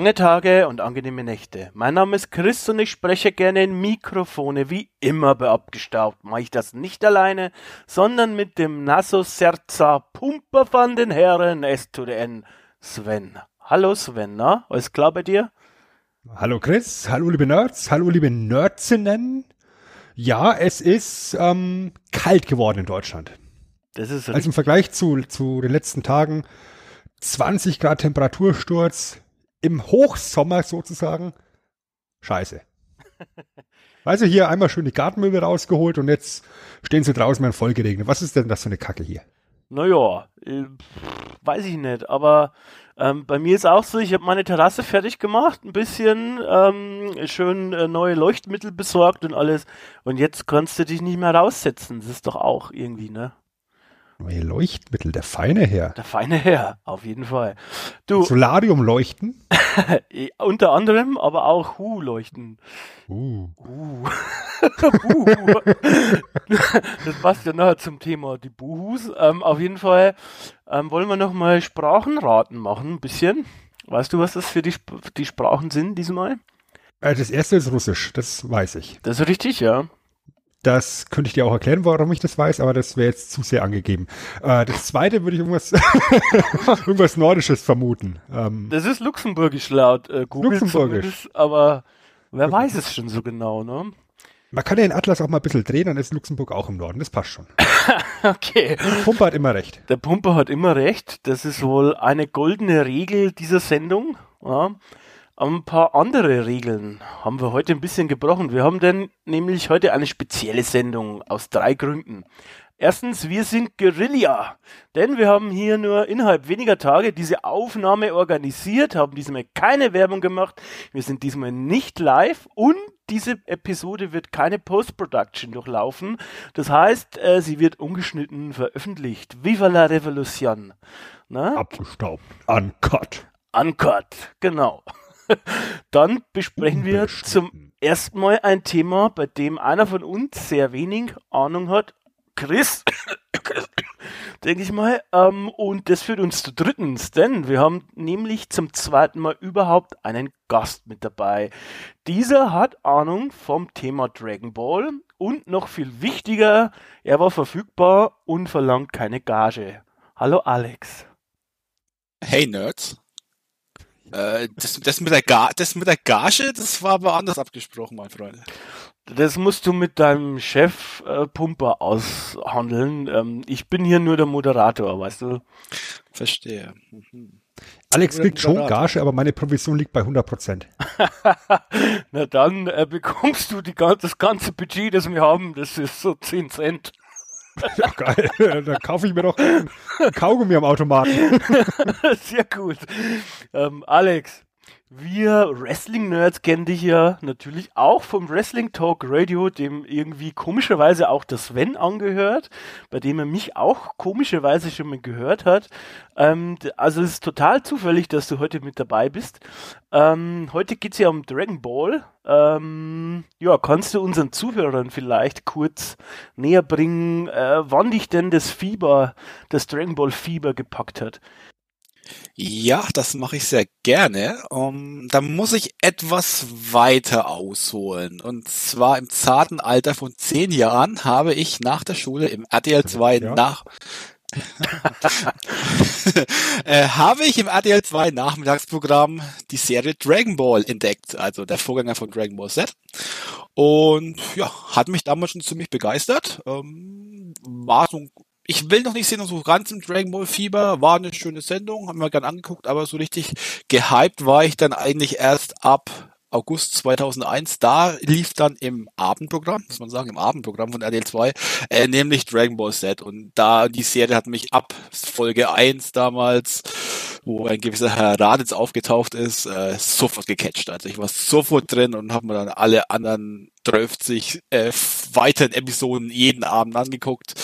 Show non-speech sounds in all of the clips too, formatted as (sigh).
Lange Tage und angenehme Nächte. Mein Name ist Chris und ich spreche gerne in Mikrofone, wie immer bei Abgestaubt. Mache ich das nicht alleine, sondern mit dem Nasso Serza Pumper von den Herren S to the N, Sven. Hallo Sven, na? Alles klar bei dir? Hallo Chris, hallo liebe Nerds, hallo liebe Nerdsinnen. Ja, es ist ähm, kalt geworden in Deutschland. Das ist Also im Vergleich zu, zu den letzten Tagen 20 Grad Temperatursturz, im Hochsommer sozusagen, scheiße. Also hier einmal schön die Gartenmöbel rausgeholt und jetzt stehen sie draußen mal voll geregnet. Was ist denn das für eine Kacke hier? Naja, äh, weiß ich nicht, aber ähm, bei mir ist auch so, ich habe meine Terrasse fertig gemacht, ein bisschen ähm, schön äh, neue Leuchtmittel besorgt und alles. Und jetzt kannst du dich nicht mehr raussetzen. Das ist doch auch irgendwie, ne? Neue Leuchtmittel, der feine Herr. Der feine Herr, auf jeden Fall. Du, Solarium leuchten. äh, (laughs) unter anderem, aber auch Hu-Leuchten. Uh. Uh. (laughs) Das passt ja nachher zum Thema die Buhus. Ähm, auf jeden Fall ähm, wollen wir nochmal Sprachenraten machen, ein bisschen. Weißt du, was das für die, Sp die Sprachen sind diesmal? Äh, Das erste ist Russisch, das weiß ich. Das ist richtig, ja. Das könnte ich dir auch erklären, warum ich das weiß, aber das wäre jetzt zu sehr angegeben. Äh, das zweite würde ich irgendwas, (laughs) irgendwas Nordisches vermuten. Ähm, Das ist luxemburgisch laut äh, Google Luxemburgisch. aber wer weiß es schon so genau, ne? man kann ja den Atlas auch mal ein bisschen drehen, dann ist Luxemburg auch im Norden. Das passt schon. (laughs) Okay. Pumper hat immer recht. Der Pumper hat immer recht. Das ist wohl eine goldene Regel dieser Sendung. Ja. Ein paar andere Regeln haben wir heute ein bisschen gebrochen. Wir haben denn nämlich heute eine spezielle Sendung aus drei Gründen. Erstens, wir sind Guerilla, denn wir haben hier nur innerhalb weniger Tage diese Aufnahme organisiert, haben diesmal keine Werbung gemacht, wir sind diesmal nicht live und diese Episode wird keine Post-Production durchlaufen. Das heißt, äh, sie wird ungeschnitten veröffentlicht. Viva la Revolution. Na? Abgestaubt. Uncut. Uncut, genau. Dann besprechen wir zum ersten Mal ein Thema, bei dem einer von uns sehr wenig Ahnung hat. Chris, (coughs) denke ich mal. Ähm, und das führt uns zu drittens, denn wir haben nämlich zum zweiten Mal überhaupt einen Gast mit dabei. Dieser hat Ahnung vom Thema Dragon Ball und noch viel wichtiger, er war verfügbar und verlangt keine Gage. Hallo Alex. Hey Nerds. Äh, das, das, mit der Ga das mit der Gage, das war aber anders abgesprochen, mein Freund. Das musst du mit deinem Chef äh, Pumper aushandeln. Ähm, ich bin hier nur der Moderator, weißt du? Verstehe. Mhm. Alex kriegt schon. Gage, aber meine Provision liegt bei 100 Prozent. (laughs) Na dann äh, bekommst du die, gan- das ganze Budget, das wir haben. Das ist so 10 Cent. (laughs) Ja, geil. (laughs) Dann kaufe ich mir doch ein Kaugummi am Automaten. (laughs) Sehr gut. Ähm, Alex, wir Wrestling-Nerds kennen dich ja natürlich auch vom Wrestling Talk Radio, dem irgendwie komischerweise auch der Sven angehört, bei dem er mich auch komischerweise schon mal gehört hat. Ähm, also es ist total zufällig, dass du heute mit dabei bist. Ähm, heute geht's ja um Dragon Ball. Ähm, ja, kannst du unseren Zuhörern vielleicht kurz näher bringen, äh, wann dich denn das Fieber, das Dragon Ball Fieber gepackt hat? Ja, das mache ich sehr gerne. Um, da muss ich etwas weiter ausholen. Und zwar im zarten Alter von zehn Jahren habe ich nach der Schule im RTL 2 Ja. nach (laughs) äh, habe ich im RTL 2 Nachmittagsprogramm die Serie Dragon Ball entdeckt, also der Vorgänger von Dragon Ball Z. Und ja, hat mich damals schon ziemlich begeistert. Ähm, war so, ein- ich will noch nicht sehen, so ganz im Dragon Ball Fieber, war eine schöne Sendung, haben wir gern angeguckt, aber so richtig gehypt war ich dann eigentlich erst ab August 2001. Da lief dann im Abendprogramm, muss man sagen, im Abendprogramm von RTL 2, äh, nämlich Dragon Ball Z. Und da die Serie hat mich ab Folge 1 damals, wo ein gewisser Herr Raditz aufgetaucht ist, äh, sofort gecatcht. Also ich war sofort drin und habe mir dann alle anderen 30 äh, weiteren Episoden jeden Abend angeguckt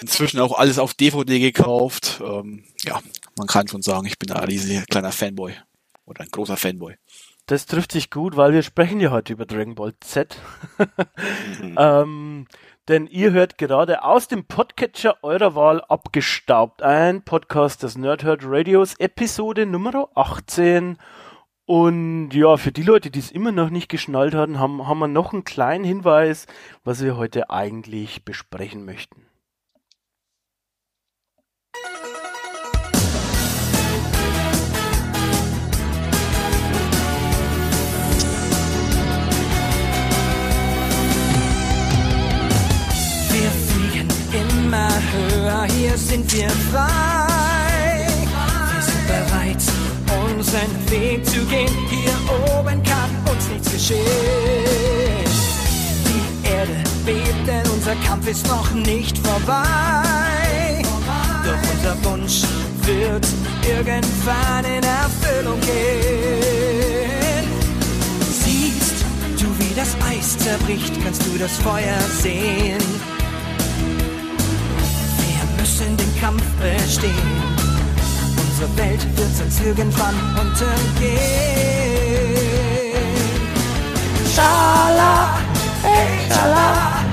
inzwischen auch alles auf DVD gekauft. Ähm, ja, man kann schon sagen, ich bin ein riesiger kleiner Fanboy oder ein großer Fanboy. Das trifft sich gut, weil wir sprechen ja heute über Dragon Ball Z. (laughs) mhm. ähm, denn ihr hört gerade aus dem Podcatcher eurer Wahl abgestaubt ein Podcast des Nerdherd Radios, Episode Nummer 18. Und ja, für die Leute, die es immer noch nicht geschnallt haben, haben, haben wir noch einen kleinen Hinweis, was wir heute eigentlich besprechen möchten. Immer höher, hier sind wir frei. Wir sind bereit, unseren Weg zu gehen, hier oben kann uns nichts geschehen. Die Erde bebt, denn unser Kampf ist noch nicht vorbei. Doch unser Wunsch wird irgendwann in Erfüllung gehen. Siehst du, wie das Eis zerbricht, kannst du das Feuer sehen müssen den Kampf bestehen. Unsere Welt wird sonst irgendwann untergehen. Schala, hey, Schala.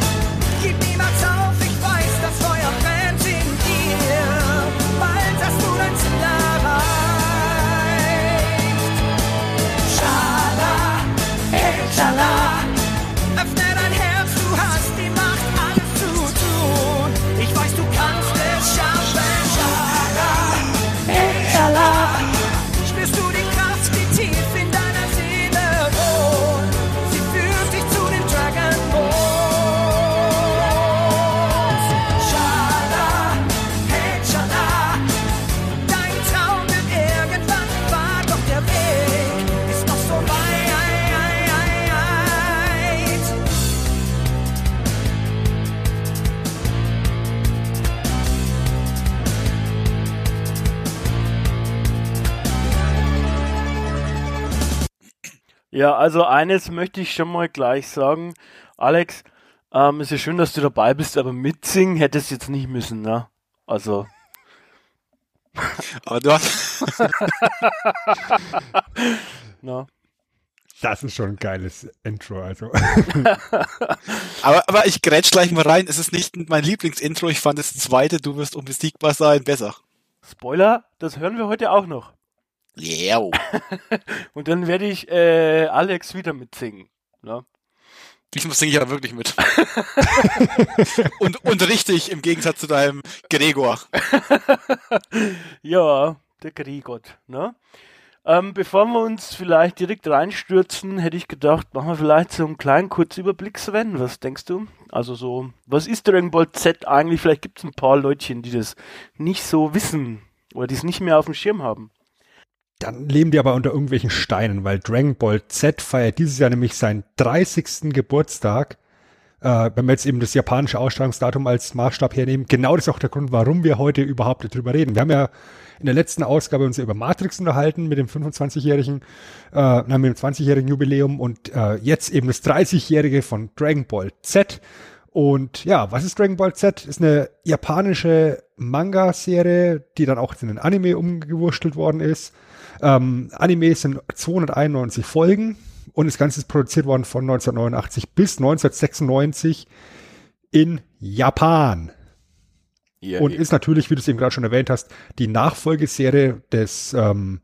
Ja, also eines möchte ich schon mal gleich sagen. Alex, ähm, ist ja schön, dass du dabei bist, aber mitsingen hättest du jetzt nicht müssen, ne? Also. (laughs) Aber du hast. (laughs) no. Das ist schon ein geiles Intro, also. (laughs) aber, aber ich grätsch gleich mal rein. Es ist nicht mein Lieblingsintro. Ich fand das zweite, du wirst unbesiegbar sein, besser. Spoiler, das hören wir heute auch noch. Yeah. (laughs) und dann werde ich äh, Alex wieder mitsingen. Ne? Diesmal singe ich ja wirklich mit. (laughs) und, und richtig im Gegensatz zu deinem Gregor. (laughs) ja, der Gregor. Ne? Ähm, bevor wir uns vielleicht direkt reinstürzen, hätte ich gedacht, machen wir vielleicht so einen kleinen Kurzüberblick, Sven. Was denkst du? Also so, was ist Dragon Ball Z eigentlich? Vielleicht gibt es ein paar Leutchen, die das nicht so wissen oder die es nicht mehr auf dem Schirm haben. Dann leben die aber unter irgendwelchen Steinen, weil Dragon Ball Z feiert dieses Jahr nämlich seinen 30. Geburtstag. Äh, wenn wir jetzt eben das japanische Ausstrahlungsdatum als Maßstab hernehmen, genau das ist auch der Grund, warum wir heute überhaupt darüber reden. Wir haben ja in der letzten Ausgabe uns über Matrix unterhalten mit dem 25-jährigen, äh, mit dem 20-jährigen Jubiläum und äh, jetzt eben das 30-jährige von Dragon Ball Z. Und ja, was ist Dragon Ball Z? Ist eine japanische Manga-Serie, die dann auch in den Anime umgewurschtelt worden ist. Ähm, Anime sind 291 Folgen und das Ganze ist produziert worden von 1989 bis 1996 in Japan. Ja, und ist natürlich, wie du es eben gerade schon erwähnt hast, die Nachfolgeserie des ähm,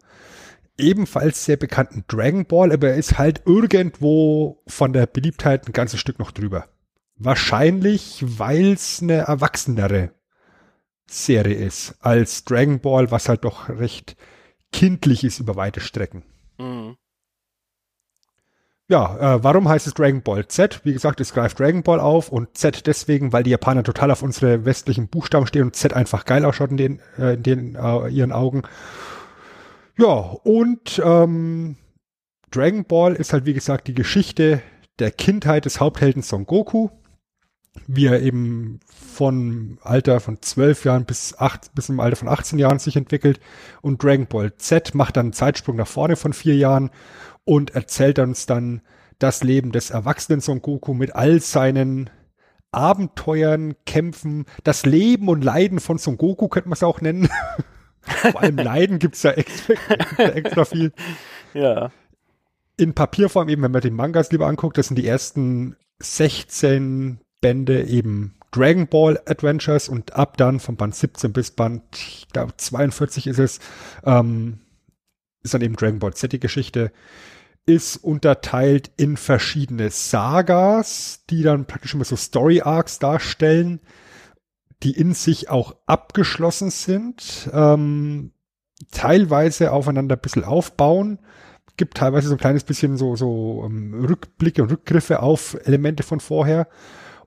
ebenfalls sehr bekannten Dragon Ball, aber er ist halt irgendwo von der Beliebtheit ein ganzes Stück noch drüber. Wahrscheinlich, weil es eine erwachsenere Serie ist als Dragon Ball, was halt doch recht kindlich ist über weite Strecken. Mhm. Ja, äh, warum heißt es Dragon Ball Z? Wie gesagt, es greift Dragon Ball auf und Z deswegen, weil die Japaner total auf unsere westlichen Buchstaben stehen und Z einfach geil ausschaut in den, äh, in den äh, ihren Augen. Ja, und ähm, Dragon Ball ist halt, wie gesagt, die Geschichte der Kindheit des Haupthelden Son Goku, wie er eben von Alter von zwölf Jahren bis acht, bis im Alter von 18 Jahren sich entwickelt. Und Dragon Ball Z macht dann einen Zeitsprung nach vorne von vier Jahren und erzählt uns dann das Leben des erwachsenen Son Goku mit all seinen Abenteuern, Kämpfen, das Leben und Leiden von Son Goku könnte man es auch nennen. (laughs) Vor allem Leiden gibt's ja extra, extra viel. Ja. In Papierform eben, wenn man den Mangas lieber anguckt, das sind die ersten 16 Bände eben Dragon Ball Adventures und ab dann von Band 17 bis Band, glaube 42 ist es, ähm, ist dann eben Dragon Ball Z die Geschichte, ist unterteilt in verschiedene Sagas, die dann praktisch immer so Story Arcs darstellen, die in sich auch abgeschlossen sind, ähm, teilweise aufeinander ein bisschen aufbauen, gibt teilweise so ein kleines bisschen so, so um, ähm, Rückblicke und Rückgriffe auf Elemente von vorher.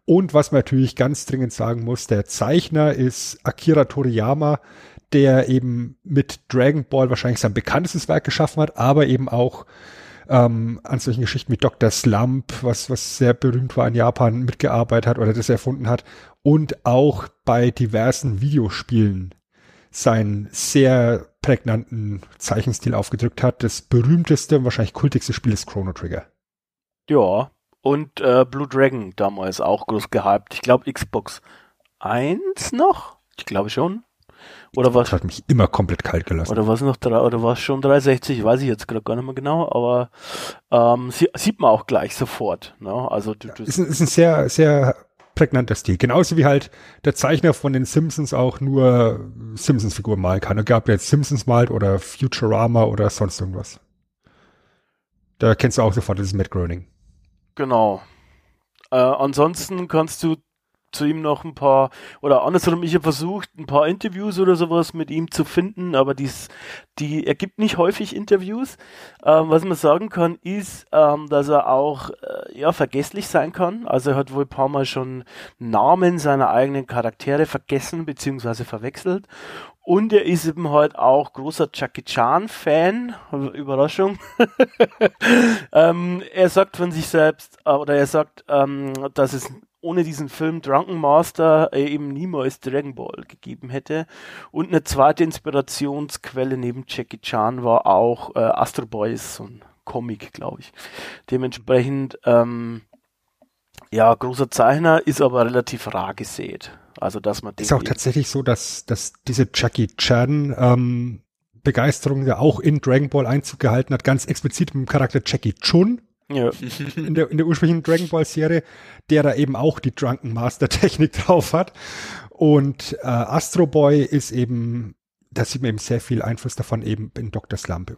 Und was man natürlich ganz dringend sagen muss, der Zeichner ist Akira Toriyama, der eben mit Dragon Ball wahrscheinlich sein bekanntestes Werk geschaffen hat, aber eben auch ähm, an solchen Geschichten wie Dr. Slump, was, was sehr berühmt war in Japan, mitgearbeitet hat oder das erfunden hat und auch bei diversen Videospielen seinen sehr prägnanten Zeichenstil aufgedrückt hat. Das berühmteste und wahrscheinlich kultigste Spiel ist Chrono Trigger. Ja, und äh, Blue Dragon damals auch groß gehypt. Ich glaube Xbox 1 noch? Ich glaube schon. Oder was? Das hat mich immer komplett kalt gelassen. Oder was noch drei, oder was schon 360? Weiß ich jetzt gerade gar nicht mehr genau, aber ähm, sie, sieht man auch gleich sofort. Ne? Also du, ja, ist, ein, ist ein sehr, sehr prägnanter Stil. Genauso wie halt der Zeichner von den Simpsons auch nur Simpsons-Figuren malen kann. Es gab jetzt Simpsons malt oder Futurama oder sonst irgendwas. Da kennst du auch sofort, das ist Matt Groening. Genau. Äh, ansonsten kannst du zu ihm noch ein paar, oder andersrum, ich habe versucht, ein paar Interviews oder sowas mit ihm zu finden, aber dies, die, er gibt nicht häufig Interviews. Ähm, was man sagen kann, ist, ähm, dass er auch äh, ja, vergesslich sein kann. Also er hat wohl ein paar Mal schon Namen seiner eigenen Charaktere vergessen bzw. verwechselt. Und er ist eben halt auch großer Jackie Chan-Fan. Überraschung. (laughs) ähm, er sagt von sich selbst, äh, oder er sagt, ähm, dass es ohne diesen Film Drunken Master äh, eben niemals Dragon Ball gegeben hätte. Und eine zweite Inspirationsquelle neben Jackie Chan war auch äh, Astro Boys, so ein Comic, glaube ich. Dementsprechend, ähm, ja, großer Zeichner, ist aber relativ rar gesät. Also, dass man Ist auch tatsächlich so, dass, dass diese Jackie Chan, ähm, Begeisterung ja auch in Dragon Ball Einzug gehalten hat, ganz explizit mit dem Charakter Jackie Chun, ja. In der, in der ursprünglichen Dragon Ball Serie, der da eben auch die Drunken Master Technik (laughs) drauf hat. Und äh, Astro Boy ist eben, da sieht man eben sehr viel Einfluss davon eben in Dr. Slump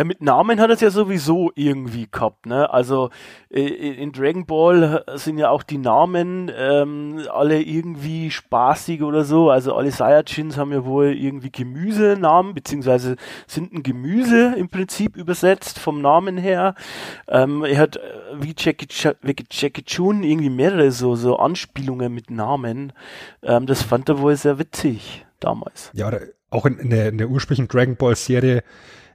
ja, mit Namen hat es ja sowieso irgendwie gehabt, ne? Also äh, in Dragon Ball sind ja auch die Namen ähm, alle irgendwie spaßig oder so. Also alle Saiyajins haben ja wohl irgendwie Gemüsenamen, beziehungsweise sind ein Gemüse im Prinzip übersetzt vom Namen her. Ähm, er hat äh, wie Jackie, Jackie Chun irgendwie mehrere so, so Anspielungen mit Namen. Ähm, das fand er wohl sehr witzig damals. Ja, auch in, in, der, in der ursprünglichen Dragon Ball Serie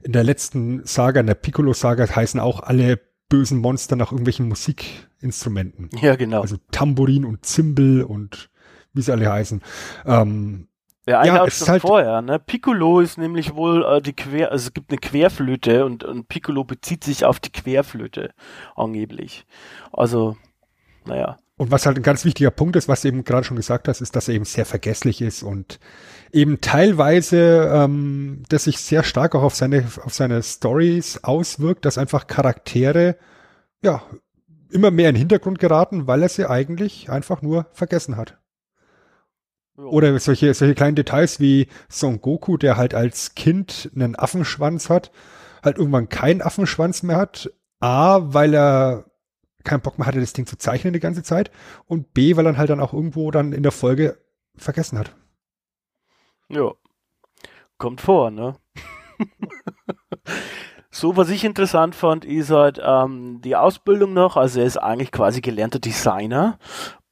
in der letzten Saga, in der Piccolo-Saga, heißen auch alle bösen Monster nach irgendwelchen Musikinstrumenten. Ja, genau. Also Tambourin und Zimbel und wie sie alle heißen. Ähm, ja, ja auch schon halt vorher, ne? Piccolo ist nämlich wohl äh, die Quer, also es gibt eine Querflöte und, und Piccolo bezieht sich auf die Querflöte angeblich. Also, naja. Und was halt ein ganz wichtiger Punkt ist, was du eben gerade schon gesagt hast, ist, dass er eben sehr vergesslich ist und eben teilweise, ähm, das sich sehr stark auch auf seine, auf seine Stories auswirkt, dass einfach Charaktere, ja, immer mehr in den Hintergrund geraten, weil er sie eigentlich einfach nur vergessen hat. Oder solche, solche kleinen Details wie Son Goku, der halt als Kind einen Affenschwanz hat, halt irgendwann keinen Affenschwanz mehr hat. A, weil er keinen Bock mehr hatte, das Ding zu zeichnen die ganze Zeit. Und B, weil er halt dann auch irgendwo dann in der Folge vergessen hat. Ja. Kommt vor, ne? (laughs) so, was ich interessant fand, ist halt ähm, die Ausbildung noch. Also er ist eigentlich quasi gelernter Designer.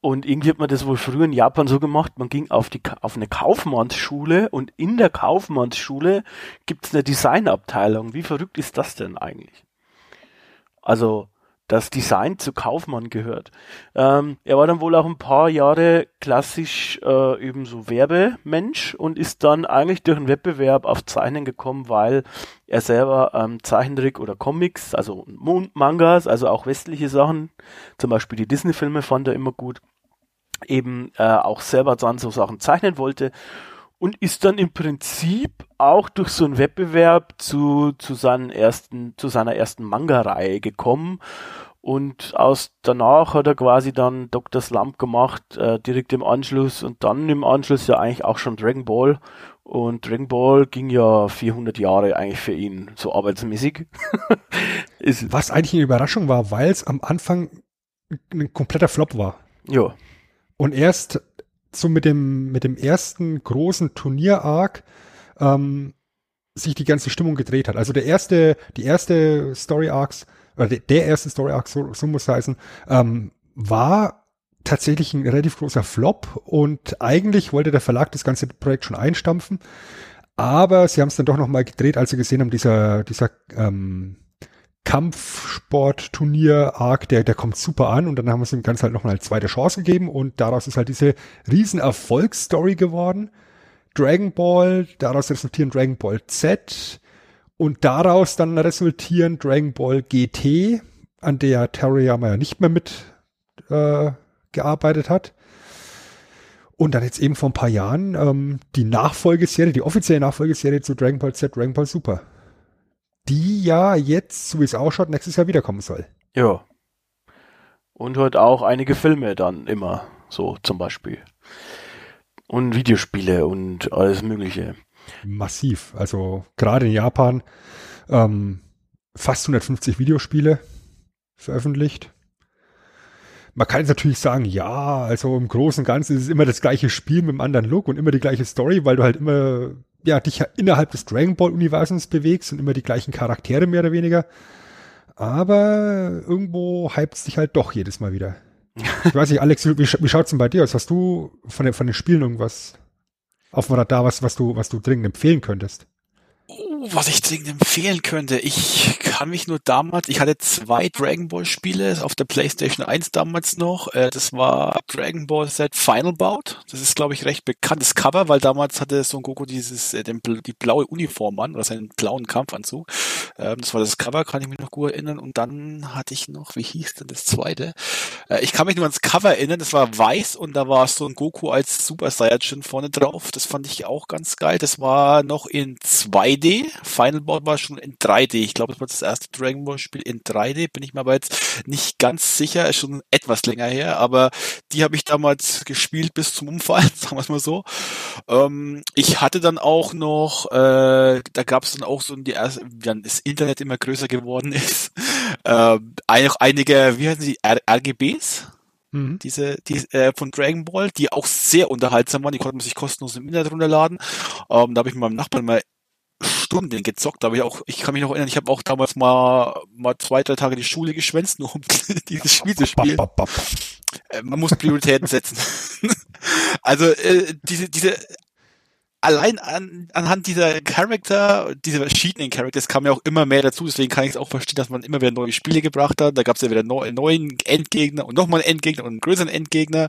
Und irgendwie hat man das wohl früher in Japan so gemacht, man ging auf, die, auf eine Kaufmannsschule und in der Kaufmannsschule gibt es eine Designabteilung. Wie verrückt ist das denn eigentlich? Also das Design zu Kaufmann gehört. Ähm, er war dann wohl auch ein paar Jahre klassisch äh, eben so Werbemensch und ist dann eigentlich durch einen Wettbewerb auf Zeichnen gekommen, weil er selber ähm, Zeichentrick oder Comics, also Mangas, also auch westliche Sachen, zum Beispiel die Disney-Filme fand er immer gut, eben äh, auch selber dann so Sachen zeichnen wollte und ist dann im Prinzip auch durch so einen Wettbewerb zu, zu, seinen ersten, zu seiner ersten Manga-Reihe gekommen. Und aus danach hat er quasi dann Dr. Slump gemacht, äh, direkt im Anschluss und dann im Anschluss ja eigentlich auch schon Dragon Ball. Und Dragon Ball ging ja 400 Jahre eigentlich für ihn, so arbeitsmäßig. (laughs) Was eigentlich eine Überraschung war, weil es am Anfang ein kompletter Flop war. Ja. Und erst so mit dem, mit dem ersten großen Turnier-Arc ähm, sich die ganze Stimmung gedreht hat. Also der erste, die erste Story-Arcs, oder der, erste Story-Arc, so, so muss heißen, ähm, war tatsächlich ein relativ großer Flop und eigentlich wollte der Verlag das ganze Projekt schon einstampfen, aber sie haben es dann doch nochmal gedreht, als sie gesehen haben, dieser, dieser ähm, Kampfsport-Turnier-Arc, der, der kommt super an und dann haben es dem Ganzen halt nochmal eine zweite Chance gegeben und daraus ist halt diese riesen Erfolgsstory geworden. Dragon Ball, daraus resultieren Dragon Ball Z und daraus dann resultieren Dragon Ball GT, an der Teriyama ja nicht mehr mit äh, gearbeitet hat. Und dann jetzt eben vor ein paar Jahren ähm, die Nachfolgeserie, die offizielle Nachfolgeserie zu Dragon Ball Z, Dragon Ball Super die ja jetzt, so wie es ausschaut, nächstes Jahr wiederkommen soll. Ja. Und halt auch einige Filme dann immer, so zum Beispiel. Und Videospiele und alles Mögliche. Massiv. Also gerade in Japan ähm, fast 150 Videospiele veröffentlicht. Man kann jetzt natürlich sagen, ja, also im Großen und Ganzen ist es immer das gleiche Spiel mit einem anderen Look und immer die gleiche Story, weil du halt immer ja, dich innerhalb des Dragon Ball Universums bewegst und immer die gleichen Charaktere mehr oder weniger. Aber irgendwo hypt es dich halt doch jedes Mal wieder. (laughs) Ich weiß nicht, Alex, wie, wie schaut's denn bei dir aus? Hast du von, den, von den Spielen irgendwas auf dem Radar, was, was du, was du dringend empfehlen könntest? Oh, was ich dringend empfehlen könnte. Ich kann mich nur damals, ich hatte zwei Dragon Ball Spiele auf der PlayStation 1 damals noch. Äh, das war Dragon Ball Z Final Bout. Das ist, glaube ich, recht bekanntes Cover, weil damals hatte Son Goku dieses, äh, den, die blaue Uniform an oder seinen blauen Kampfanzug. Ähm, das war das Cover, kann ich mich noch gut erinnern. Und dann hatte ich noch, wie hieß denn das zweite? Äh, ich kann mich nur ans Cover erinnern. Das war weiß und da war Son Goku als Super Saiyajin vorne drauf. Das fand ich auch ganz geil. Das war noch in 2D. Final Bout war schon in 3D. Ich glaube, das war das erste Dragon Ball Spiel in 3D. Bin ich mir aber jetzt nicht ganz sicher. Ist schon etwas länger her. Aber die habe ich damals gespielt bis zum Umfallen, (laughs) sagen wir es mal so. Ähm, ich hatte dann auch noch, äh, da gab es dann auch so die erste, dann das Internet immer größer geworden (laughs) ist, äh, auch einige, wie heißen sie, R RGBs? Mhm. Diese, die, äh, von Dragon Ball, die auch sehr unterhaltsam waren, die konnte man sich kostenlos im Internet runterladen. Ähm, da habe ich mit meinem Nachbarn mal Stunden gezockt, aber ich auch, ich kann mich noch erinnern, ich habe auch damals mal, mal zwei, drei Tage die Schule geschwänzt, nur um (laughs) dieses Spiel zu spielen. Äh, man muss Prioritäten setzen. (laughs) also äh, diese, diese allein an, anhand dieser Charakter, dieser verschiedenen Characters kam ja auch immer mehr dazu, deswegen kann ich es auch verstehen, dass man immer wieder neue Spiele gebracht hat. Da gab es ja wieder neu, neuen Endgegner und nochmal einen Endgegner und einen größeren Endgegner.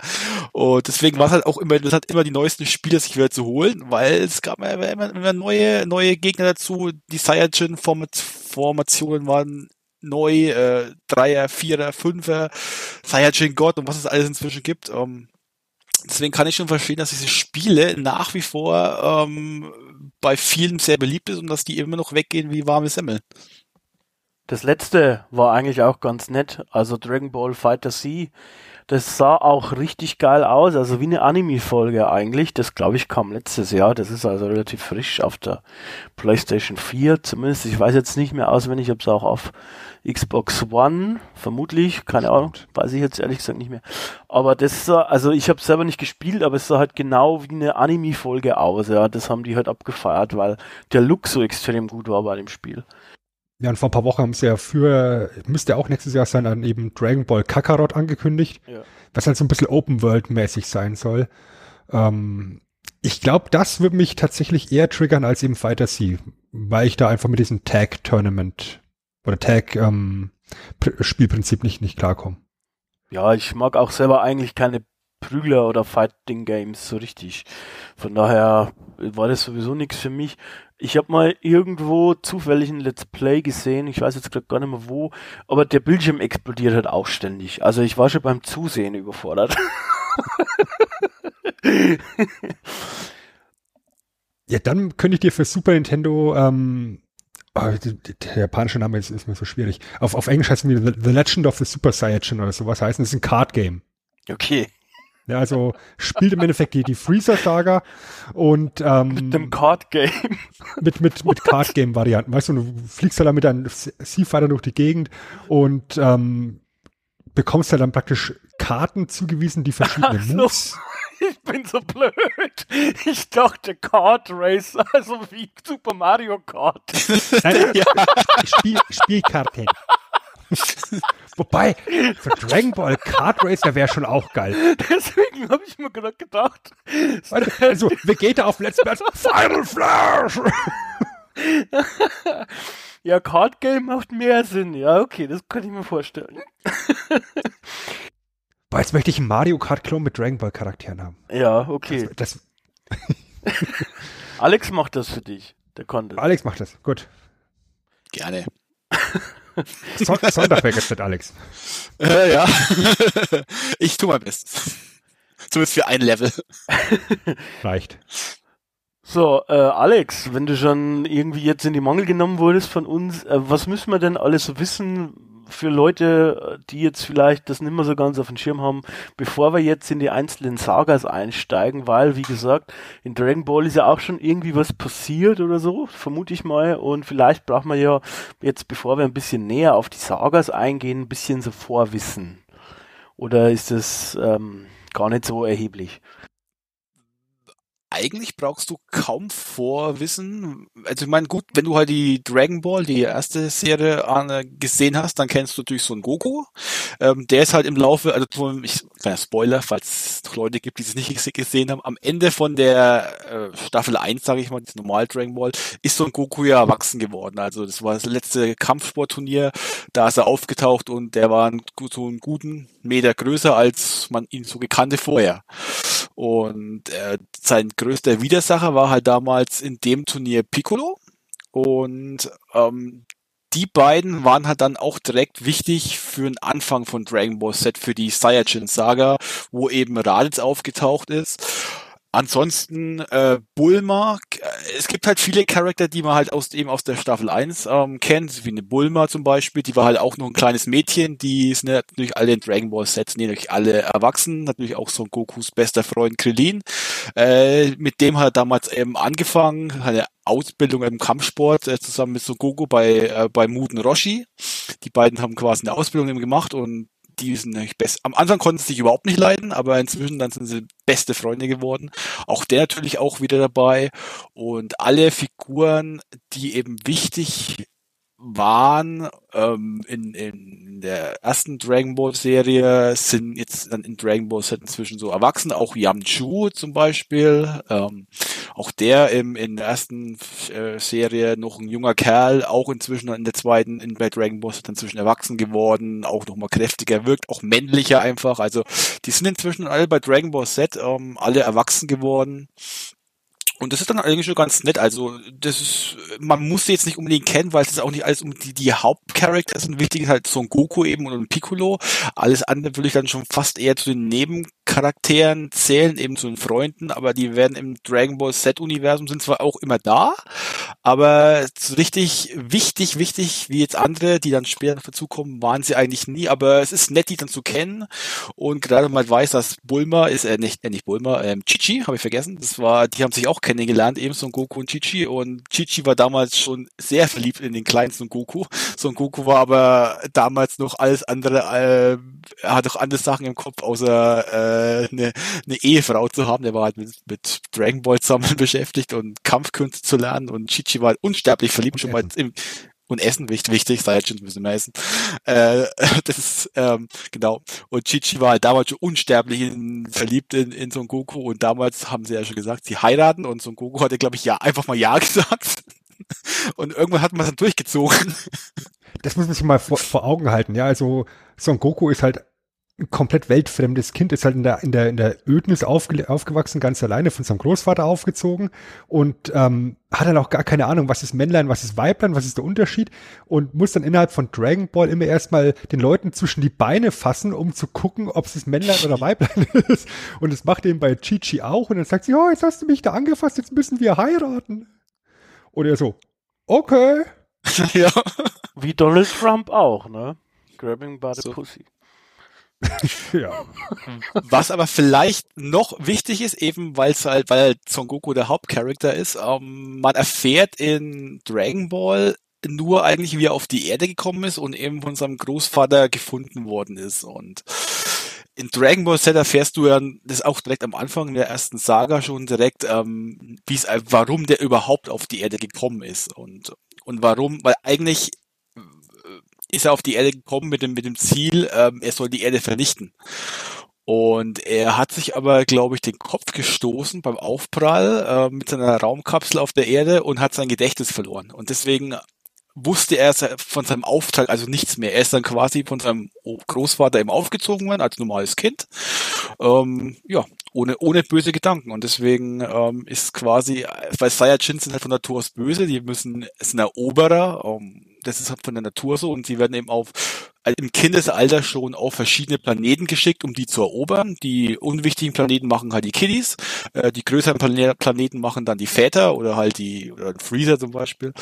Und deswegen war es halt auch immer, das hat immer die neuesten Spiele sich wieder zu holen, weil es gab immer, immer, immer neue, neue Gegner dazu. Die Saiyajin-Formationen waren neu, äh, Dreier, Vierer, Fünfer, Saiyajin God und was es alles inzwischen gibt. Ähm, deswegen kann ich schon verstehen, dass diese Spiele nach wie vor ähm, bei vielen sehr beliebt ist und dass die immer noch weggehen wie warme Semmeln. Das letzte war eigentlich auch ganz nett. Also Dragon Ball Fighter Z das sah auch richtig geil aus, also wie eine Anime-Folge eigentlich. Das glaube ich kam letztes Jahr. Das ist also relativ frisch auf der PlayStation 4 zumindest. Ich weiß jetzt nicht mehr auswendig, ob es auch auf Xbox One, vermutlich, keine Ahnung, weiß ich jetzt ehrlich gesagt nicht mehr. Aber das sah, also ich habe selber nicht gespielt, aber es sah halt genau wie eine Anime-Folge aus. Ja, das haben die halt abgefeiert, weil der Look so extrem gut war bei dem Spiel. Ja, und vor ein paar Wochen haben sie ja für, müsste auch nächstes Jahr sein, dann eben Dragon Ball Kakarot angekündigt, ja. was halt so ein bisschen Open World mäßig sein soll. Ähm, ich glaube, das würde mich tatsächlich eher triggern als eben Fighter C, weil ich da einfach mit diesem Tag Tournament oder Tag ähm, nicht, nicht klarkommen. Ja, ich mag auch selber eigentlich keine Prügler oder Fighting Games so richtig. Von daher war das sowieso nichts für mich. Ich habe mal irgendwo zufällig ein Let's Play gesehen, ich weiß jetzt gerade gar nicht mehr wo, aber der Bildschirm explodiert halt auch ständig. Also ich war schon beim Zusehen überfordert. (laughs) Ja, dann könnte ich dir für Super Nintendo, ähm, oh, der japanische Name ist, ist mir so schwierig. Auf, auf Englisch heißt es The, Legend of the Super Saiyajin oder sowas heißen. Das ist ein Card Game. Okay. Ja, also spielt im Endeffekt die, die Freezer-Saga und ähm, Mit dem Card Game. mit, mit, mit Card-Game-Varianten. Weißt du, du fliegst halt dann mit einem Seafighter durch die Gegend und ähm, bekommst halt dann praktisch Karten zugewiesen, die verschiedene Ach so. Moves. Ich bin so blöd. Ich dachte Kart Race, also wie Super Mario Kart. Nein, Spiel, Spielkarten. (laughs) Wobei, für Dragon Ball Kart Racer wäre schon auch geil. Deswegen habe ich mir gerade gedacht, (laughs) Also, Vegeta auf letzten Platz. Final Flash! (laughs) ja, Card Game macht mehr Sinn. Ja, okay, das kann ich mir vorstellen. (laughs) Boah, jetzt möchte ich einen Mario Kart Klon mit Dragon Ball Charakteren haben. Ja, okay. Das, Alex macht das für dich. Der konnte. Alex macht das. Gut. Gerne. (laughs) Son Sonntag wäre jetzt mit Alex. Äh, ja. (laughs) ich tue mein Bestes. Zumindest für ein Level. (laughs) Reicht. So, äh, Alex, wenn du schon irgendwie jetzt in die Mangel genommen wurdest von uns, äh, was müssen wir denn alles so wissen für Leute, die jetzt vielleicht das nicht mehr so ganz auf dem Schirm haben, bevor wir jetzt in die einzelnen Sagas einsteigen, weil, wie gesagt, in Dragon Ball ist ja auch schon irgendwie was passiert oder so, vermute ich mal, und vielleicht braucht man ja jetzt, bevor wir ein bisschen näher auf die Sagas eingehen, ein bisschen so Vorwissen. Oder ist das ähm, gar nicht so erheblich? Eigentlich brauchst du kaum Vorwissen. Also ich meine, gut, wenn du halt die Dragon Ball, die erste Serie äh, gesehen hast, dann kennst du natürlich so einen Goku. Ähm, der ist halt im Laufe, also so- ich, kleiner Spoiler, falls es Leute gibt, die es nicht gese- gesehen haben, am Ende von der äh, Staffel 1, sage ich mal, das normal Dragon Ball, ist so ein Goku ja erwachsen geworden. Also das war das letzte Kampfsportturnier, da ist er aufgetaucht und der war ein, so einen guten Meter größer, als man ihn so gekannte vorher. Und äh, sein größter Widersacher war halt damals in dem Turnier Piccolo. Und ähm, die beiden waren halt dann auch direkt wichtig für den Anfang von Dragon Ball Z, für die Saiyajin Saga, wo eben Raditz aufgetaucht ist. Ansonsten äh, Bulma, äh, es gibt halt viele Charakter, die man halt aus eben aus der Staffel 1 ähm, kennt, wie eine Bulma zum Beispiel, die war halt auch noch ein kleines Mädchen, die sind natürlich alle in Dragon Ball Sets, nee, natürlich alle erwachsen, natürlich auch so ein Gokus bester Freund Krillin. Äh, mit dem hat er damals eben angefangen, eine Ausbildung im Kampfsport äh, zusammen mit Son Goku bei, äh, bei Muten Roshi. Die beiden haben quasi eine Ausbildung eben gemacht und die sind natürlich best. Am Anfang konnten sie sich überhaupt nicht leiden, aber inzwischen dann sind sie beste Freunde geworden. Auch der natürlich auch wieder dabei. Und alle Figuren, die eben wichtig waren ähm, in, in der ersten Dragon Ball Serie, sind jetzt dann in Dragon Ball Z inzwischen so erwachsen. Auch Yamchu zum Beispiel. Ähm, auch der im, in der ersten äh, Serie noch ein junger Kerl, auch inzwischen in der zweiten, in bei Dragon Ball Z inzwischen erwachsen geworden, auch nochmal kräftiger wirkt, auch männlicher einfach. Also die sind inzwischen alle bei Dragon Ball Z ähm, alle erwachsen geworden. Und das ist dann eigentlich schon ganz nett. Also, das ist, man muss sie jetzt nicht unbedingt kennen, weil es ist auch nicht alles um die, die Hauptcharakter sind. Wichtig ist halt Son Goku eben und Piccolo. Alles andere würde ich dann schon fast eher zu den Nebencharakteren zählen, eben zu den Freunden, aber die werden im Dragon Ball Z-Universum sind zwar auch immer da, aber so richtig wichtig, wichtig, wie jetzt andere, die dann später dazukommen, waren sie eigentlich nie, aber es ist nett, die dann zu kennen. Und gerade man weiß, dass Bulma ist, äh, nicht, äh, nicht Bulma, ähm, Chichi, habe ich vergessen. Das war, die haben sich auch kennengelernt, eben Son Goku und Chichi. Und Chichi war damals schon sehr verliebt in den kleinen Son Goku. Son Goku war aber damals noch alles andere, äh, er hat auch andere Sachen im Kopf, außer äh, eine, eine Ehefrau zu haben. Der war halt mit, mit Dragon Ball zusammen (laughs) beschäftigt und Kampfkünste zu lernen. Und Chichi war halt unsterblich verliebt, Und schon mal im, und Essen, wichtig, wichtig, Saiyajins müssen mehr essen. Äh, (laughs) das ist, ähm, genau. Und Chichi war halt damals schon unsterblich in, verliebt in, in Son Goku und damals haben sie ja schon gesagt, sie heiraten und Son Goku hatte, glaube ich, ja, einfach mal Ja (laughs) gesagt. Und irgendwann hat man es dann durchgezogen. das muss man sich mal vor, vor Augen halten, ja. Also Son Goku ist halt komplett weltfremdes Kind, ist halt in der, in der, in der Ödnis aufge, aufgewachsen, ganz alleine von seinem Großvater aufgezogen und ähm, hat dann auch gar keine Ahnung, was ist Männlein, was ist Weiblein, was ist der Unterschied und muss dann innerhalb von Dragon Ball immer erstmal den Leuten zwischen die Beine fassen, um zu gucken, ob es Männlein oder Weiblein (laughs) ist. Und das macht eben bei Chi-Chi auch und dann sagt sie, oh, jetzt hast du mich da angefasst, jetzt müssen wir heiraten. Und er so, okay. (laughs) ja. Wie Donald Trump auch, ne? Grabbing by the So. pussy. Ja. Was aber vielleicht noch wichtig ist, eben weil es halt, weil halt Son Goku der Hauptcharakter ist, ähm, man erfährt in Dragon Ball nur eigentlich, wie er auf die Erde gekommen ist und eben von seinem Großvater gefunden worden ist. Und in Dragon Ball Z erfährst du ja das auch direkt am Anfang der ersten Saga schon direkt, ähm, wie es, warum der überhaupt auf die Erde gekommen ist und und warum, weil eigentlich äh, ist er auf die Erde gekommen mit dem mit dem Ziel, ähm, er soll die Erde vernichten. Und er hat sich aber, glaube ich, den Kopf gestoßen beim Aufprall äh, mit seiner Raumkapsel auf der Erde und hat sein Gedächtnis verloren. Und deswegen wusste er von seinem Auftrag also nichts mehr. Er ist dann quasi von seinem Großvater eben aufgezogen worden als normales Kind. Ähm, ja, ohne, ohne böse Gedanken. Und deswegen ähm, ist quasi, weil Saiyajins sind halt von Natur aus böse, die müssen, sind Eroberer, ähm, das ist halt von der Natur so und sie werden eben auf äh, im Kindesalter schon auf verschiedene Planeten geschickt, um die zu erobern. Die unwichtigen Planeten machen halt die Kiddies, äh, die größeren Plane Planeten machen dann die Väter oder halt die, oder Freezer zum Beispiel.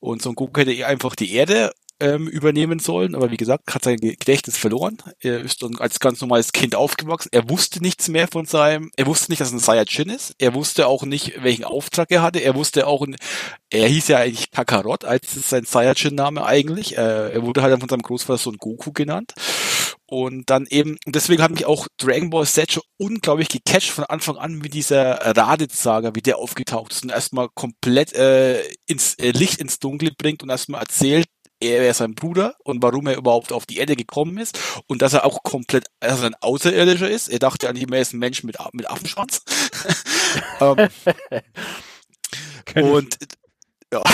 Und Son Goku hätte eh einfach die Erde ähm, übernehmen sollen, aber wie gesagt, hat sein Gedächtnis verloren. Er ist dann als ganz normales Kind aufgewachsen. Er wusste nichts mehr von seinem, er wusste nicht, dass er ein Saiyajin ist. Er wusste auch nicht, welchen Auftrag er hatte. Er wusste auch, er hieß ja eigentlich Kakarot, als ist sein Saiyajin-Name eigentlich. Äh, er wurde halt dann von seinem Großvater Son Goku genannt. Und dann eben, und deswegen hat mich auch Dragon Ball Z schon unglaublich gecatcht von Anfang an mit dieser Raditz-Saga, wie der aufgetaucht ist und erstmal komplett äh, ins äh, Licht ins Dunkle bringt und erstmal erzählt, er wäre sein Bruder und warum er überhaupt auf die Erde gekommen ist und dass er auch komplett also ein Außerirdischer ist. Er dachte eigentlich, er ist ein Mensch mit, mit Affenschwanz. (laughs) ähm, Kenn ich. und ja, (laughs)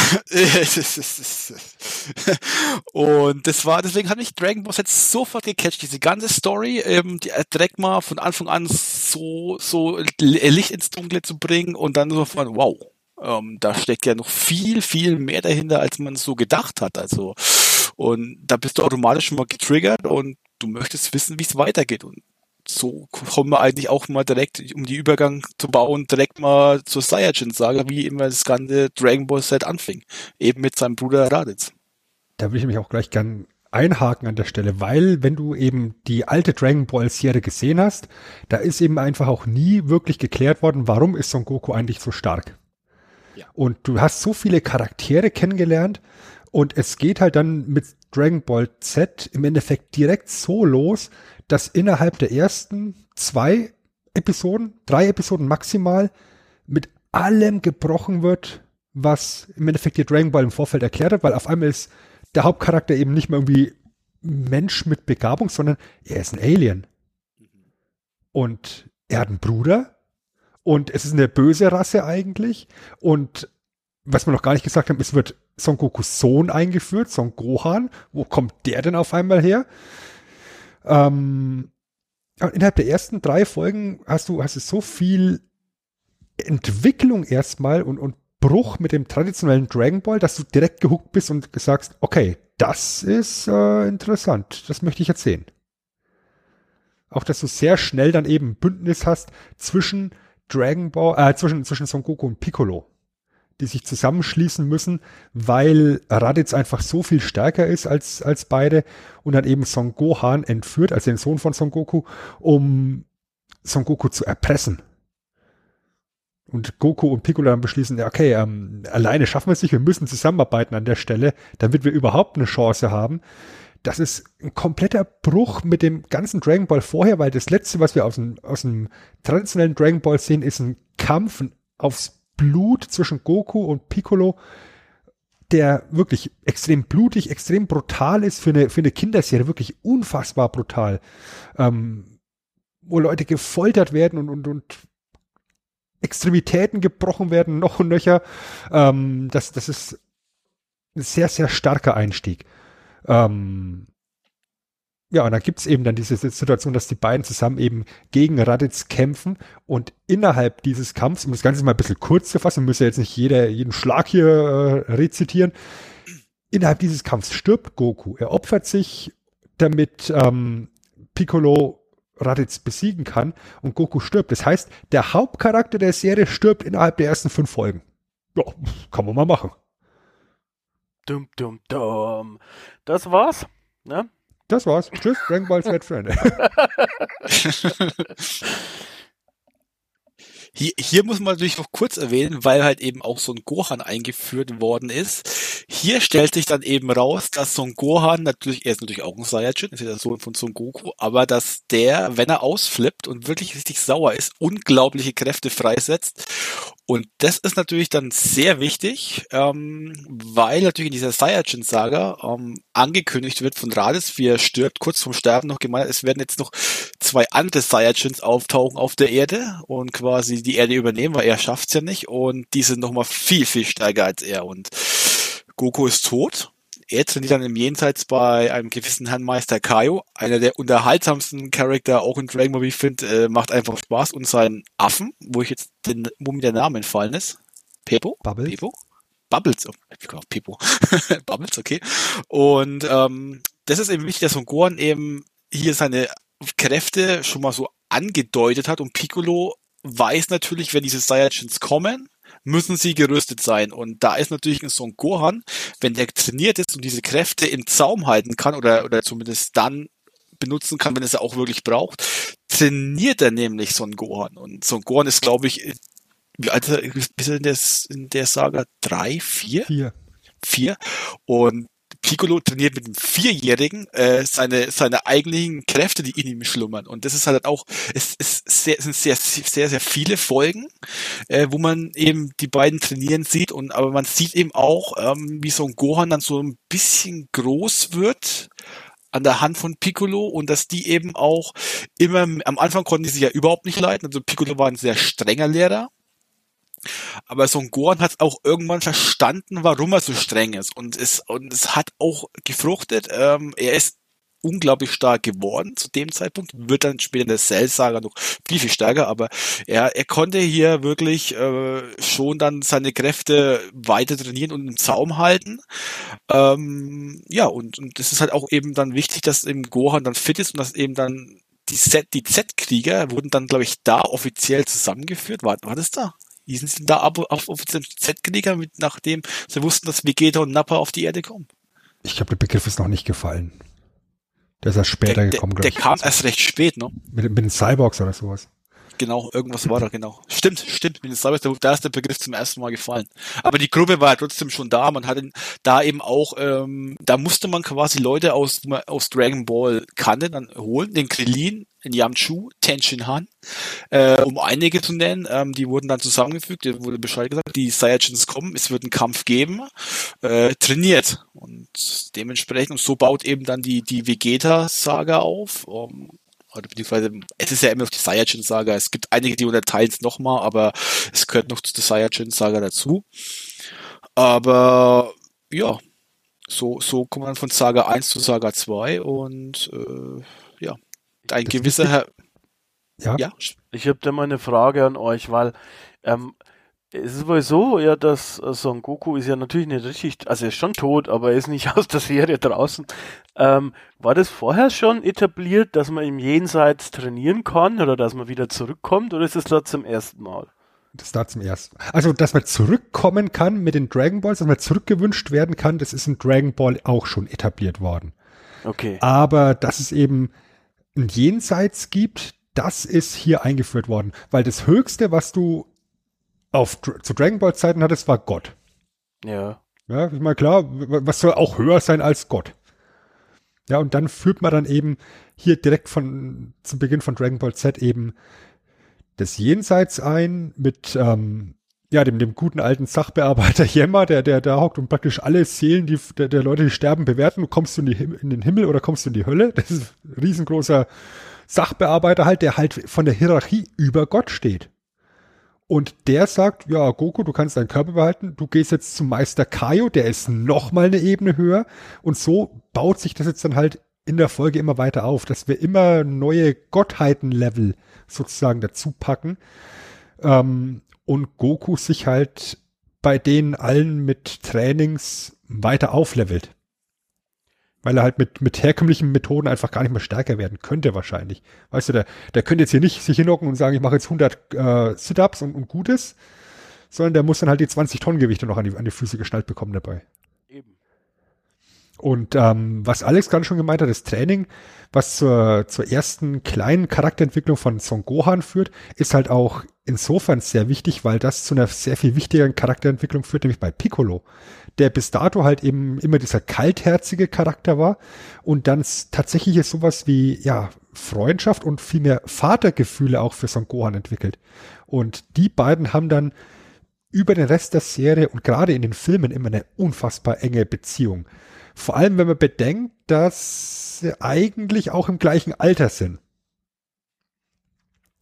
und das war, deswegen hat mich Dragon Ball jetzt sofort gecatcht, diese ganze Story, ähm, die, äh, direkt mal von Anfang an so, so Licht ins Dunkle zu bringen und dann so von, wow, ähm, da steckt ja noch viel, viel mehr dahinter, als man so gedacht hat, also, und da bist du automatisch schon mal getriggert und du möchtest wissen, wie es weitergeht und so kommen wir eigentlich auch mal direkt, um die Übergang zu bauen, direkt mal zur Saiyajin-Saga, wie immer das ganze Dragon Ball Set anfing. Eben mit seinem Bruder Raditz. Da würde ich mich auch gleich gern einhaken an der Stelle, weil wenn du eben die alte Dragon Ball Serie gesehen hast, da ist eben einfach auch nie wirklich geklärt worden, warum ist Son Goku eigentlich so stark. Ja. Und du hast so viele Charaktere kennengelernt und es geht halt dann mit Dragon Ball Z im Endeffekt direkt so los, dass innerhalb der ersten zwei Episoden, drei Episoden maximal, mit allem gebrochen wird, was im Endeffekt dir Dragon Ball im Vorfeld erklärt hat, weil auf einmal ist der Hauptcharakter eben nicht mehr irgendwie Mensch mit Begabung, sondern er ist ein Alien. Und er hat einen Bruder und es ist eine böse Rasse eigentlich und was wir noch gar nicht gesagt haben, es wird Son Gokus Sohn eingeführt, Son Gohan. Wo kommt der denn auf einmal her? Ähm, innerhalb der ersten drei Folgen hast du, hast du so viel Entwicklung erstmal und, und Bruch mit dem traditionellen Dragon Ball, dass du direkt gehuckt bist und sagst, okay, das ist äh, interessant, das möchte ich jetzt sehen. Auch, dass du sehr schnell dann eben Bündnis hast zwischen Dragon Ball, äh, zwischen, zwischen Son Goku und Piccolo, die sich zusammenschließen müssen, weil Raditz einfach so viel stärker ist als, als beide und dann eben Son Gohan entführt, also den Sohn von Son Goku, um Son Goku zu erpressen. Und Goku und Piccolo dann beschließen, ja, okay, ähm, alleine schaffen wir es nicht, wir müssen zusammenarbeiten an der Stelle, damit wir überhaupt eine Chance haben. Das ist ein kompletter Bruch mit dem ganzen Dragon Ball vorher, weil das letzte, was wir aus dem, aus dem traditionellen Dragon Ball sehen, ist ein Kampf aufs Blut zwischen Goku und Piccolo, der wirklich extrem blutig, extrem brutal ist für eine, für eine Kinderserie, wirklich unfassbar brutal. Ähm, wo Leute gefoltert werden und, und, und Extremitäten gebrochen werden, noch und nöcher. Ähm, das, das ist ein sehr, sehr starker Einstieg. Ähm, ja, und dann gibt's eben dann diese Situation, dass die beiden zusammen eben gegen Raditz kämpfen und innerhalb dieses Kampfs, um das Ganze mal ein bisschen kurz zu fassen, müssen ja jetzt nicht jeder, jeden Schlag hier äh, rezitieren, innerhalb dieses Kampfs stirbt Goku. Er opfert sich, damit ähm, Piccolo Raditz besiegen kann und Goku stirbt. Das heißt, der Hauptcharakter der Serie stirbt innerhalb der ersten fünf Folgen. Ja, kann man mal machen. Dum, dum, dum. Das war's. Ne? Das war's. Tschüss, Dragon Ball Z Freunde. (laughs) Hier, hier muss man natürlich noch kurz erwähnen, weil halt eben auch so ein Gohan eingeführt worden ist. Hier stellt sich dann eben raus, dass Son Gohan natürlich, er ist natürlich auch ein Saiyajin, ist ja der Sohn von Son Goku, aber dass der, wenn er ausflippt und wirklich richtig sauer ist, unglaubliche Kräfte freisetzt. Und das ist natürlich dann sehr wichtig, ähm, weil natürlich in dieser Saiyajin-Saga ähm, angekündigt wird von Raditz, wie er stirbt, kurz vorm Sterben noch gemeint, es werden jetzt noch zwei andere Saiyajins auftauchen auf der Erde und quasi die Erde übernehmen, weil er schafft's ja nicht und die sind nochmal viel, viel stärker als er und Goku ist tot. Er trainiert dann im Jenseits bei einem gewissen Herrn Meister Kaio, einer der unterhaltsamsten Charakter auch in Dragon Ball, ich finde, äh, macht einfach Spaß und seinen Affen, wo ich jetzt den, wo mir der Name entfallen ist. Pepo? Bubbles. Pepo? Bubbles, oh, ich glaub, Pepo. (laughs) Bubbles, okay. Und ähm, das ist eben wichtig, dass Son Gohan eben hier seine Kräfte schon mal so angedeutet hat und Piccolo weiß natürlich, wenn diese Saiyajins kommen, müssen sie gerüstet sein. Und da ist natürlich ein Son Gohan, wenn der trainiert ist und diese Kräfte im Zaum halten kann oder, oder zumindest dann benutzen kann, wenn es er auch wirklich braucht, trainiert er nämlich Son Gohan. Und Son Gohan ist, glaube ich, wie alt ist er in der, in der Saga? Drei, vier? Hier. Vier. Und Piccolo trainiert mit dem Vierjährigen äh, seine seine eigentlichen Kräfte, die in ihm schlummern. Und das ist halt auch, es, es sehr, sind sehr, sehr, sehr viele Folgen, äh, wo man eben die beiden trainieren sieht. Und aber man sieht eben auch, ähm, wie so ein Gohan dann so ein bisschen groß wird an der Hand von Piccolo und dass die eben auch immer, am Anfang konnten die sich ja überhaupt nicht leiten. Also Piccolo war ein sehr strenger Lehrer aber Son Gohan hat auch irgendwann verstanden, warum er so streng ist. Und es, und es hat auch gefruchtet. Ähm, er ist unglaublich stark geworden zu dem Zeitpunkt, wird dann später in der Cell-Saga noch viel, viel stärker, aber er, er konnte hier wirklich äh, schon dann seine Kräfte weiter trainieren und im Zaum halten. Ähm, ja, und, und das ist halt auch eben dann wichtig, dass eben Gohan dann fit ist und dass eben dann die Z, die Z-Krieger wurden dann, glaube ich, da offiziell zusammengeführt. War, war das da? Wie sind da ab, auf, auf den Z-Krieger, mit, nachdem sie wussten, dass Vegeta und Nappa auf die Erde kommen? Ich glaube, der Begriff ist noch nicht gefallen. Der ist erst später der, gekommen, glaube der kam erst recht spät, ne? Mit, mit den Cyborgs oder sowas. Genau, irgendwas war da, genau. Stimmt, stimmt, da ist der Begriff zum ersten Mal gefallen. Aber die Gruppe war ja trotzdem schon da, man hatte da eben auch, ähm, da musste man quasi Leute aus, aus Dragon Ball kannte, dann holen, den Krillin, den Yamchu, Tenshin Han, äh, um einige zu nennen, ähm, die wurden dann zusammengefügt, da wurde Bescheid gesagt, die Saiyajins kommen, es wird einen Kampf geben, äh, trainiert. Und dementsprechend, und so baut eben dann die, die Vegeta-Saga auf, um, oder beziehungsweise es ist ja immer noch die Saiyajin-Saga. Es gibt einige, die unterteilen es nochmal, aber es gehört noch zu der Saiyajin-Saga dazu. Aber ja, so, so kommt man von Saga 1 zu Saga 2 und äh, ja, ein Das gewisser Herr. Ja. Ja, Ich habe da mal eine Frage an euch, weil ähm, es ist wohl so, ja, dass äh, Son Goku ist ja natürlich nicht richtig, also er ist schon tot, aber er ist nicht (laughs) aus der Serie draußen. Ähm, war das vorher schon etabliert, dass man im Jenseits trainieren kann oder dass man wieder zurückkommt oder ist das da zum ersten Mal? Das da zum ersten. Also, dass man zurückkommen kann mit den Dragon Balls, dass man zurückgewünscht werden kann, das ist in Dragon Ball auch schon etabliert worden. Okay. Aber dass es eben ein Jenseits gibt, das ist hier eingeführt worden. Weil das Höchste, was du auf, zu Dragon Ball Zeiten hattest, war Gott. Ja. Ja, ich meine, klar, was soll auch höher sein als Gott? Ja, und dann führt man dann eben hier direkt von, zu Beginn von Dragon Ball Z eben das Jenseits ein mit, ähm, ja, dem, dem guten alten Sachbearbeiter (laughs) Jemma, der, der da hockt und praktisch alle Seelen die, der, der Leute, die sterben, bewerten. Kommst du in, die, in den Himmel oder kommst du in die Hölle? (laughs) Das ist ein riesengroßer Sachbearbeiter halt, der halt von der Hierarchie über Gott steht. Und der sagt, ja, Goku, du kannst deinen Körper behalten, du gehst jetzt zum Meister Kaio, der ist noch mal eine Ebene höher. Und so baut sich das jetzt dann halt in der Folge immer weiter auf, dass wir immer neue Gottheiten-Level sozusagen dazu packen. Ähm, und Goku sich halt bei denen allen mit Trainings weiter auflevelt. Weil er halt mit, mit herkömmlichen Methoden einfach gar nicht mehr stärker werden könnte wahrscheinlich. Weißt du, der, der könnte jetzt hier nicht sich hinhocken und sagen, ich mache jetzt 100 äh, Sit-Ups und, und Gutes, sondern der muss dann halt die 20 Tonnen Gewichte noch an die, an die Füße geschnallt bekommen dabei. Eben. Und ähm, was Alex gerade schon gemeint hat, das Training, was zur, zur ersten kleinen Charakterentwicklung von Son Gohan führt, ist halt auch insofern sehr wichtig, weil das zu einer sehr viel wichtigeren Charakterentwicklung führt, nämlich bei Piccolo, der bis dato halt eben immer dieser kaltherzige Charakter war und dann tatsächlich ist sowas wie, ja, Freundschaft und vielmehr Vatergefühle auch für Son Gohan entwickelt. Und die beiden haben dann über den Rest der Serie und gerade in den Filmen immer eine unfassbar enge Beziehung. Vor allem, wenn man bedenkt, dass sie eigentlich auch im gleichen Alter sind.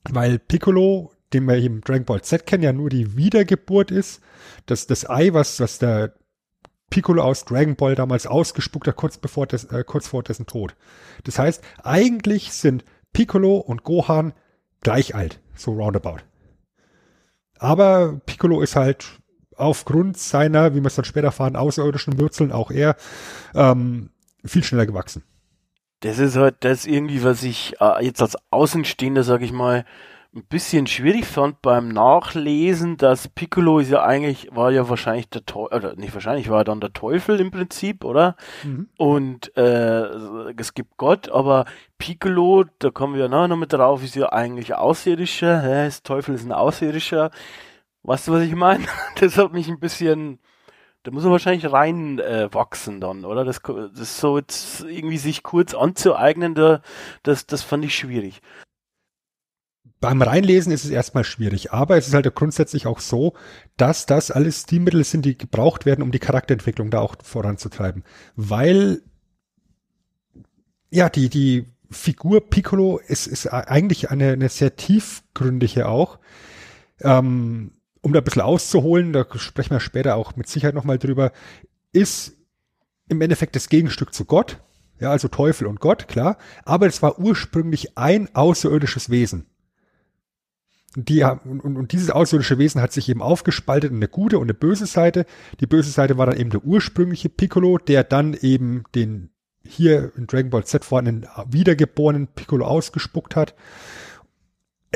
Weil Piccolo, den wir im Dragon Ball Z kennen, ja nur die Wiedergeburt ist. Das, das Ei, was, was der Piccolo aus Dragon Ball damals ausgespuckt hat, kurz, bevor des, äh, kurz vor dessen Tod. Das heißt, eigentlich sind Piccolo und Gohan gleich alt, so roundabout. Aber Piccolo ist halt aufgrund seiner, wie wir es dann später erfahren, außerirdischen Wurzeln auch er ähm, viel schneller gewachsen. Das ist halt das irgendwie, was ich äh, jetzt als Außenstehender, sag ich mal, ein bisschen schwierig fand beim Nachlesen, dass Piccolo ist ja eigentlich, war ja wahrscheinlich der Teufel, oder nicht wahrscheinlich, war dann der Teufel im Prinzip, oder? Mhm. Und äh, es gibt Gott, aber Piccolo, da kommen wir ja nachher noch mit drauf, ist ja eigentlich Außerirdischer, hä? das Teufel ist ein Außerirdischer. Weißt du, was ich meine? (laughs) Das hat mich ein bisschen. Da muss man wahrscheinlich reinwachsen äh, dann, oder? Das, das so jetzt irgendwie sich kurz anzueignen, da, das, das fand ich schwierig. Beim Reinlesen ist es erstmal schwierig, aber es ist halt grundsätzlich auch so, dass das alles Stilmittel sind, die gebraucht werden, um die Charakterentwicklung da auch voranzutreiben. Weil, ja, die, die Figur Piccolo ist, ist eigentlich eine, eine sehr tiefgründige auch. Ähm, um da ein bisschen auszuholen, da sprechen wir später auch mit Sicherheit nochmal drüber, ist im Endeffekt das Gegenstück zu Gott. Ja, also Teufel und Gott, klar. Aber es war ursprünglich ein außerirdisches Wesen. Die, und, und dieses außerirdische Wesen hat sich eben aufgespaltet in eine gute und eine böse Seite. Die böse Seite war dann eben der ursprüngliche Piccolo, der dann eben den hier in Dragon Ball Z vorhandenen wiedergeborenen Piccolo ausgespuckt hat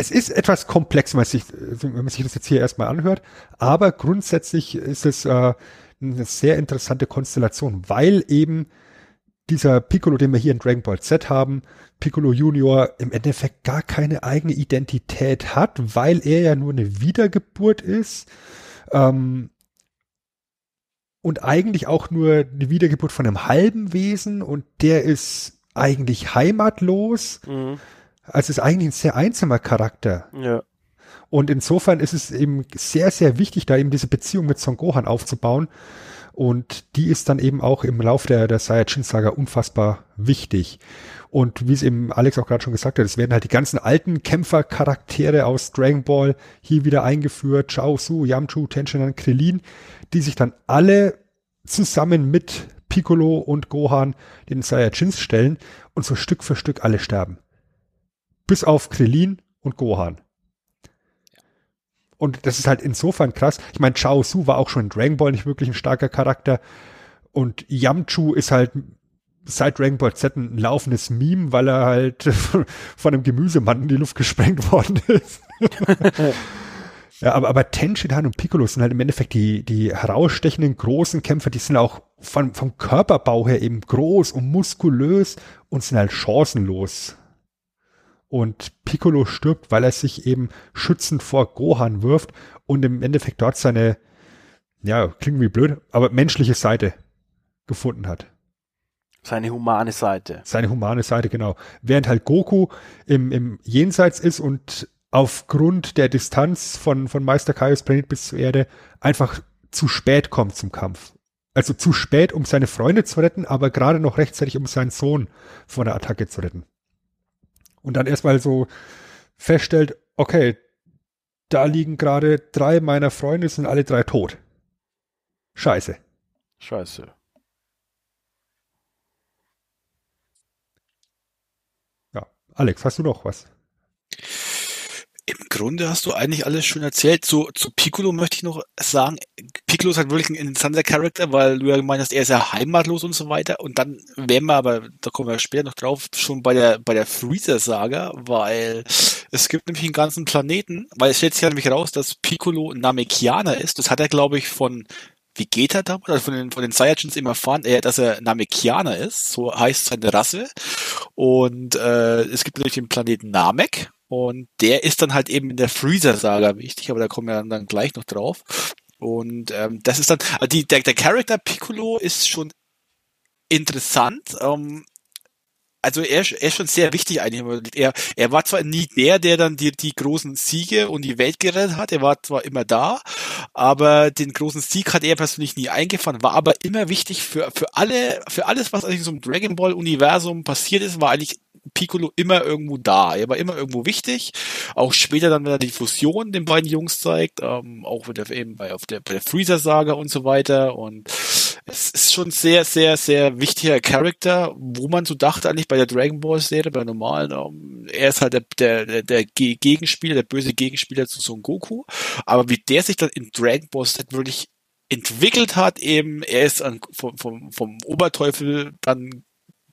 es ist etwas komplex, wenn man sich, wenn man sich das jetzt hier erstmal anhört, aber grundsätzlich ist es äh, eine sehr interessante Konstellation, weil eben dieser Piccolo, den wir hier in Dragon Ball Z haben, Piccolo Junior im Endeffekt gar keine eigene Identität hat, weil er ja nur eine Wiedergeburt ist ähm, und eigentlich auch nur eine Wiedergeburt von einem halben Wesen und der ist eigentlich heimatlos. Mhm also es ist eigentlich ein sehr einsamer Charakter. Ja. Und insofern ist es eben sehr, sehr wichtig, da eben diese Beziehung mit Son Gohan aufzubauen. Und die ist dann eben auch im Lauf der, der Saiyajin-Saga unfassbar wichtig. Und wie es eben Alex auch gerade schon gesagt hat, es werden halt die ganzen alten Kämpfercharaktere aus Dragon Ball hier wieder eingeführt. Chao Su, Yamchu, Tenshinhan, Krillin, die sich dann alle zusammen mit Piccolo und Gohan den Saiyajins stellen und so Stück für Stück alle sterben. Bis auf Krillin und Gohan. Und das ist halt insofern krass. Ich meine, Chao Su war auch schon in Dragon Ball nicht wirklich ein starker Charakter. Und Yamchu ist halt seit Dragon Ball Z ein laufendes Meme, weil er halt (laughs) von einem Gemüsemann in die Luft gesprengt worden ist. (laughs) ja, aber, aber Tenshinhan und Piccolo sind halt im Endeffekt die, die herausstechenden großen Kämpfer, die sind auch von, vom Körperbau her eben groß und muskulös und sind halt chancenlos. Und Piccolo stirbt, weil er sich eben schützend vor Gohan wirft und im Endeffekt dort seine, ja, klingt wie blöd, aber menschliche Seite gefunden hat. Seine humane Seite. Seine humane Seite, genau. Während halt Goku im, im Jenseits ist und aufgrund der Distanz von, von Meister Kaios Planet bis zur Erde einfach zu spät kommt zum Kampf. Also zu spät, um seine Freunde zu retten, aber gerade noch rechtzeitig, um seinen Sohn vor der Attacke zu retten und dann erstmal so feststellt, okay, da liegen gerade drei meiner Freunde, sind alle drei tot. Scheiße. Scheiße. Ja, Alex, hast du noch was? Im Grunde hast du eigentlich alles schon erzählt. Zu, zu Piccolo möchte ich noch sagen, Piccolo ist halt wirklich ein interessanter Charakter, weil du ja gemeint hast, er ist ja heimatlos und so weiter. Und dann wären wir aber, da kommen wir später noch drauf, schon bei der, bei der Freezer-Saga, weil es gibt nämlich einen ganzen Planeten, weil es stellt sich ja nämlich raus, dass Piccolo Namekianer ist. Das hat er, glaube ich, von Vegeta damals, also von den, von den Saiyajins immer erfahren, er, dass er Namekianer ist, so heißt seine Rasse. Und äh, es gibt natürlich den Planeten Namek und der ist dann halt eben in der Freezer-Saga wichtig, aber da kommen wir dann, gleich noch drauf. Und ähm, das ist dann, also die, der, der Charakter Piccolo ist schon interessant. Ähm, also er, er ist schon sehr wichtig eigentlich. Er, er war zwar nie der, der dann die, die großen Siege und die Welt gerettet hat, er war zwar immer da, aber den großen Sieg hat er persönlich nie eingefahren, war aber immer wichtig für, für alle, für alles, was eigentlich in so einem Dragon Ball Universum passiert ist, war eigentlich Piccolo immer irgendwo da. Er war immer irgendwo wichtig. Auch später dann, wenn er die Fusion den beiden Jungs zeigt, ähm, auch wieder eben bei, auf der, bei der Freezer-Saga und so weiter. Und es ist schon sehr, sehr, sehr wichtiger Charakter, wo man so dachte eigentlich bei der Dragon Ball Serie, bei normalen, ähm, er ist halt der, der, der, der Gegenspieler, der böse Gegenspieler zu Son Goku. Aber wie der sich dann in Dragon Ball Z wirklich entwickelt hat, eben, er ist an, vom, vom, vom Oberteufel dann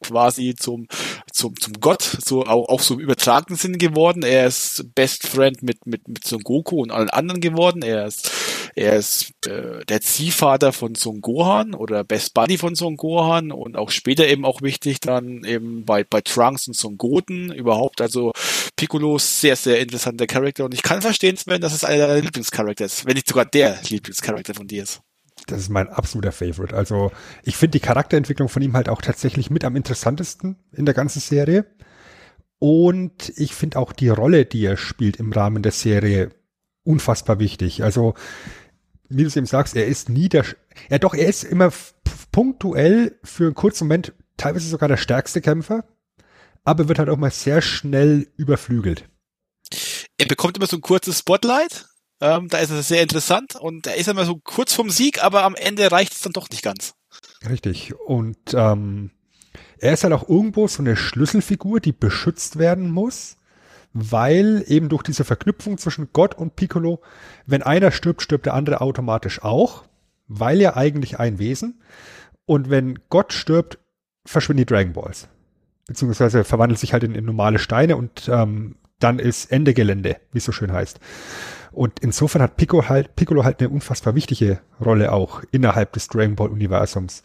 quasi zum, zum, zum Gott, so auch, auch so im übertragenen Sinn geworden. Er ist Best Friend mit, mit, mit Son Goku und allen anderen geworden. Er ist, er ist äh, der Ziehvater von Son Gohan oder Best Buddy von Son Gohan und auch später eben auch wichtig dann eben bei, bei Trunks und Son Goten überhaupt. Also Piccolo sehr, sehr interessanter Charakter und ich kann verstehen, Sven, dass es einer deiner Lieblingscharakter ist, wenn nicht sogar der Lieblingscharakter von dir ist das ist mein absoluter Favorite. Also ich finde die Charakterentwicklung von ihm halt auch tatsächlich mit am interessantesten in der ganzen Serie. Und ich finde auch die Rolle, die er spielt im Rahmen der Serie, unfassbar wichtig. Also, wie du es eben sagst, er ist nie der, ja doch, er ist immer punktuell für einen kurzen Moment teilweise sogar der stärkste Kämpfer, aber wird halt auch mal sehr schnell überflügelt. Er bekommt immer so ein kurzes Spotlight, ähm, da ist es sehr interessant und er ist immer so kurz vom Sieg, aber am Ende reicht es dann doch nicht ganz. Richtig. Und ähm, er ist halt auch irgendwo so eine Schlüsselfigur, die beschützt werden muss, weil eben durch diese Verknüpfung zwischen Gott und Piccolo, wenn einer stirbt, stirbt der andere automatisch auch, weil ja eigentlich ein Wesen. Und wenn Gott stirbt, verschwinden die Dragon Balls. Beziehungsweise verwandelt sich halt in, in normale Steine und ähm, dann ist Ende Gelände, wie es so schön heißt. Und insofern hat Piccolo halt, Piccolo halt eine unfassbar wichtige Rolle auch innerhalb des Dragon Ball Universums.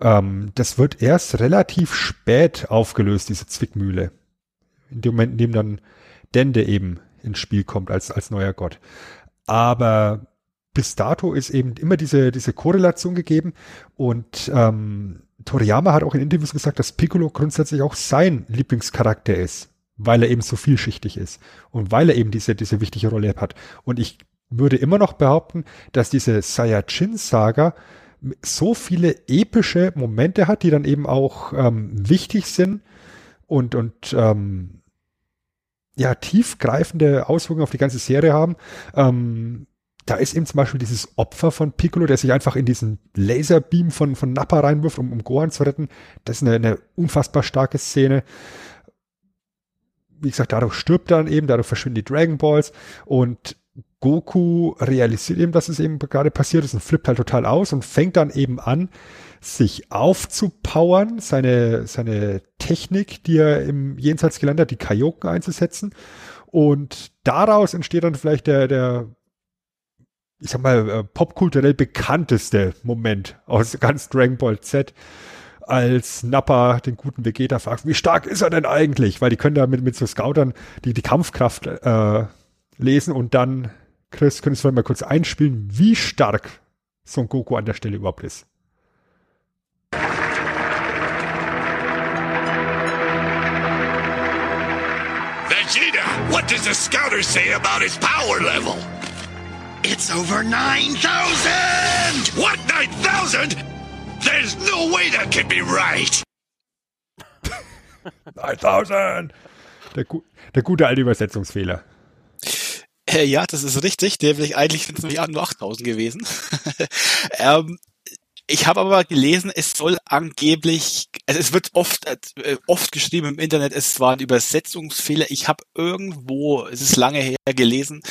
Ähm, das wird erst relativ spät aufgelöst, diese Zwickmühle. In dem Moment, in dem dann Dende eben ins Spiel kommt als, als neuer Gott. Aber bis dato ist eben immer diese, diese Korrelation gegeben und ähm, Toriyama hat auch in Interviews gesagt, dass Piccolo grundsätzlich auch sein Lieblingscharakter ist weil er eben so vielschichtig ist und weil er eben diese, diese wichtige Rolle hat. Und ich würde immer noch behaupten, dass diese Saiyajin-Saga so viele epische Momente hat, die dann eben auch ähm, wichtig sind und, und ähm, ja, tiefgreifende Auswirkungen auf die ganze Serie haben. Ähm, da ist eben zum Beispiel dieses Opfer von Piccolo, der sich einfach in diesen Laserbeam von, von Nappa reinwirft, um, um Gohan zu retten. Das ist eine, eine unfassbar starke Szene wie gesagt, dadurch stirbt dann eben, dadurch verschwinden die Dragon Balls und Goku realisiert eben, dass es eben gerade passiert ist und flippt halt total aus und fängt dann eben an, sich aufzupowern, seine, seine Technik, die er im Jenseits gelernt hat, die Kaioken einzusetzen. Und daraus entsteht dann vielleicht der, der ich sag mal, äh, popkulturell bekannteste Moment aus ganz Dragon Ball Z, als Nappa den guten Vegeta fragt, wie stark ist er denn eigentlich? Weil die können da mit, mit so Scoutern die, die Kampfkraft äh, lesen und dann, Chris, könntest du mal kurz einspielen, wie stark Son Goku an der Stelle überhaupt ist. Vegeta, what does the scouter say about his power level? It's over 9,000! What, 9,000? There's no way that can be right. 9000! Der, der gute alte Übersetzungsfehler. Äh, ja, das ist richtig. Nämlich eigentlich sind es nämlich nur 8000 gewesen. (laughs) ähm, ich habe aber gelesen, es soll angeblich, also es wird oft äh, oft geschrieben im Internet, es war ein Übersetzungsfehler. Ich habe irgendwo, es ist lange her gelesen,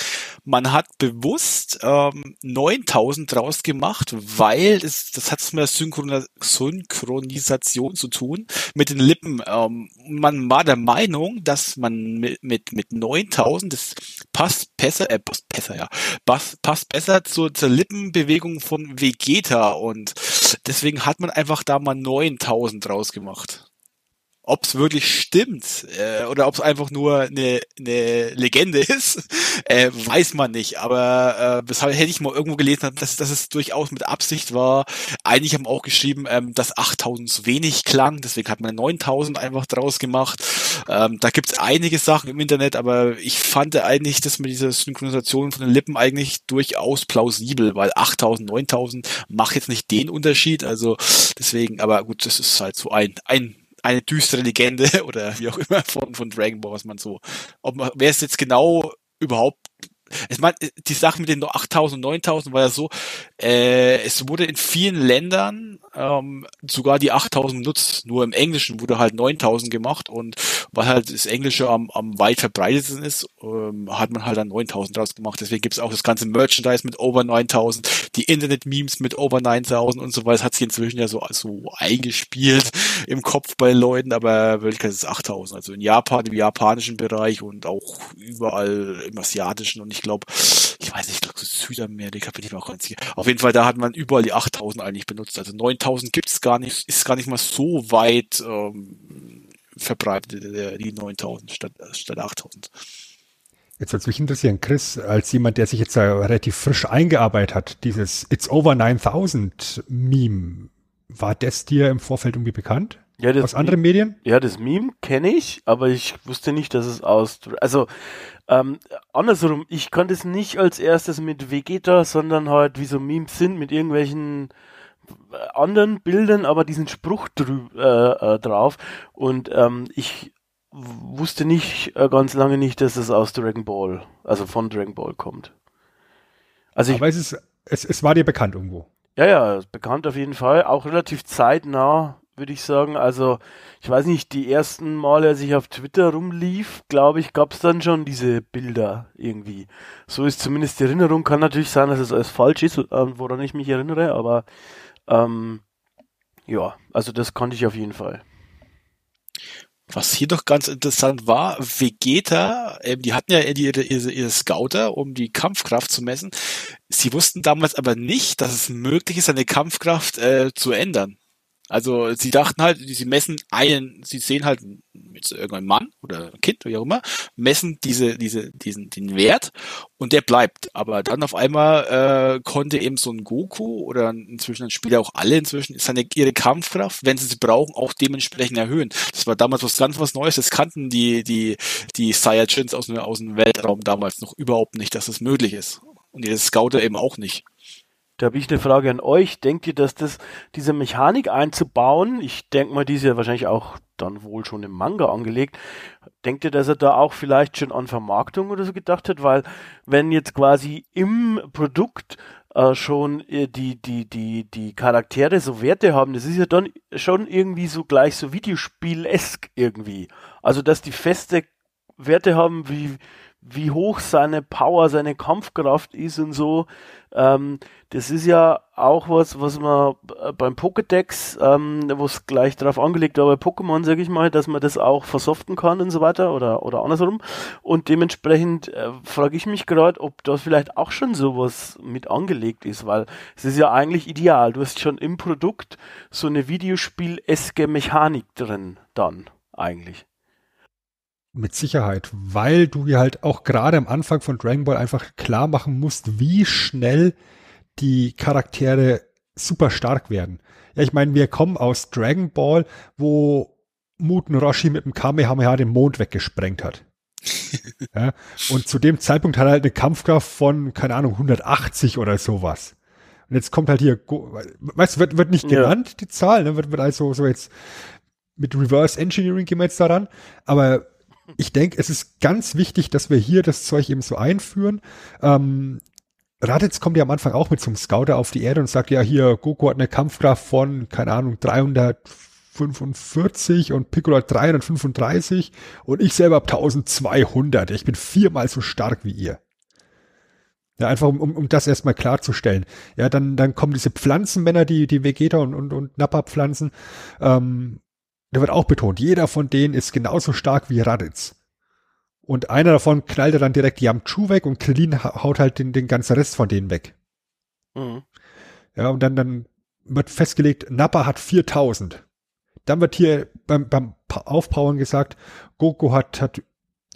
man hat bewusst ähm, 9000 draus gemacht, weil es, das hat mit der Synchronisation zu tun mit den Lippen. Ähm, man war der Meinung, dass man mit mit, mit 9000 das passt besser, äh, passt besser ja, passt, passt besser zur, zur Lippenbewegung von Vegeta und Deswegen hat man einfach da mal 9000 draus gemacht. Ob es wirklich stimmt äh, oder ob es einfach nur eine, eine Legende (laughs) ist, äh, weiß man nicht. Aber äh, weshalb hätte ich mal irgendwo gelesen, dass, dass es durchaus mit Absicht war. Einige haben auch geschrieben, ähm, dass 8000 zu wenig klang, deswegen hat man 9000 einfach draus gemacht. Ähm, da gibt's einige Sachen im Internet, aber ich fand eigentlich, dass mit dieser Synchronisation von den Lippen eigentlich durchaus plausibel, weil 8000, 9000 macht jetzt nicht den Unterschied. Also deswegen, aber gut, das ist halt so ein, ein eine düstere Legende (laughs) oder wie auch immer von, von Dragon Ball, was man so, ob man, wer es jetzt genau überhaupt ich meine, die Sache mit den 8000, 9000 war ja so, äh, es wurde in vielen Ländern ähm, sogar die 8000 nutzt, nur im Englischen wurde halt 9000 gemacht und weil halt das Englische am, am weit verbreitetsten ist, ähm, hat man halt dann 9000 draus gemacht. Deswegen gibt's auch das ganze Merchandise mit over 9000, die Internet-Memes mit over 9000 und so weiter. Hat sich inzwischen ja so, so eingespielt (laughs) im Kopf bei Leuten, aber Wirklichkeit ist es 8000. Also in Japan, im japanischen Bereich und auch überall im asiatischen und ich glaube, ich weiß nicht, ich glaube Südamerika bin ich mir auch ganz sicher. Auf jeden Fall, da hat man überall die 8000 eigentlich benutzt. Also 9000 gibt's gar nicht, ist gar nicht mal so weit ähm, verbreitet, die 9000 statt, statt 8000. Jetzt würde mich interessieren, Chris, als jemand, der sich jetzt äh, relativ frisch eingearbeitet hat, dieses It's Over 9000 Meme, war das dir im Vorfeld irgendwie bekannt? Ja, das Aus anderen Medien? Ja, das Meme kenne ich, aber ich wusste nicht, dass es aus. Also ähm, andersrum, ich konnte es nicht als erstes mit Vegeta, sondern halt wie so Memes sind mit irgendwelchen äh, anderen Bildern, aber diesen Spruch drü äh, äh, drauf. Und ähm, ich wusste nicht äh, ganz lange nicht, dass es aus Dragon Ball, also von Dragon Ball kommt. Also ich, aber es ist, es, es war dir bekannt irgendwo. Ja, ja, bekannt auf jeden Fall, auch relativ zeitnah würde ich sagen. Also, ich weiß nicht, die ersten Male, als ich auf Twitter rumlief, glaube ich, gab es dann schon diese Bilder irgendwie. So ist zumindest die Erinnerung. Kann natürlich sein, dass es alles falsch ist, äh, woran ich mich erinnere, aber ähm, ja, also das konnte ich auf jeden Fall. Was hier doch ganz interessant war, Vegeta, ähm, die hatten ja ihre, ihre, ihre Scouter, um die Kampfkraft zu messen. Sie wussten damals aber nicht, dass es möglich ist, eine Kampfkraft äh, zu ändern. Also sie dachten halt, sie messen einen, sie sehen halt mit irgendeinem Mann oder Kind, wie auch immer, messen diese, diese, diesen, den Wert und der bleibt. Aber dann auf einmal äh, konnte eben so ein Goku oder inzwischen ein Spieler auch alle inzwischen seine ihre Kampfkraft, wenn sie sie brauchen, auch dementsprechend erhöhen. Das war damals was ganz was Neues. Das kannten die die die Saiyajins aus, aus dem Weltraum damals noch überhaupt nicht, dass das möglich ist. Und ihre Scouter eben auch nicht. Da habe ich eine Frage an euch. Denkt ihr, dass das, diese Mechanik einzubauen, ich denke mal, die ist ja wahrscheinlich auch dann wohl schon im Manga angelegt. Denkt ihr, dass er da auch vielleicht schon an Vermarktung oder so gedacht hat? Weil wenn jetzt quasi im Produkt äh, schon äh, die, die, die, die Charaktere so Werte haben, das ist ja dann schon irgendwie so gleich so Videospiel-esk irgendwie. Also, dass die feste Werte haben, wie, wie hoch seine Power, seine Kampfkraft ist und so. Ähm, das ist ja auch was, was man äh, beim Pokédex, ähm, wo es gleich drauf angelegt war, bei Pokémon, sage ich mal, dass man das auch versoften kann und so weiter oder, oder andersrum. Und dementsprechend äh, frage ich mich gerade, ob da vielleicht auch schon sowas mit angelegt ist, weil es ist ja eigentlich ideal. Du hast schon im Produkt so eine Videospiel-eske Mechanik drin, dann eigentlich. Mit Sicherheit, weil du dir halt auch gerade am Anfang von Dragon Ball einfach klar machen musst, wie schnell die Charaktere super stark werden. Ja, ich meine, wir kommen aus Dragon Ball, wo Muten Roshi mit dem Kamehameha den Mond weggesprengt hat. (laughs) ja, und zu dem Zeitpunkt hat er halt eine Kampfkraft von, keine Ahnung, 180 oder sowas. Und jetzt kommt halt hier, weißt du, wird, wird nicht genannt, ja. die Zahl, ne? wird, wird also so jetzt mit Reverse Engineering gehen wir jetzt daran, aber ich denke, es ist ganz wichtig, dass wir hier das Zeug eben so einführen. Ähm, Raditz kommt ja am Anfang auch mit einem Scouter auf die Erde und sagt, ja, hier, Goku hat eine Kampfkraft von, keine Ahnung, 345 und Piccolo hat 335 und ich selber habe 1200. Ich bin viermal so stark wie ihr. Ja, einfach um, um, um das erstmal klarzustellen. Ja, dann, dann kommen diese Pflanzenmänner, die, die Vegeta und, und, und Nappa pflanzen. Ähm, da wird auch betont, jeder von denen ist genauso stark wie Raditz. Und einer davon knallt er dann direkt Yamchu weg und Krillin haut halt den, den ganzen Rest von denen weg. Mhm. Ja, und dann, dann wird festgelegt, Nappa hat 4000. Dann wird hier beim, beim Aufpowern gesagt, Goku hat, hat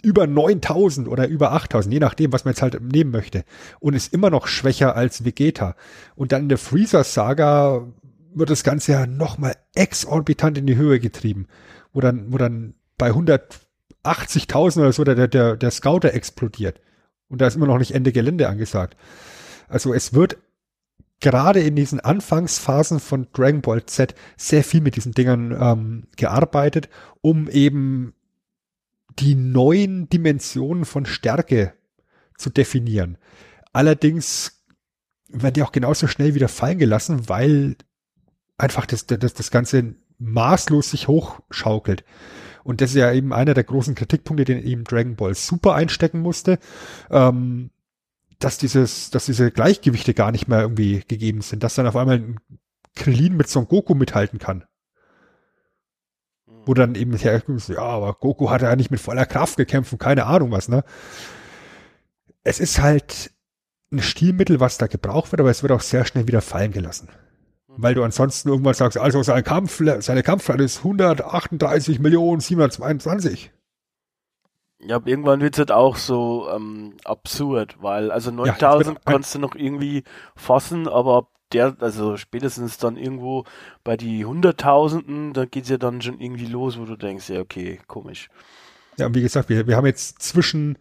über 9000 oder über 8000, je nachdem, was man jetzt halt nehmen möchte. Und ist immer noch schwächer als Vegeta. Und dann in der Freezer-Saga wird das Ganze ja nochmal exorbitant in die Höhe getrieben. Wo dann, wo dann bei 180.000 oder so der, der, der Scouter explodiert. Und da ist immer noch nicht Ende Gelände angesagt. Also es wird gerade in diesen Anfangsphasen von Dragon Ball Z sehr viel mit diesen Dingern ähm, gearbeitet, um eben die neuen Dimensionen von Stärke zu definieren. Allerdings werden die auch genauso schnell wieder fallen gelassen, weil einfach das, das, das Ganze maßlos sich hochschaukelt. Und das ist ja eben einer der großen Kritikpunkte, den eben Dragon Ball Super einstecken musste, ähm, dass dieses, dass diese Gleichgewichte gar nicht mehr irgendwie gegeben sind, dass dann auf einmal ein Krillin mit Son Goku mithalten kann. Wo dann eben herkommt, ja, aber Goku hat ja nicht mit voller Kraft gekämpft und keine Ahnung was, ne? Es ist halt ein Stilmittel, was da gebraucht wird, aber es wird auch sehr schnell wieder fallen gelassen. Weil du ansonsten irgendwann sagst, also sein Kampf, seine Kampfrate ist 138 Millionen 722. Ja, irgendwann wird es halt auch so ähm, absurd, weil also 9000 ja, kannst du noch irgendwie fassen, aber der, also spätestens dann irgendwo bei die Hunderttausenden, da geht's ja dann schon irgendwie los, wo du denkst, ja, okay, komisch. Ja, und wie gesagt, wir, wir haben jetzt zwischen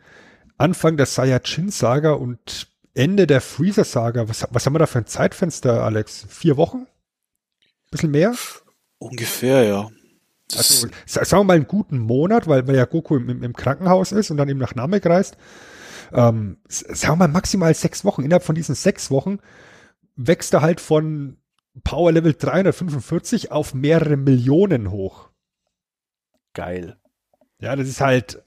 Anfang der Saiyajin-Saga und Ende der Freezer-Saga, was, was haben wir da für ein Zeitfenster, Alex? Vier Wochen? Bisschen mehr? Ungefähr, ja. Also, sagen wir mal einen guten Monat, weil, weil ja Goku im, im, Krankenhaus ist und dann eben nach Namek reist. Ähm, sagen wir mal maximal sechs Wochen. Innerhalb von diesen sechs Wochen wächst er halt von Power Level 345 auf mehrere Millionen hoch. Geil. Ja, das ist halt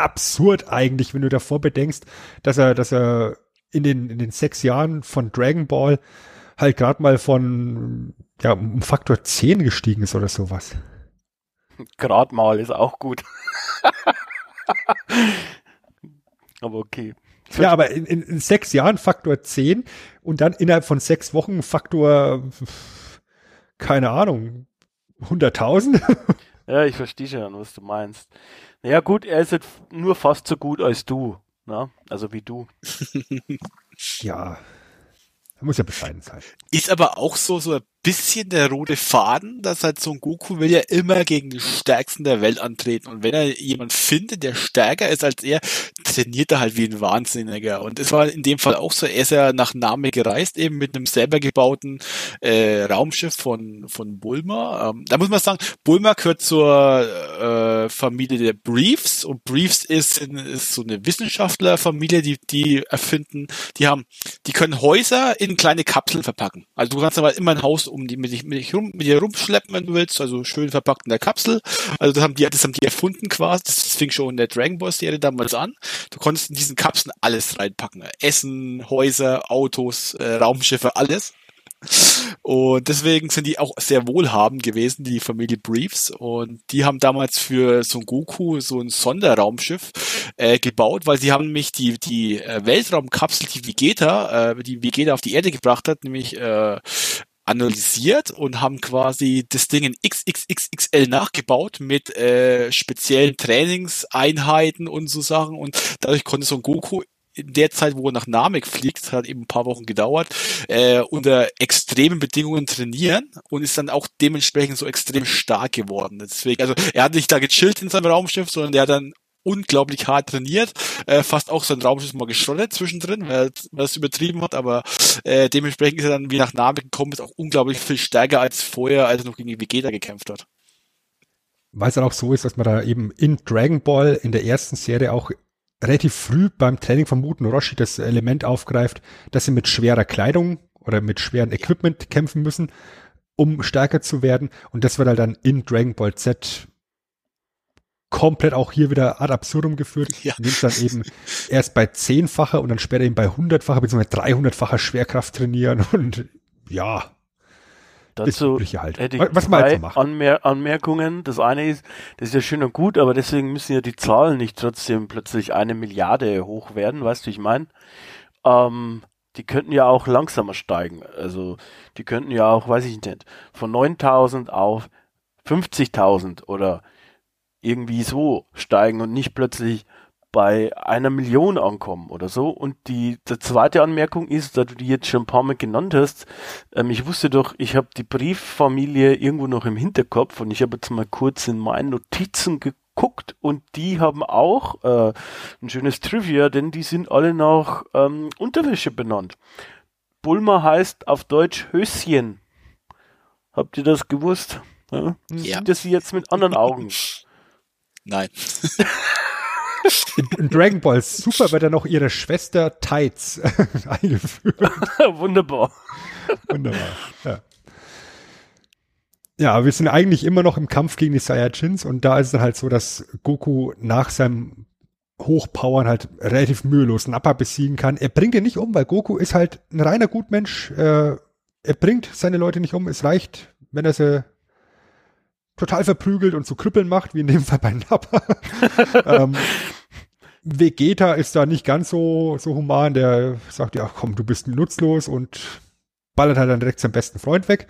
absurd eigentlich, wenn du davor bedenkst, dass er, dass er in den, in den sechs Jahren von Dragon Ball halt gerade mal von, ja, um Faktor 10 gestiegen ist oder sowas. Gerade mal ist auch gut. (laughs) aber okay. Ja, aber in, in, in, sechs Jahren Faktor 10 und dann innerhalb von sechs Wochen Faktor, keine Ahnung, 100.000? (laughs) ja, ich verstehe schon, was du meinst. Naja, gut, er ist jetzt nur fast so gut als du. Na? Also wie du. (laughs) ja. Er muss ja bescheiden sein. Ist aber auch so, so ein bisschen der rote Faden, dass halt so ein Goku will ja immer gegen die Stärksten der Welt antreten. Und wenn er jemand findet, der stärker ist als er, trainiert er halt wie ein Wahnsinniger. Und es war in dem Fall auch so, er ist ja nach Name gereist, eben mit einem selber gebauten äh, Raumschiff von, von Bulma. Ähm, da muss man sagen, Bulma gehört zur äh, Familie der Briefs und Briefs ist, ist so eine Wissenschaftlerfamilie, die, die erfinden, die haben, die können Häuser in kleine Kapseln verpacken. Also du kannst aber immer ein Haus um die mit, dich, mit, dich rum, mit dir rumschleppen, wenn du willst, also schön verpackt in der Kapsel. Also das haben die, das haben die erfunden quasi. Das fing schon in der Dragon Ball Serie damals an. Du konntest in diesen Kapseln alles reinpacken. Essen, Häuser, Autos, äh, Raumschiffe, alles. Und deswegen sind die auch sehr wohlhabend gewesen, die Familie Briefs. Und die haben damals für Son Goku so ein Sonderraumschiff äh, gebaut, weil sie haben nämlich die, die äh, Weltraumkapsel, die Vegeta, äh, die Vegeta auf die Erde gebracht hat, nämlich äh, analysiert und haben quasi das Ding in XXXXL nachgebaut mit äh, speziellen Trainingseinheiten und so Sachen und dadurch konnte Son Goku in der Zeit, wo er nach Namek fliegt, hat eben ein paar Wochen gedauert, äh, unter extremen Bedingungen trainieren und ist dann auch dementsprechend so extrem stark geworden. Deswegen, also er hat nicht da gechillt in seinem Raumschiff, sondern er hat dann unglaublich hart trainiert, äh, fast auch sein Raumschiff mal geschrottet zwischendrin, weil, weil es übertrieben hat, aber äh, dementsprechend ist er dann wie nach Name gekommen, ist auch unglaublich viel stärker als vorher, als er noch gegen die Vegeta gekämpft hat. weil es dann auch so ist, dass man da eben in Dragon Ball in der ersten Serie auch relativ früh beim Training von Muten Roshi das Element aufgreift, dass sie mit schwerer Kleidung oder mit schwerem Equipment kämpfen müssen, um stärker zu werden. Und das wird halt dann in Dragon Ball Z komplett auch hier wieder ad absurdum geführt, Ja. indem es dann eben erst bei zehnfacher und dann später eben bei hundertfacher bzw. 300-facher Schwerkraft trainieren (laughs) und ja, Dazu halt. hätte ich Was man halt so. Anmer Anmerkungen. Das eine ist, das ist ja schön und gut, aber deswegen müssen ja die Zahlen nicht trotzdem plötzlich eine Milliarde hoch werden, weißt du, ich meine? Ähm, die könnten ja auch langsamer steigen. Also die könnten ja auch, weiß ich nicht, von 9000 auf 50.000 oder irgendwie so steigen und nicht plötzlich bei einer Million ankommen oder so. Und die, die zweite Anmerkung ist, da du die jetzt schon ein paar Mal genannt hast, ähm, ich wusste doch, ich habe die Brieffamilie irgendwo noch im Hinterkopf und ich habe jetzt mal kurz in meinen Notizen geguckt und die haben auch äh, ein schönes Trivia, denn die sind alle nach ähm, Unterwäsche benannt. Bulma heißt auf Deutsch Höschen. Habt ihr das gewusst? Ja? Ja. Seht ihr sie jetzt mit anderen (laughs) Augen? Nein. In, in Dragon Ball Super wird dann noch ihre Schwester Tights (laughs) eingeführt. (laughs) Wunderbar. Wunderbar. Ja. Ja, wir sind eigentlich immer noch im Kampf gegen die Saiyajins und da ist es dann halt so, dass Goku nach seinem Hochpowern halt relativ mühelos Nappa besiegen kann. Er bringt ihn nicht um, weil Goku ist halt ein reiner Gutmensch. Äh, er bringt seine Leute nicht um. Es reicht, wenn er sie total verprügelt und zu Krüppeln macht, wie in dem (laughs) Fall bei Nappa. (laughs) ähm, Vegeta ist da nicht ganz so, so human. Der sagt, ja, komm, du bist nutzlos und ballert halt dann direkt seinen besten Freund weg.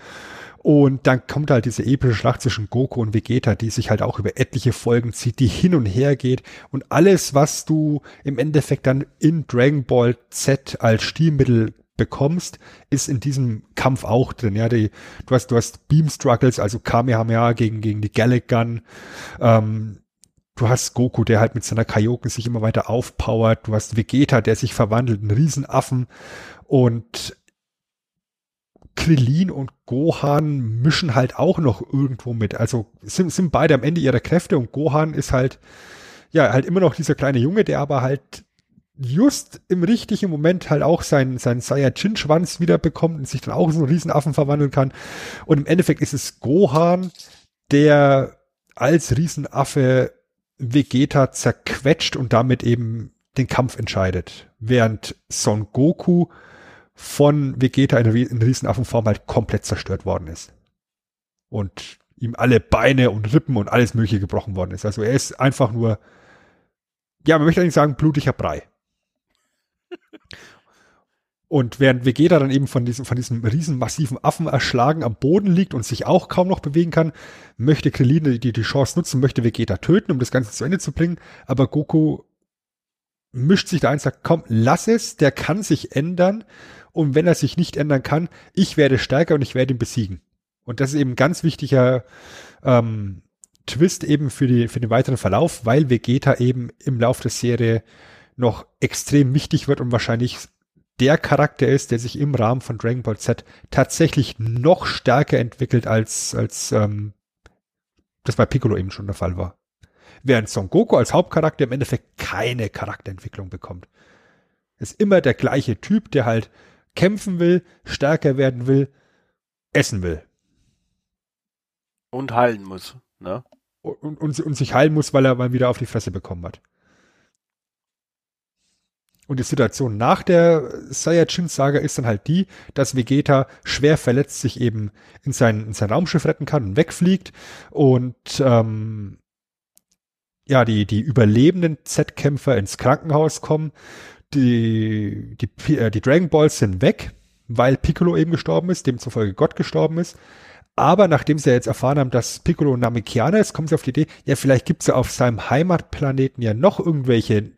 Und dann kommt halt diese epische Schlacht zwischen Goku und Vegeta, die sich halt auch über etliche Folgen zieht, die hin und her geht. Und alles, was du im Endeffekt dann in Dragon Ball Z als Stilmittel bekommst, ist in diesem Kampf auch drin. Ja, die, du hast, du hast Beam Struggles, also Kamehameha gegen, gegen die Gallic Gun. Ähm, du hast Goku, der halt mit seiner Kaioken sich immer weiter aufpowert. Du hast Vegeta, der sich verwandelt, einen Riesenaffen. Und Krillin und Gohan mischen halt auch noch irgendwo mit. Also sind, sind beide am Ende ihrer Kräfte und Gohan ist halt, ja, halt immer noch dieser kleine Junge, der aber halt just im richtigen Moment halt auch seinen, seinen Saiyajin-Schwanz wieder bekommt und sich dann auch in so einen Riesenaffen verwandeln kann. Und im Endeffekt ist es Gohan, der als Riesenaffe Vegeta zerquetscht und damit eben den Kampf entscheidet. Während Son Goku von Vegeta in, in Riesenaffenform halt komplett zerstört worden ist. Und ihm alle Beine und Rippen und alles mögliche gebrochen worden ist. Also er ist einfach nur, ja, man möchte eigentlich sagen, blutiger Brei. Und während Vegeta dann eben von diesem, von diesem riesen massiven Affen erschlagen am Boden liegt und sich auch kaum noch bewegen kann, möchte Krillin die, die Chance nutzen, möchte Vegeta töten, um das Ganze zu Ende zu bringen. Aber Goku mischt sich da ein sagt, komm, lass es, der kann sich ändern. Und wenn er sich nicht ändern kann, ich werde stärker und ich werde ihn besiegen. Und das ist eben ein ganz wichtiger ähm, Twist eben für, die, für den weiteren Verlauf, weil Vegeta eben im Lauf der Serie noch extrem wichtig wird und wahrscheinlich der Charakter ist, der sich im Rahmen von Dragon Ball Z tatsächlich noch stärker entwickelt, als, als ähm, das bei Piccolo eben schon der Fall war. Während Son Goku als Hauptcharakter im Endeffekt keine Charakterentwicklung bekommt. Ist immer der gleiche Typ, der halt kämpfen will, stärker werden will, essen will. Und heilen muss. Ne? Und, und, und sich heilen muss, weil er mal wieder auf die Fresse bekommen hat. Und die Situation nach der Saiyajin-Saga ist dann halt die, dass Vegeta schwer verletzt sich eben in sein, in sein Raumschiff retten kann und wegfliegt. Und ähm, ja, die, die überlebenden Z-Kämpfer ins Krankenhaus kommen. Die, die, äh, die Dragon Balls sind weg, weil Piccolo eben gestorben ist, demzufolge Gott gestorben ist. Aber nachdem sie ja jetzt erfahren haben, dass Piccolo Namekianer ist, kommen sie auf die Idee, ja, vielleicht gibt's ja auf seinem Heimatplaneten ja noch irgendwelche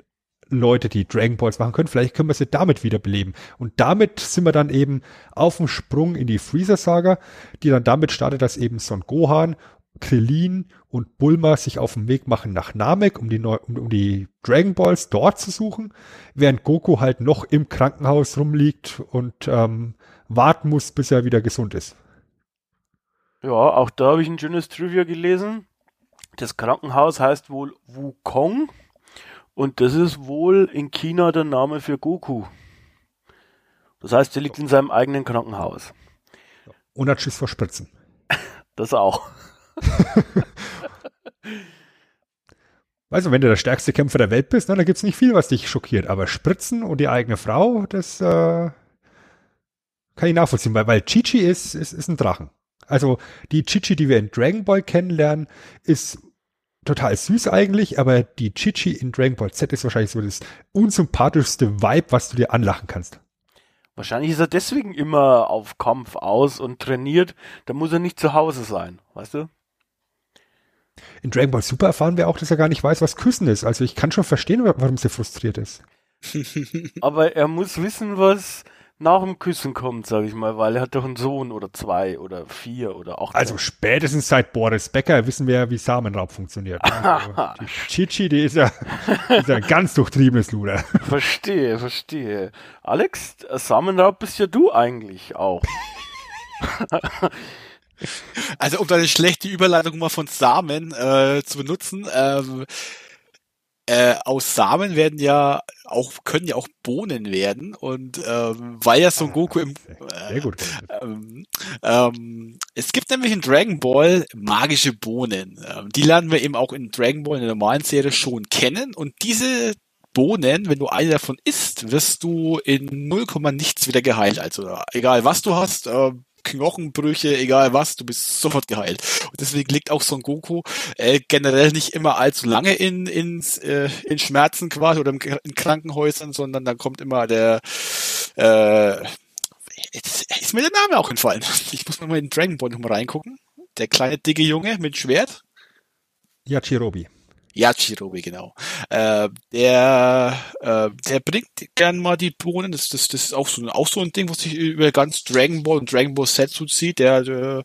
Leute, die Dragon Balls machen können. Vielleicht können wir sie damit wiederbeleben. Und damit sind wir dann eben auf dem Sprung in die Freezer-Saga, die dann damit startet, dass eben Son Gohan, Krillin und Bulma sich auf den Weg machen nach Namek, um die, Neu um, um die Dragon Balls dort zu suchen, während Goku halt noch im Krankenhaus rumliegt und ähm, warten muss, bis er wieder gesund ist. Ja, auch da habe ich ein schönes Trivia gelesen. Das Krankenhaus heißt wohl Wukong und das ist wohl in China der Name für Goku. Das heißt, er liegt in seinem eigenen Krankenhaus. Und hat Schiss vor Spritzen. (laughs) Das auch. (laughs) Also, wenn du der stärkste Kämpfer der Welt bist, ne, dann gibt's nicht viel, was dich schockiert. Aber Spritzen und die eigene Frau, das äh, kann ich nachvollziehen, weil, weil Chichi ist, ist, ist ein Drachen. Also die Chichi, die wir in Dragon Ball kennenlernen, ist total süß eigentlich, aber die Chichi in Dragon Ball Z ist wahrscheinlich so das unsympathischste Vibe, was du dir anlachen kannst. Wahrscheinlich ist er deswegen immer auf Kampf aus und trainiert. Da muss er nicht zu Hause sein, weißt du? In Dragon Ball Super erfahren wir auch, dass er gar nicht weiß, was Küssen ist. Also ich kann schon verstehen, warum sie frustriert ist. (laughs) Aber er muss wissen, was nach dem Küssen kommt, sage ich mal, weil er hat doch einen Sohn oder zwei oder vier oder acht. Also spätestens seit Boris Becker wissen wir, wie Samenraub funktioniert. (laughs) Also die Chichi, die ist ja, ist ja ein ganz durchtriebenes Luder. (laughs) Verstehe, verstehe. Alex, Samenraub bist ja du eigentlich auch. (laughs) Also um deine schlechte Überleitung mal von Samen äh, zu benutzen, ähm, äh, aus Samen werden ja auch können ja auch Bohnen werden und ähm, weil ja Son Goku im Ah, Sehr gut. ähm, ähm, es gibt nämlich in Dragon Ball magische Bohnen. Ähm, die lernen wir eben auch in Dragon Ball in der normalen Serie schon kennen und diese Bohnen, wenn du eine davon isst, wirst du in 0, nichts wieder geheilt. Also egal was du hast, äh, Knochenbrüche, egal was, du bist sofort geheilt. Und deswegen liegt auch Son Goku äh, generell nicht immer allzu lange in, in, äh, in Schmerzen quasi oder in, Krankenhäusern, sondern dann kommt immer der äh, ist mir der Name auch entfallen. (laughs) Ich muss mal in Dragon Ball nochmal reingucken. Der kleine dicke Junge mit Schwert. Yachirobi. Yachirobe, genau. Äh, der, äh, der bringt gern mal die Bohnen. Das, das, das ist auch so, auch so ein Ding, was sich über ganz Dragon Ball und Dragon Ball Z zieht. Der, der,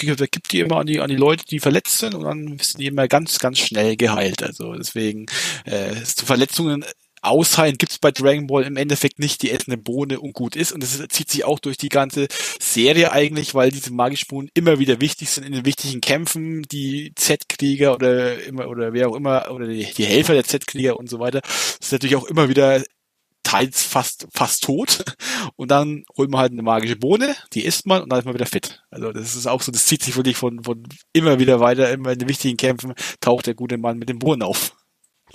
der gibt die immer an die, an die Leute, die verletzt sind und dann sind die immer ganz, ganz schnell geheilt. Also deswegen, äh, zu Verletzungen ausheilen gibt's bei Dragon Ball im Endeffekt nicht, die essen eine Bohne und gut ist. Und das zieht sich auch durch die ganze Serie eigentlich, weil diese magischen Bohnen immer wieder wichtig sind in den wichtigen Kämpfen. Die Z-Krieger oder immer oder wer auch immer oder die, die Helfer der Z-Krieger und so weiter, ist natürlich auch immer wieder teils fast fast tot und dann holt man halt eine magische Bohne, die isst man und dann ist man wieder fit. Also das ist auch so, das zieht sich wirklich von von immer wieder weiter, immer in den wichtigen Kämpfen taucht der gute Mann mit dem Bohnen auf.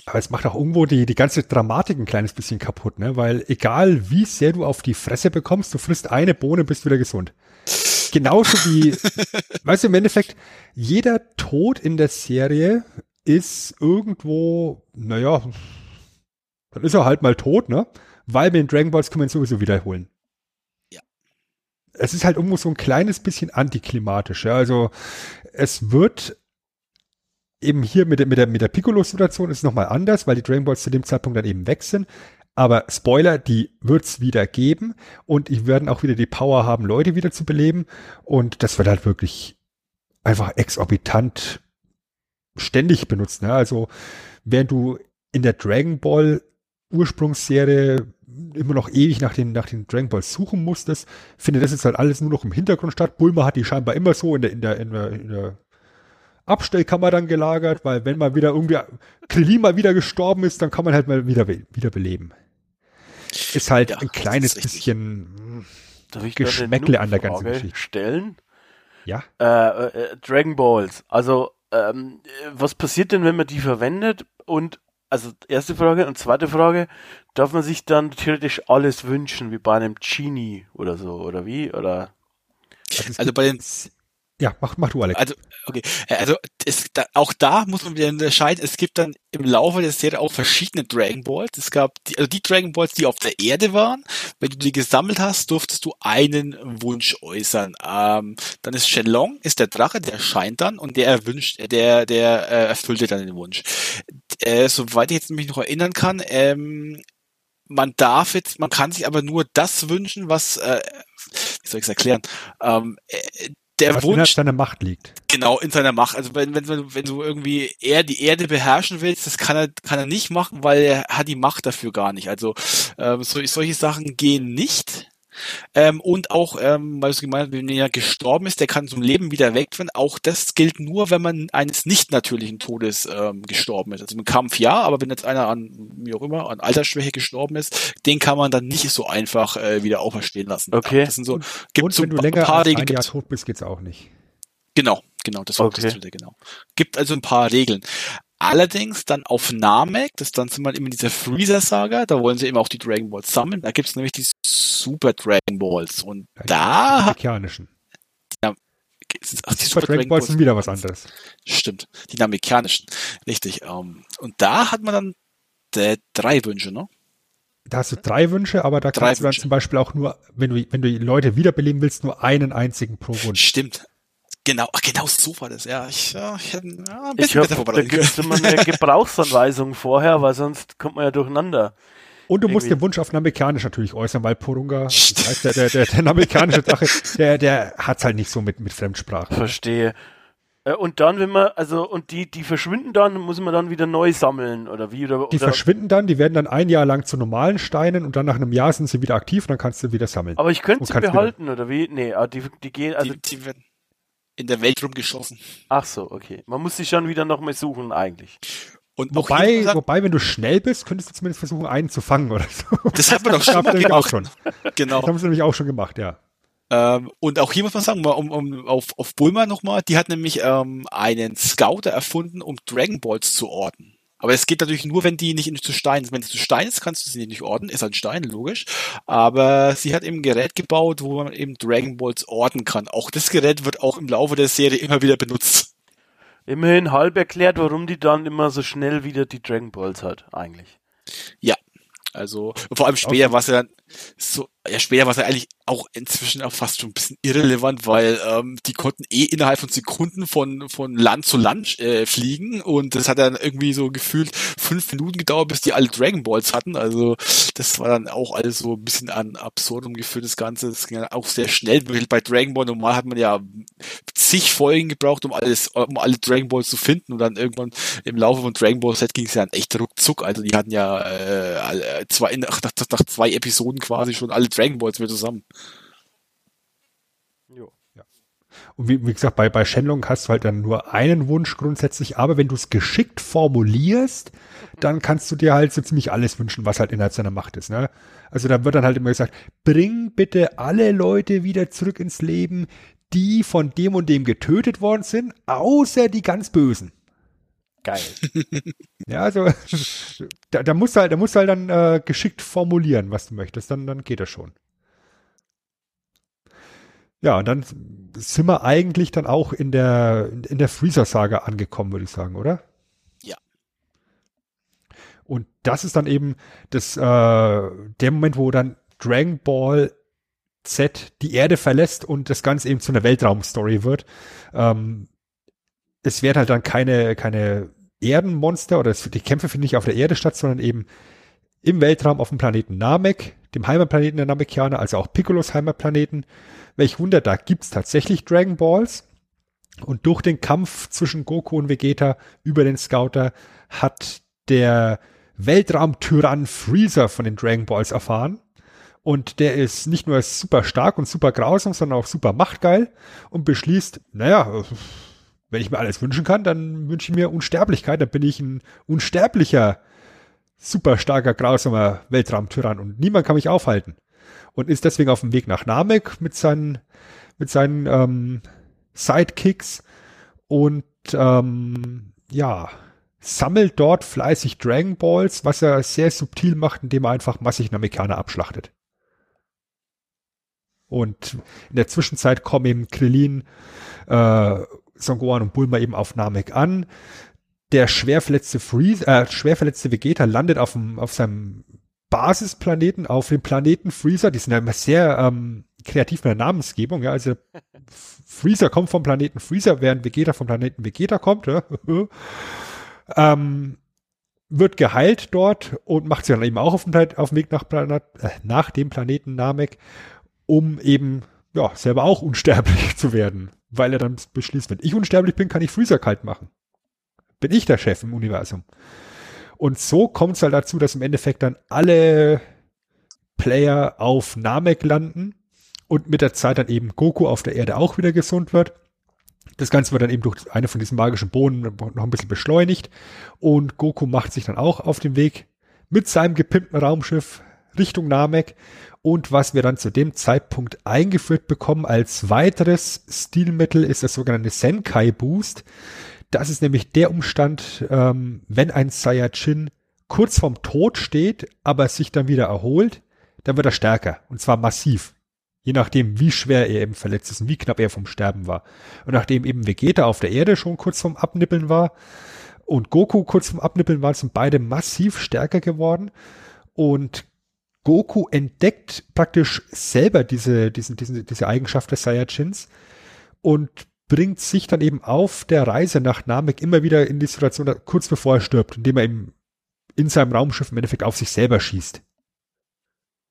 Aber es macht auch irgendwo die, die ganze Dramatik ein kleines bisschen kaputt, ne? Weil egal wie sehr du auf die Fresse bekommst, du frisst eine Bohne, bist wieder gesund. Genauso wie, (laughs) weißt du, im Endeffekt, jeder Tod in der Serie ist irgendwo, naja, dann ist er halt mal tot, ne? Weil mit den Dragon Balls können wir ihn sowieso wiederholen. Ja. Es ist halt irgendwo so ein kleines bisschen antiklimatisch, ja. Also es wird eben hier mit der, mit der, mit der Piccolo-Situation ist es nochmal anders, weil die Dragon Balls zu dem Zeitpunkt dann eben weg sind. Aber Spoiler, die wird's wieder geben und die werden auch wieder die Power haben, Leute wieder zu beleben. Und das wird halt wirklich einfach exorbitant ständig benutzt. Ne? Also, während du in der Dragon Ball Ursprungsserie immer noch ewig nach den, nach den Dragon Balls suchen musstest, findet das jetzt halt alles nur noch im Hintergrund statt. Bulma hat die scheinbar immer so in der, in der, in der, in der Abstellkammer dann gelagert, weil wenn mal wieder irgendwie Krillin mal wieder gestorben ist, dann kann man halt mal wieder, wieder beleben. Ist halt Ja, ein kleines bisschen Geschmäckle an der ganzen Frage Geschichte. stellen? Ja. Äh, äh, Dragon Balls. Also, ähm, äh, was passiert denn, wenn man die verwendet? Und, also, erste Frage. Und zweite Frage, darf man sich dann theoretisch alles wünschen, wie bei einem Genie oder so, oder wie? Oder? Also, Also bei den ja, mach, mach du, Alex. Also, okay. Äh, Also, es, da, auch da muss man wieder unterscheiden. Es gibt dann im Laufe der Serie auch verschiedene Dragon Balls. Es gab die, also die Dragon Balls, die auf der Erde waren. Wenn du die gesammelt hast, durftest du einen Wunsch äußern. Ähm, dann ist Shenlong, ist der Drache, der erscheint dann und der erwünscht, der, der äh, erfüllt dir dann den Wunsch. Äh, soweit ich jetzt mich noch erinnern kann, ähm, man darf jetzt, man kann sich aber nur das wünschen, was, äh, wie soll ich es erklären? Ähm, äh, der was Wunsch, deiner Macht liegt. Genau, in seiner Macht. Also wenn, wenn, du- wenn du irgendwie eher die Erde beherrschen willst, das kann er, kann er nicht machen, weil er hat die Macht dafür gar nicht. Also ähm, so, solche Sachen gehen nicht. Ähm, und auch, ähm, weil du gemeint wenn er gestorben ist, der kann zum Leben wieder weg werden. Auch das gilt nur, wenn man eines nicht natürlichen Todes ähm, gestorben ist. Also im Kampf ja, aber wenn jetzt einer an, wie auch immer, an Altersschwäche gestorben ist, den kann man dann nicht so einfach äh, wieder auferstehen lassen. Okay. Das sind so, gibt Und so wenn du ein länger paar als Regeln. ein Jahr tot bist, geht's auch nicht. Genau, genau, das war Okay. das dritte, genau. Gibt also ein paar Regeln. Allerdings dann auf Namek, das dann sind wir immer in dieser Freezer-Saga, da wollen sie eben auch die Dragon Balls sammeln. Da gibt's nämlich die Super Dragon Balls. Und da Mechanischen. ach, die Super Dragon Balls sind wieder was anderes. Stimmt, die amerikanischen. Richtig. Ähm, und da hat man dann äh, drei Wünsche, ne? Da hast du drei Wünsche, aber da Drei kannst du dann Wünsche. zum Beispiel auch nur, wenn du, wenn du die Leute wiederbeleben willst, nur einen einzigen pro Wunsch. Stimmt. Genau, ach, genau so war das. Ja, ich, ja, ich hätte ja, ein Ich bisschen hoffe, besser da gibt es immer eine Gebrauchsanweisung (laughs) vorher, weil sonst kommt man ja durcheinander. Und du musst Irgendwie. den Wunsch auf Namekanisch natürlich äußern, weil Porunga, das heißt, der, der, der, der namekanische Sache, der, der hat's halt nicht so mit, mit Fremdsprache. Verstehe. Äh, Und dann, wenn man, also, und die, die verschwinden dann, muss man dann wieder neu sammeln, oder wie? Oder, Die oder, verschwinden dann, die werden dann ein Jahr lang zu normalen Steinen und dann nach einem Jahr sind sie wieder aktiv und dann kannst du wieder sammeln. aber ich könnte sie behalten, oder wie? Nee, ah, die, die gehen, also, die, die werden in der Welt rumgeschossen. ach so, okay. Man muss sie schon wieder noch mal suchen, eigentlich. Und Wobei, sagen, wobei, wenn du schnell bist, könntest du zumindest versuchen, einen zu fangen oder so. das hat man doch (laughs) schon haben mal gemacht. schon. Genau. Das haben sie nämlich auch schon gemacht, ja. Ähm, und auch hier muss man sagen, mal um, um, auf, auf Bulma nochmal, die hat nämlich ähm, einen Scouter erfunden, um Dragon Balls zu orten. Aber es geht natürlich nur, wenn die nicht in, zu Stein sind. Wenn sie zu Stein ist, kannst du sie nicht orten. Ist ein Stein, logisch. Aber sie hat eben ein Gerät gebaut, wo man eben Dragon Balls orten kann. Auch das Gerät wird auch im Laufe der Serie immer wieder benutzt. Immerhin halb erklärt, warum die dann immer so schnell wieder die Dragon Balls hat, eigentlich. Also vor allem später war es ja dann so, ja später war es ja eigentlich auch inzwischen auch fast schon ein bisschen irrelevant, weil ähm, die konnten eh innerhalb von Sekunden von von Land zu Land äh, fliegen und das hat dann irgendwie so gefühlt fünf Minuten gedauert, bis die alle Dragon Balls hatten. Also das war dann auch alles so ein bisschen an absurdum geführt, das Ganze. Das ging dann auch sehr schnell. Bei Dragon Ball normal hat man ja zig Folgen gebraucht, um alles, um alle Dragon Balls zu finden und dann irgendwann im Laufe von Dragon Ball Z ging es ja dann echt ruckzuck. Also die hatten ja äh, alle- zwei, nach, nach, nach zwei Episoden quasi schon alle Dragon Balls wieder zusammen. Und wie, wie gesagt, bei, bei Shenlong hast du halt dann nur einen Wunsch grundsätzlich, aber wenn du es geschickt formulierst, dann kannst du dir halt so ziemlich alles wünschen, was halt innerhalb seiner Macht ist. Ne? Also da wird dann halt immer gesagt, bring bitte alle Leute wieder zurück ins Leben, die von dem und dem getötet worden sind, außer die ganz Bösen. Geil. (laughs) Ja, also da, da musst du halt, da musst du halt dann äh, geschickt formulieren, was du möchtest, dann, dann geht das schon. Ja, und dann sind wir eigentlich dann auch in der, in der Freezer-Saga angekommen, würde ich sagen, oder? Ja. Und das ist dann eben das, äh, der Moment, wo dann Dragon Ball Z die Erde verlässt und das Ganze eben zu einer Weltraumstory wird. Ähm, es werden halt dann keine, keine Erdenmonster oder die Kämpfe finden nicht auf der Erde statt, sondern eben im Weltraum auf dem Planeten Namek, dem Heimatplaneten der Namekianer, also auch Piccolos Heimatplaneten. Welch Wunder, da gibt's tatsächlich Dragon Balls. Und durch den Kampf zwischen Goku und Vegeta über den Scouter hat der Weltraumtyrann Freezer von den Dragon Balls erfahren. Und der ist nicht nur super stark und super grausam, sondern auch super machtgeil und beschließt, naja, wenn ich mir alles wünschen kann, dann wünsche ich mir Unsterblichkeit, dann bin ich ein unsterblicher, super starker, grausamer Weltraumtyrann und niemand kann mich aufhalten. Und ist deswegen auf dem Weg nach Namek mit seinen, mit seinen ähm, Sidekicks und ähm, ja, sammelt dort fleißig Dragon Balls, was er sehr subtil macht, indem er einfach massig Namekianer abschlachtet. Und in der Zwischenzeit kommen eben Krillin, äh, Son Gohan und Bulma eben auf Namek an. Der schwer verletzte Freeze, äh, schwer Vegeta landet auf, dem, auf seinem Basisplaneten, auf dem Planeten Freezer. Die sind ja immer sehr ähm, kreativ mit der Namensgebung. Ja? Also Freezer kommt vom Planeten Freezer, während Vegeta vom Planeten Vegeta kommt. Ja? (laughs) ähm, wird geheilt dort und macht sich dann eben auch auf dem, auf dem Weg nach, Planet, äh, nach dem Planeten Namek, um eben ja, selber auch unsterblich (laughs) zu werden. Weil er dann beschließt, wenn ich unsterblich bin, kann ich Freezer kalt machen. Bin ich der Chef im Universum. Und so kommt es halt dazu, dass im Endeffekt dann alle Player auf Namek landen und mit der Zeit dann eben Goku auf der Erde auch wieder gesund wird. Das Ganze wird dann eben durch eine von diesen magischen Bohnen noch ein bisschen beschleunigt und Goku macht sich dann auch auf den Weg mit seinem gepimpten Raumschiff Richtung Namek und was wir dann zu dem Zeitpunkt eingeführt bekommen als weiteres Stilmittel ist das sogenannte Senkai Boost. Das ist nämlich der Umstand, ähm, wenn ein Saiyajin kurz vorm Tod steht, aber sich dann wieder erholt, dann wird er stärker und zwar massiv. Je nachdem, wie schwer er eben verletzt ist und wie knapp er vom Sterben war. Und nachdem eben Vegeta auf der Erde schon kurz vorm Abnippeln war und Goku kurz vorm Abnippeln war, sind beide massiv stärker geworden. Und Goku entdeckt praktisch selber diese, diese, diese, diese Eigenschaft des Saiyajins und bringt sich dann eben auf der Reise nach Namek immer wieder in die Situation, kurz bevor er stirbt, indem er eben in seinem Raumschiff im Endeffekt auf sich selber schießt.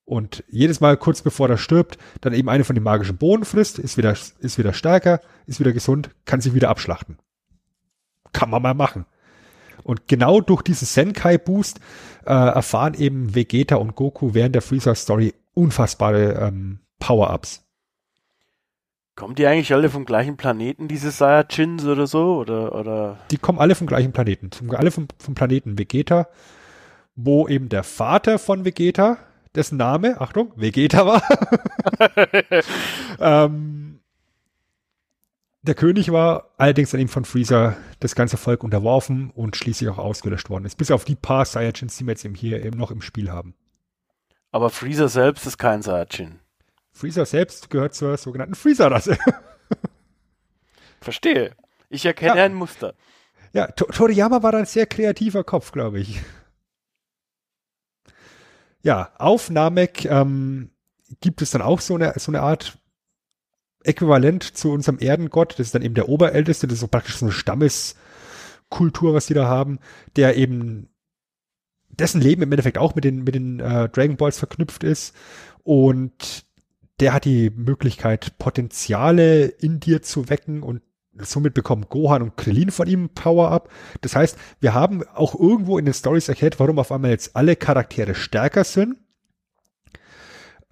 Und jedes Mal kurz bevor er stirbt, dann eben eine von den magischen Bohnen frisst, ist wieder, ist wieder stärker, ist wieder gesund, kann sich wieder abschlachten. Kann man mal machen. Und genau durch diesen Senkai-Boost äh, erfahren eben Vegeta und Goku während der Freezer-Story unfassbare ähm, Power-Ups. Kommen die eigentlich alle vom gleichen Planeten, diese Saiyajins oder so? Oder, oder? Die kommen alle vom gleichen Planeten. Alle vom, vom Planeten Vegeta, wo eben der Vater von Vegeta, dessen Name, Achtung, Vegeta war. (laughs) (laughs) ähm, der König war allerdings dann eben von Freezer das ganze Volk unterworfen und schließlich auch ausgelöscht worden ist. Bis auf die paar Saiyajins, die wir jetzt eben hier eben noch im Spiel haben. Aber Freezer selbst ist kein Saiyajin. Freezer selbst gehört zur sogenannten Freezer-Rasse. (laughs) Verstehe. Ich erkenne Ja. ein Muster. Ja, To- Toriyama war ein sehr kreativer Kopf, glaube ich. Ja, auf Namek ähm, gibt es dann auch so eine, so eine Art Äquivalent zu unserem Erdengott. Das ist dann eben der Oberälteste, das ist so praktisch so eine Stammeskultur, was die da haben, der eben dessen Leben im Endeffekt auch mit den, mit den äh, Dragon Balls verknüpft ist. Und der hat die Möglichkeit, Potenziale in dir zu wecken und somit bekommen Gohan und Krillin von ihm Power-Up. Das heißt, wir haben auch irgendwo in den Stories erklärt, warum auf einmal jetzt alle Charaktere stärker sind.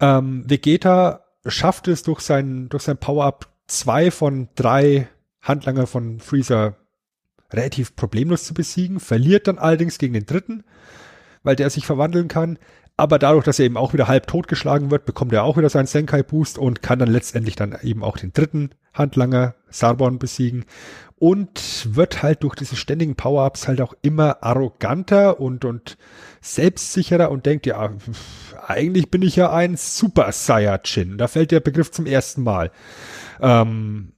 Ähm, Vegeta schafft es durch sein, durch sein Power-Up zwei von drei Handlanger von Freezer relativ problemlos zu besiegen, verliert dann allerdings gegen den dritten, weil der sich verwandeln kann. Aber dadurch, dass er eben auch wieder halb totgeschlagen wird, bekommt er auch wieder seinen Senkai-Boost und kann dann letztendlich dann eben auch den dritten Handlanger, Sarborn, besiegen. Und wird halt durch diese ständigen Power-Ups halt auch immer arroganter und, und selbstsicherer und denkt, ja, eigentlich bin ich ja ein Super Saiyajin. Da fällt der Begriff zum ersten Mal. Ähm,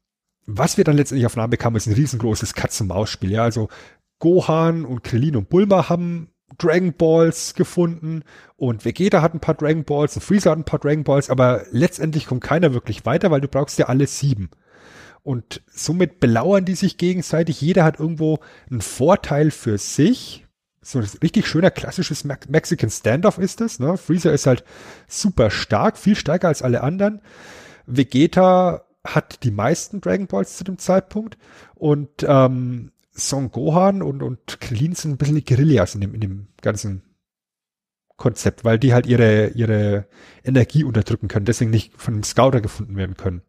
was wir dann letztendlich auf Namen bekamen, ist ein riesengroßes Katz-und-Maus-Spiel. Ja, also Gohan und Krillin und Bulma haben Dragon Balls gefunden und Vegeta hat ein paar Dragon Balls und Freezer hat ein paar Dragon Balls, aber letztendlich kommt keiner wirklich weiter, weil du brauchst ja alle sieben. Und somit belauern die sich gegenseitig. Jeder hat irgendwo einen Vorteil für sich. So ein richtig schöner klassisches Me Mexican Standoff ist das. Ne? Freezer ist halt super stark, viel stärker als alle anderen. Vegeta hat die meisten Dragon Balls zu dem Zeitpunkt und ähm, Son Gohan und, und Krillin sind ein bisschen die Guerillas in dem, in dem ganzen Konzept, weil die halt ihre, ihre Energie unterdrücken können, deswegen nicht von einem Scouter gefunden werden können.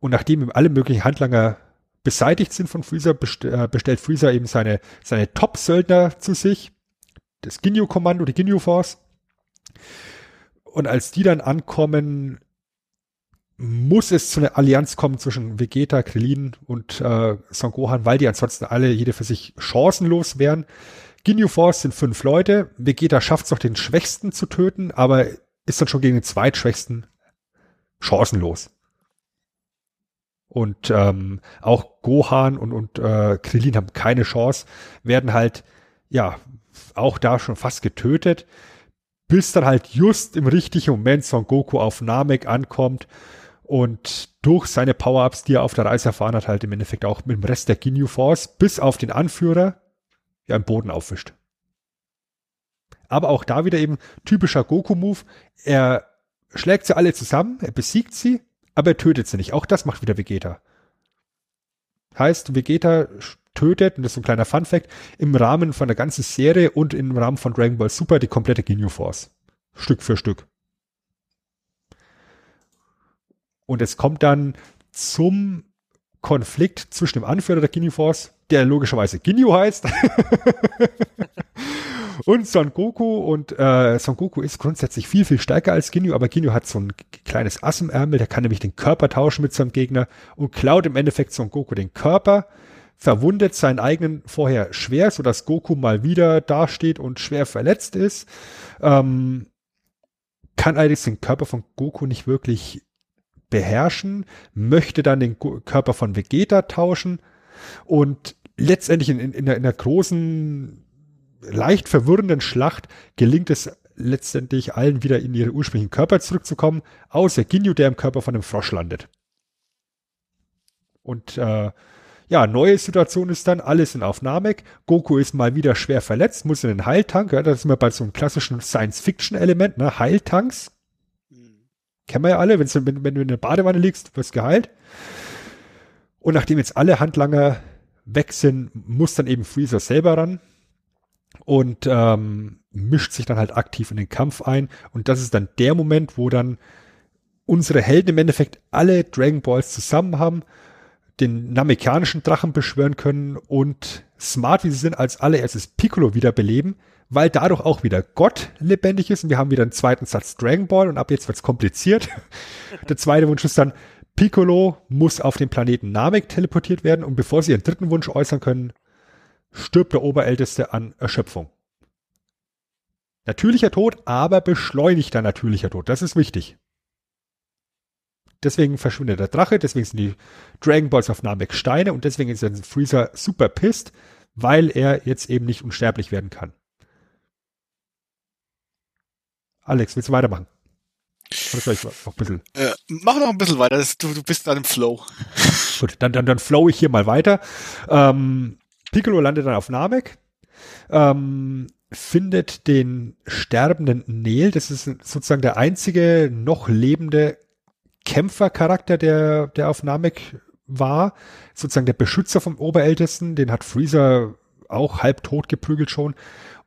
Und nachdem ihm alle möglichen Handlanger beseitigt sind von Freezer, äh, bestellt Freezer eben seine, seine Top-Söldner zu sich, das Ginyu-Kommando, die Ginyu-Force. Und als die dann ankommen, muss es zu einer Allianz kommen zwischen Vegeta, Krillin und äh, Son Gohan, weil die ansonsten alle jede für sich chancenlos wären. Ginyu Force sind fünf Leute. Vegeta schafft es noch, den Schwächsten zu töten, aber ist dann schon gegen den Zweitschwächsten chancenlos. Und ähm, auch Gohan und, und äh, Krillin haben keine Chance, werden halt, ja, auch da schon fast getötet, bis dann halt just im richtigen Moment Son Goku auf Namek ankommt und durch seine Power-Ups, die er auf der Reise erfahren hat, halt im Endeffekt auch mit dem Rest der Ginyu Force bis auf den Anführer ja im Boden aufwischt. Aber auch da wieder eben typischer Goku-Move. Er schlägt sie alle zusammen, er besiegt sie, aber er tötet sie nicht. Auch das macht wieder Vegeta. Heißt, Vegeta tötet, und das ist ein kleiner Fun-Fact, im Rahmen von der ganzen Serie und im Rahmen von Dragon Ball Super die komplette Ginyu Force. Stück für Stück. Und es kommt dann zum Konflikt zwischen dem Anführer der Ginyu Force, der logischerweise Ginyu heißt, (laughs) und Son Goku. Und äh, Son Goku ist grundsätzlich viel, viel stärker als Ginyu, aber Ginyu hat so ein kleines Ass im Ärmel, der kann nämlich den Körper tauschen mit seinem Gegner und klaut im Endeffekt Son Goku den Körper, verwundet seinen eigenen vorher schwer, sodass Goku mal wieder dasteht und schwer verletzt ist. Ähm, kann allerdings den Körper von Goku nicht wirklich beherrschen, möchte dann den Körper von Vegeta tauschen und letztendlich in, in, in, einer, in einer großen, leicht verwirrenden Schlacht gelingt es letztendlich allen wieder in ihre ursprünglichen Körper zurückzukommen, außer Ginyu, der im Körper von einem Frosch landet. Und äh, ja, neue Situation ist dann, alle sind auf Namek, Goku ist mal wieder schwer verletzt, muss in den Heiltank, ja, das ist immer bei so einem klassischen Science-Fiction-Element, ne, Heiltanks. Kennen wir ja alle, wenn, wenn, wenn du in der Badewanne liegst, wirst geheilt. Und nachdem jetzt alle Handlanger weg sind, muss dann eben Freezer selber ran und ähm, mischt sich dann halt aktiv in den Kampf ein. Und das ist dann der Moment, wo dann unsere Helden im Endeffekt alle Dragon Balls zusammen haben den namekianischen Drachen beschwören können und smart wie sie sind, als allererstes Piccolo wiederbeleben, weil dadurch auch wieder Gott lebendig ist und wir haben wieder einen zweiten Satz Dragon Ball und ab jetzt wird's kompliziert. (laughs) Der zweite Wunsch ist dann, Piccolo muss auf den Planeten Namek teleportiert werden und bevor sie ihren dritten Wunsch äußern können, stirbt der Oberälteste an Erschöpfung. Natürlicher Tod, aber beschleunigter natürlicher Tod. Das ist wichtig. Deswegen verschwindet der Drache, deswegen sind die Dragon Balls auf Namek Steine und deswegen ist Freezer super pisst, weil er jetzt eben nicht unsterblich werden kann. Alex, willst du weitermachen? Oder soll ich noch ein bisschen? Äh, mach noch ein bisschen weiter, du, du bist dann im Flow. Gut, dann, dann, dann flow ich hier mal weiter. Ähm, Piccolo landet dann auf Namek, ähm, findet den sterbenden Nel, das ist sozusagen der einzige noch lebende Kämpfercharakter, der, der auf Namek war, sozusagen der Beschützer vom Oberältesten, den hat Freezer auch halb tot geprügelt schon.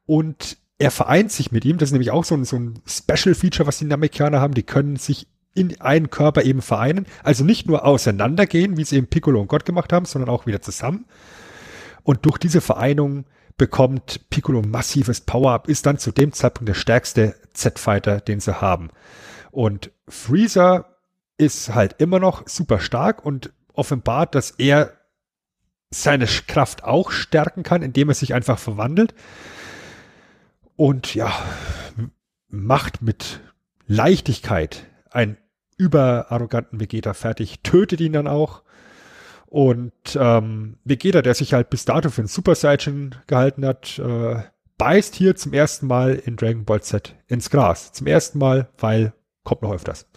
Und er vereint sich mit ihm. Das ist nämlich auch so ein, so ein Special Feature, was die Namekianer haben. Die können sich in einen Körper eben vereinen. Also nicht nur auseinandergehen, wie es eben Piccolo und Gott gemacht haben, sondern auch wieder zusammen. Und durch diese Vereinung bekommt Piccolo massives Power-Up, ist dann zu dem Zeitpunkt der stärkste Z-Fighter, den sie haben. Und Freezer ist halt immer noch super stark und offenbart, dass er seine Kraft auch stärken kann, indem er sich einfach verwandelt. Und ja, macht mit Leichtigkeit einen überarroganten Vegeta fertig, tötet ihn dann auch. Und ähm, Vegeta, der sich halt bis dato für einen Super Saiyan gehalten hat, äh, beißt hier zum ersten Mal in Dragon Ball Z ins Gras. Zum ersten Mal, weil kommt noch öfters.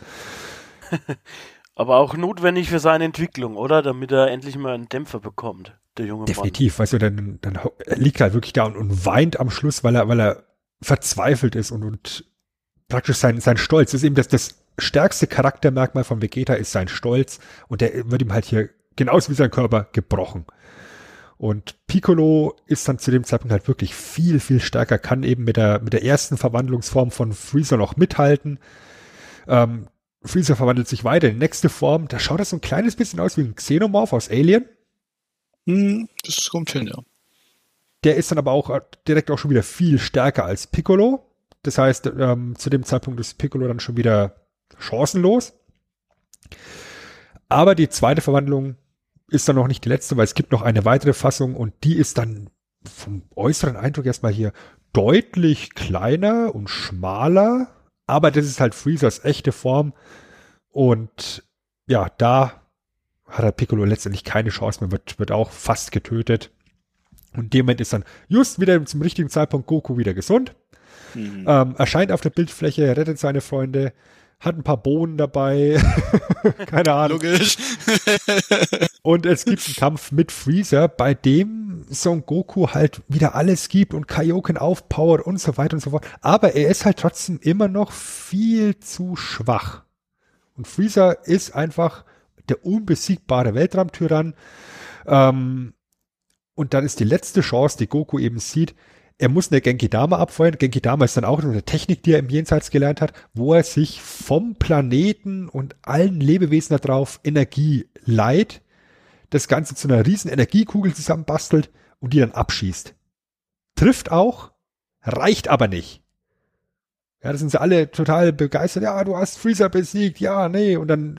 (laughs) Aber auch notwendig für seine Entwicklung, oder? Damit er endlich mal einen Dämpfer bekommt, der junge Definitiv, Mann. weißt du, dann, dann liegt er halt wirklich da und, und, weint am Schluss, weil er, weil er verzweifelt ist und, und praktisch sein, sein Stolz. Das ist eben das, das stärkste Charaktermerkmal von Vegeta ist sein Stolz und der wird ihm halt hier genauso wie sein Körper gebrochen. Und Piccolo ist dann zu dem Zeitpunkt halt wirklich viel, viel stärker, kann eben mit der, mit der ersten Verwandlungsform von Freezer noch mithalten. Ähm, Freezer verwandelt sich weiter in die nächste Form. Da schaut das so ein kleines bisschen aus wie ein Xenomorph aus Alien. Hm, das kommt hin, ja. Der ist dann aber auch direkt auch schon wieder viel stärker als Piccolo. Das heißt, ähm, zu dem Zeitpunkt ist Piccolo dann schon wieder chancenlos. Aber die zweite Verwandlung ist dann noch nicht die letzte, weil es gibt noch eine weitere Fassung und die ist dann vom äußeren Eindruck erstmal hier deutlich kleiner und schmaler aber das ist halt Freezers echte Form. Und ja, da hat er Piccolo letztendlich keine Chance mehr, wird, wird auch fast getötet. Und in dem Moment ist dann just wieder zum richtigen Zeitpunkt Goku wieder gesund. Mhm. Ähm, erscheint auf der Bildfläche, rettet seine Freunde, hat ein paar Bohnen dabei. (laughs) Keine Ahnung. Logisch. (laughs) und es gibt einen Kampf mit Freezer, bei dem Son Goku halt wieder alles gibt und Kaioken aufpowert und so weiter und so fort. Aber er ist halt trotzdem immer noch viel zu schwach. Und Freezer ist einfach der unbesiegbare Weltraumtyrann. Ähm, Und dann ist die letzte Chance, die Goku eben sieht, er muss eine Genki Dama abfeuern. Genki Dama ist dann auch eine Technik, die er im Jenseits gelernt hat, wo er sich vom Planeten und allen Lebewesen da drauf Energie leiht, das Ganze zu einer riesen Energiekugel zusammenbastelt und die dann abschießt. Trifft auch, reicht aber nicht. Ja, das sind sie alle total begeistert. Ja, du hast Freezer besiegt. Ja, nee. Und dann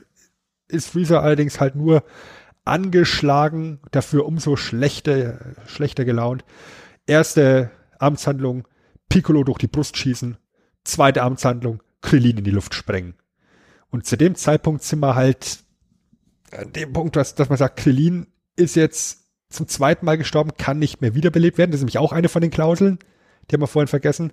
ist Freezer allerdings halt nur angeschlagen, dafür umso schlechter, schlechter gelaunt. Erste Amtshandlung, Piccolo durch die Brust schießen. Zweite Amtshandlung, Krillin in die Luft sprengen. Und zu dem Zeitpunkt sind wir halt an dem Punkt, dass, dass man sagt, Krillin ist jetzt zum zweiten Mal gestorben, kann nicht mehr wiederbelebt werden. Das ist nämlich auch eine von den Klauseln. Die haben wir vorhin vergessen.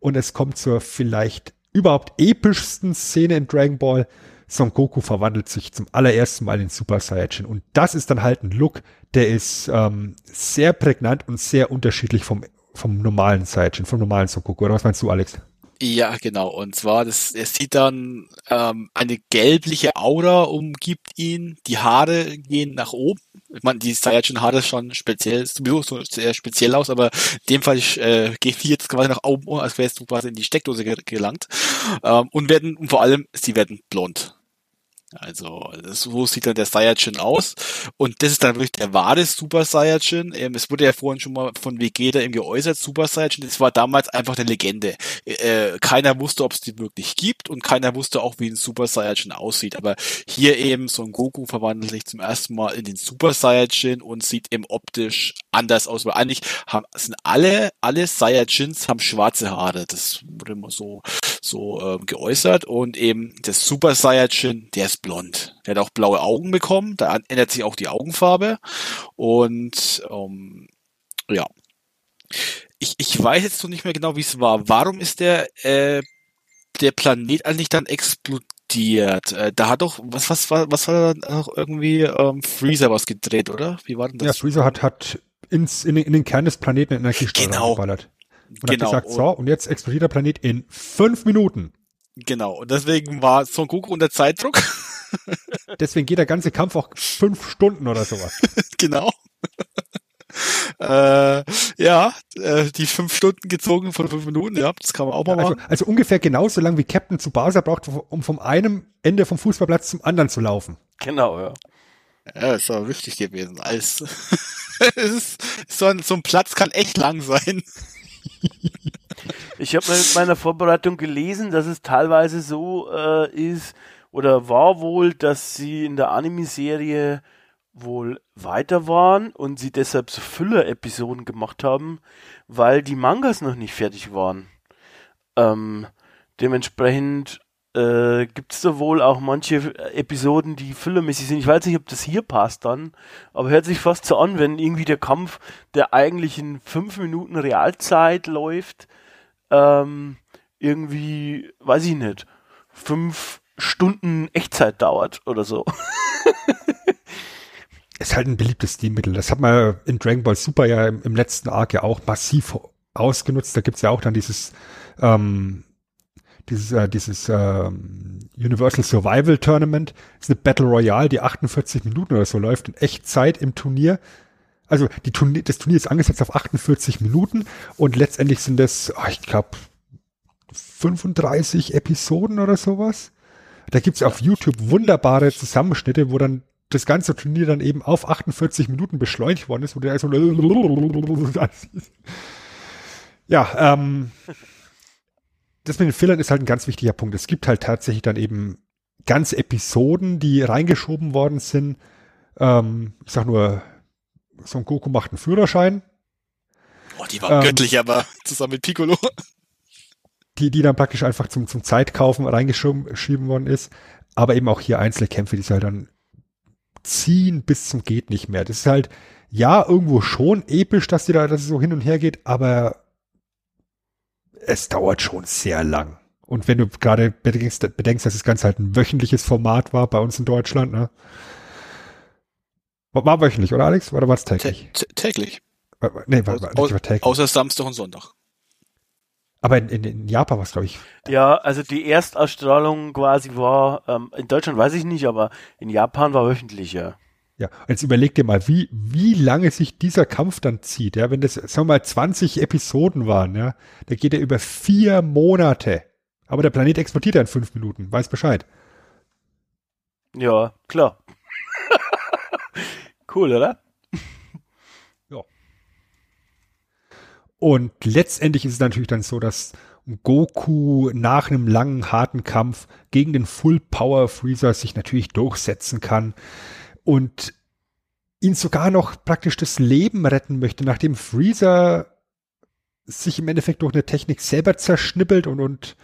Und es kommt zur vielleicht überhaupt epischsten Szene in Dragon Ball. Son Goku verwandelt sich zum allerersten Mal in Super Saiyajin. Und das ist dann halt ein Look, der ist ähm, sehr prägnant und sehr unterschiedlich vom, vom normalen Saiyajin, vom normalen Son Goku. Oder was meinst du, Alex? Ja, genau. Und zwar, das, er sieht dann ähm, eine gelbliche Aura umgibt ihn, die Haare gehen nach oben. Ich meine, die Saiyajin-Haare schon speziell, sowieso so sehr speziell aus, aber in dem Fall äh, gehen die jetzt quasi nach oben, als wärst du quasi in die Steckdose gelangt. Ähm, und werden, und vor allem, sie werden blond. Also so sieht dann der Saiyajin aus. Und das ist dann wirklich der wahre Super Saiyajin. Ähm, es wurde ja vorhin schon mal von Vegeta eben geäußert, Super Saiyajin. Das war damals einfach eine Legende. Äh, keiner wusste, ob es die wirklich gibt und keiner wusste auch, wie ein Super Saiyajin aussieht. Aber hier eben so ein Goku verwandelt sich zum ersten Mal in den Super Saiyajin und sieht eben optisch anders aus. Weil eigentlich haben, sind alle, alle Saiyajins haben schwarze Haare. Das wurde immer so, so ähm, geäußert. Und eben das Super Saiyajin, der ist blond. Der hat auch blaue Augen bekommen, da ändert sich auch die Augenfarbe. Und ähm, ja. Ich, ich weiß jetzt noch nicht mehr genau, wie es war. Warum ist der, äh, der Planet eigentlich dann explodiert? Äh, da hat doch, was, was war, was war da noch irgendwie ähm, Freezer was gedreht, oder? Wie war denn das? Ja, Freezer hat, hat ins, in, in den Kern des Planeten Energiestrahl genau. geballert. Und genau. hat gesagt, so, und jetzt explodiert der Planet in fünf Minuten. Genau, und deswegen war Son Goku unter Zeitdruck. (laughs) Deswegen geht der ganze Kampf auch fünf Stunden oder sowas. (laughs) genau. (laughs) äh, ja, äh, die fünf Stunden gezogen von fünf Minuten, ja, das kann man auch mal Also, machen. also ungefähr genauso lang wie Captain Tsubasa braucht, um vom einem Ende vom Fußballplatz zum anderen zu laufen. Genau, ja. Ja, ist aber wichtig gewesen. Als es ist, so, ein, so ein Platz kann echt lang sein. Ich habe mit meiner Vorbereitung gelesen, dass es teilweise so äh, ist oder war wohl, dass sie in der Anime-Serie wohl weiter waren und sie deshalb so Füller-Episoden gemacht haben, weil die Mangas noch nicht fertig waren. Ähm, dementsprechend äh, gibt es da wohl auch manche Episoden, die füllermäßig sind. Ich weiß nicht, ob das hier passt dann, aber hört sich fast so an, wenn irgendwie der Kampf, der eigentlich in fünf Minuten Realzeit läuft, ähm, irgendwie, weiß ich nicht, fünf Stunden Echtzeit dauert oder so. (laughs) Ist halt ein beliebtes Stilmittel. Das hat man in Dragon Ball Super ja im, im letzten Arc ja auch massiv ausgenutzt. Da gibt's ja auch dann dieses, ähm, dieses, äh, dieses ähm, Universal Survival Tournament. Ist eine Battle Royale, die 48 Minuten oder so läuft in Echtzeit im Turnier. Also die Turnier, das Turnier ist angesetzt auf 48 Minuten und letztendlich sind das, oh, ich glaube, 35 Episoden oder sowas. Da gibt's auf YouTube wunderbare Zusammenschnitte, wo dann das ganze Turnier dann eben auf 48 Minuten beschleunigt worden ist, wo der so (laughs) ja, ähm, das mit den Fillern ist halt ein ganz wichtiger Punkt. Es gibt halt tatsächlich dann eben ganze Episoden, die reingeschoben worden sind. Ähm, ich sag nur, Son Goku macht einen Führerschein. Oh, die waren Ähm, göttlich, aber (laughs) zusammen mit Piccolo. die, die dann praktisch einfach zum, zum Zeitkaufen reingeschrieben worden ist. Aber eben auch hier einzelne Kämpfe, die es halt dann ziehen bis zum geht nicht mehr. Das ist halt, ja, irgendwo schon episch, dass die da, dass es so hin und her geht, aber es dauert schon sehr lang. Und wenn du gerade bedenkst, bedenkst, dass das Ganze halt ein wöchentliches Format war bei uns in Deutschland, ne? War, war wöchentlich, oder Alex? Oder war es Tä täglich? tä- täglich. War- war- Nee, war, war, war täglich. Außer Samstag und Sonntag. Aber in, in, in Japan war es, glaube ich, Ja, also die Erstausstrahlung quasi war, ähm, in Deutschland weiß ich nicht, aber in Japan war wöchentlich, ja. Ja, jetzt überleg dir mal, wie, wie lange sich dieser Kampf dann zieht, ja, wenn das, sagen wir mal, 20 Episoden waren, ja, da geht er über vier Monate. Aber der Planet explodiert ja in fünf Minuten, weiß Bescheid. Ja, klar. (laughs) cool, oder? Und letztendlich ist es natürlich dann so, dass Goku nach einem langen, harten Kampf gegen den Full Power Freezer sich natürlich durchsetzen kann und ihn sogar noch praktisch das Leben retten möchte, nachdem Freezer sich im Endeffekt durch eine Technik selber zerschnippelt und, und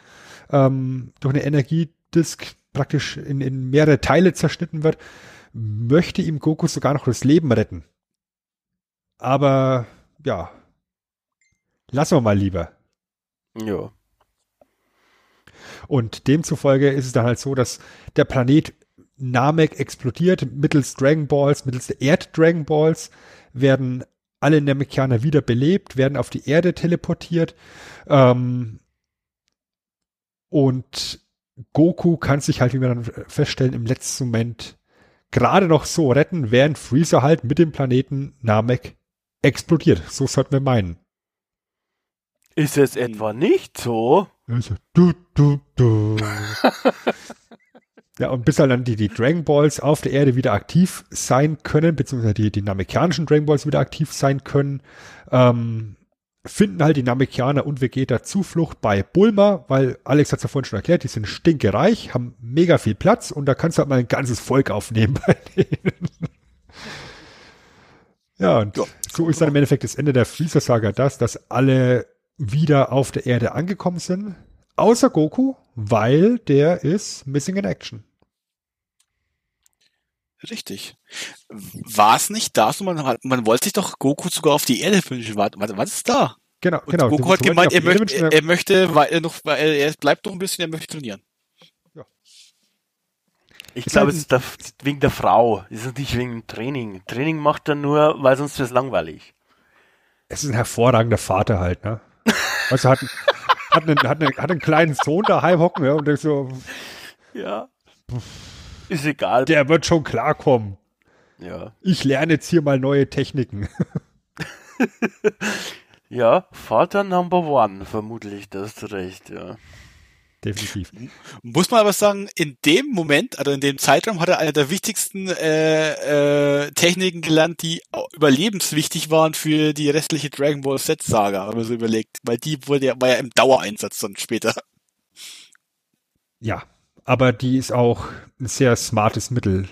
ähm, durch eine Energiedisk praktisch in, in mehrere Teile zerschnitten wird, möchte ihm Goku sogar noch das Leben retten. Aber ja, lassen wir mal lieber. Ja. Und demzufolge ist es dann halt so, dass der Planet Namek explodiert mittels Dragon Balls, mittels der Erd-Dragon Balls werden alle Namekianer wieder belebt, werden auf die Erde teleportiert. Ähm, und Goku kann sich halt, wie wir dann feststellen, im letzten Moment gerade noch so retten, während Freezer halt mit dem Planeten Namek explodiert. So sollten wir meinen. Ist es etwa nicht so? Also, du, du, du. (laughs) ja, und bis halt dann die, die Dragon Balls auf der Erde wieder aktiv sein können, beziehungsweise die, die namekianischen Dragon Balls wieder aktiv sein können, ähm, finden halt die Namekianer und Vegeta Zuflucht bei Bulma, weil Alex hat es ja vorhin schon erklärt, die sind stinkereich, haben mega viel Platz und da kannst du halt mal ein ganzes Volk aufnehmen bei denen. (laughs) ja, und Ja. so ist dann im Endeffekt das Ende der Freezer-Saga das, dass alle wieder auf der Erde angekommen sind, außer Goku, weil der ist missing in action. Richtig. War es nicht da so, man, man wollte sich doch Goku sogar auf die Erde wünschen. Warte, warte, was ist da? Genau, Und genau. Goku hat gemeint, ich er möchte, wünschen, er möchte, weil er noch, weil er, er bleibt noch ein bisschen, er möchte trainieren. Ich Ist glaube, halt es ist der, wegen der Frau. Es ist nicht wegen dem Training. Training macht er nur, weil sonst wird es langweilig. es ist ein hervorragender Vater halt, ne? Du, hat, (laughs) hat, einen, hat, einen, hat einen kleinen Sohn daheim hocken, ja, und der so, Ja. Ist egal. der wird schon klarkommen. ja. Ich lerne jetzt hier mal neue Techniken. (laughs) Ja, Vater Number One, vermutlich, da hast du recht, ja. Definitiv. Muss man aber sagen, in dem Moment, also in dem Zeitraum, hat er eine der wichtigsten äh, äh, Techniken gelernt, die überlebenswichtig waren für die restliche Dragon Ball Z Saga, wenn man so überlegt. Weil die wurde ja, war ja im Dauereinsatz dann später. Ja, aber die ist auch ein sehr smartes Mittel,